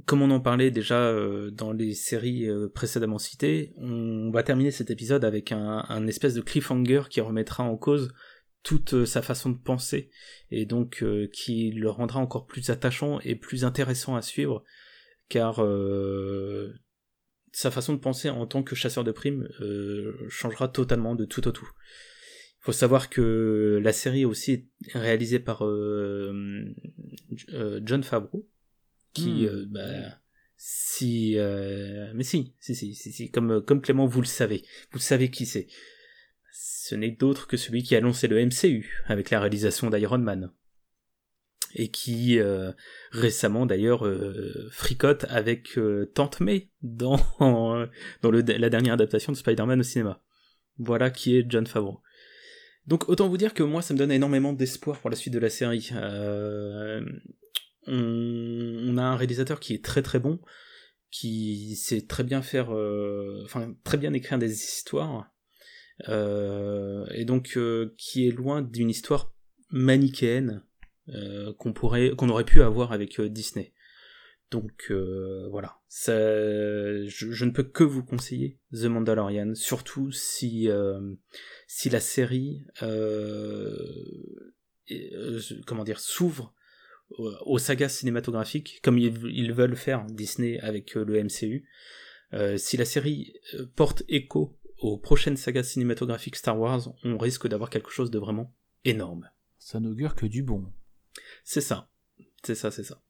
comme on en parlait déjà euh, dans les séries euh, précédemment citées, on va terminer cet épisode avec un espèce de cliffhanger qui remettra en cause toute sa façon de penser et donc qui le rendra encore plus attachant et plus intéressant à suivre car sa façon de penser en tant que chasseur de primes changera totalement de tout au tout faut savoir que la série aussi est réalisée par euh, euh, John Favreau, qui, hmm. euh, bah, si, mais si, si, si, si, comme, comme Clément, vous le savez, vous savez qui c'est. Ce n'est d'autre que celui qui a lancé le MCU avec la réalisation d'Iron Man et qui récemment d'ailleurs fricote avec Tante May dans dans le, la dernière adaptation de Spider-Man au cinéma. Voilà qui est John Favreau. Donc autant vous dire que moi ça me donne énormément d'espoir pour la suite de la série. Euh, on, a un réalisateur qui est très très bon, qui sait très bien faire, euh, enfin très bien écrire des histoires, euh, et donc qui est loin d'une histoire manichéenne qu'on aurait pu avoir avec Disney. Donc voilà, ça, je, ne peux que vous conseiller The Mandalorian, surtout si si la série euh, euh, comment dire s'ouvre aux sagas cinématographiques comme ils, veulent faire Disney avec euh, le MCU. si la série porte écho aux prochaines sagas cinématographiques Star Wars, on risque d'avoir quelque chose de vraiment énorme. Ça n'augure que du bon. C'est ça. C'est ça, c'est ça.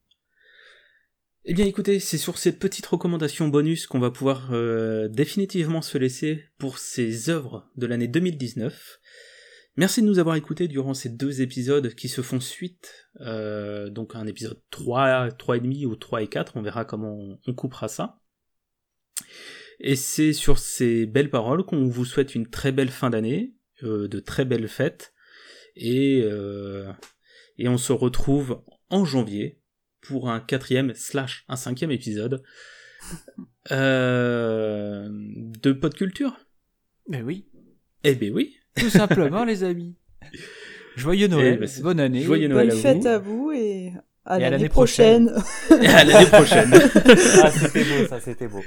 Eh bien écoutez, c'est sur cette petite recommandation bonus qu'on va pouvoir euh, définitivement se laisser pour ces œuvres de l'année 2019. Merci de nous avoir écoutés durant ces deux épisodes qui se font suite, euh, donc un épisode 3, 3 et demi ou 3 et 4, on verra comment on, coupera ça. Et c'est sur ces belles paroles qu'on vous souhaite une très belle fin d'année, euh, de très belles fêtes, et, et on se retrouve en janvier pour un quatrième slash un cinquième épisode euh, de Pod Culture. Mais oui. Eh ben oui. Tout simplement, les amis. Joyeux Noël, eh ben, bonne année. Joyeux Noël Bonne à fête vous. à vous et à l'année prochaine. et à l'année prochaine. ah, c'était beau, ça, c'était beau.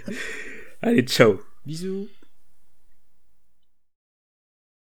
Allez, ciao. Bisous.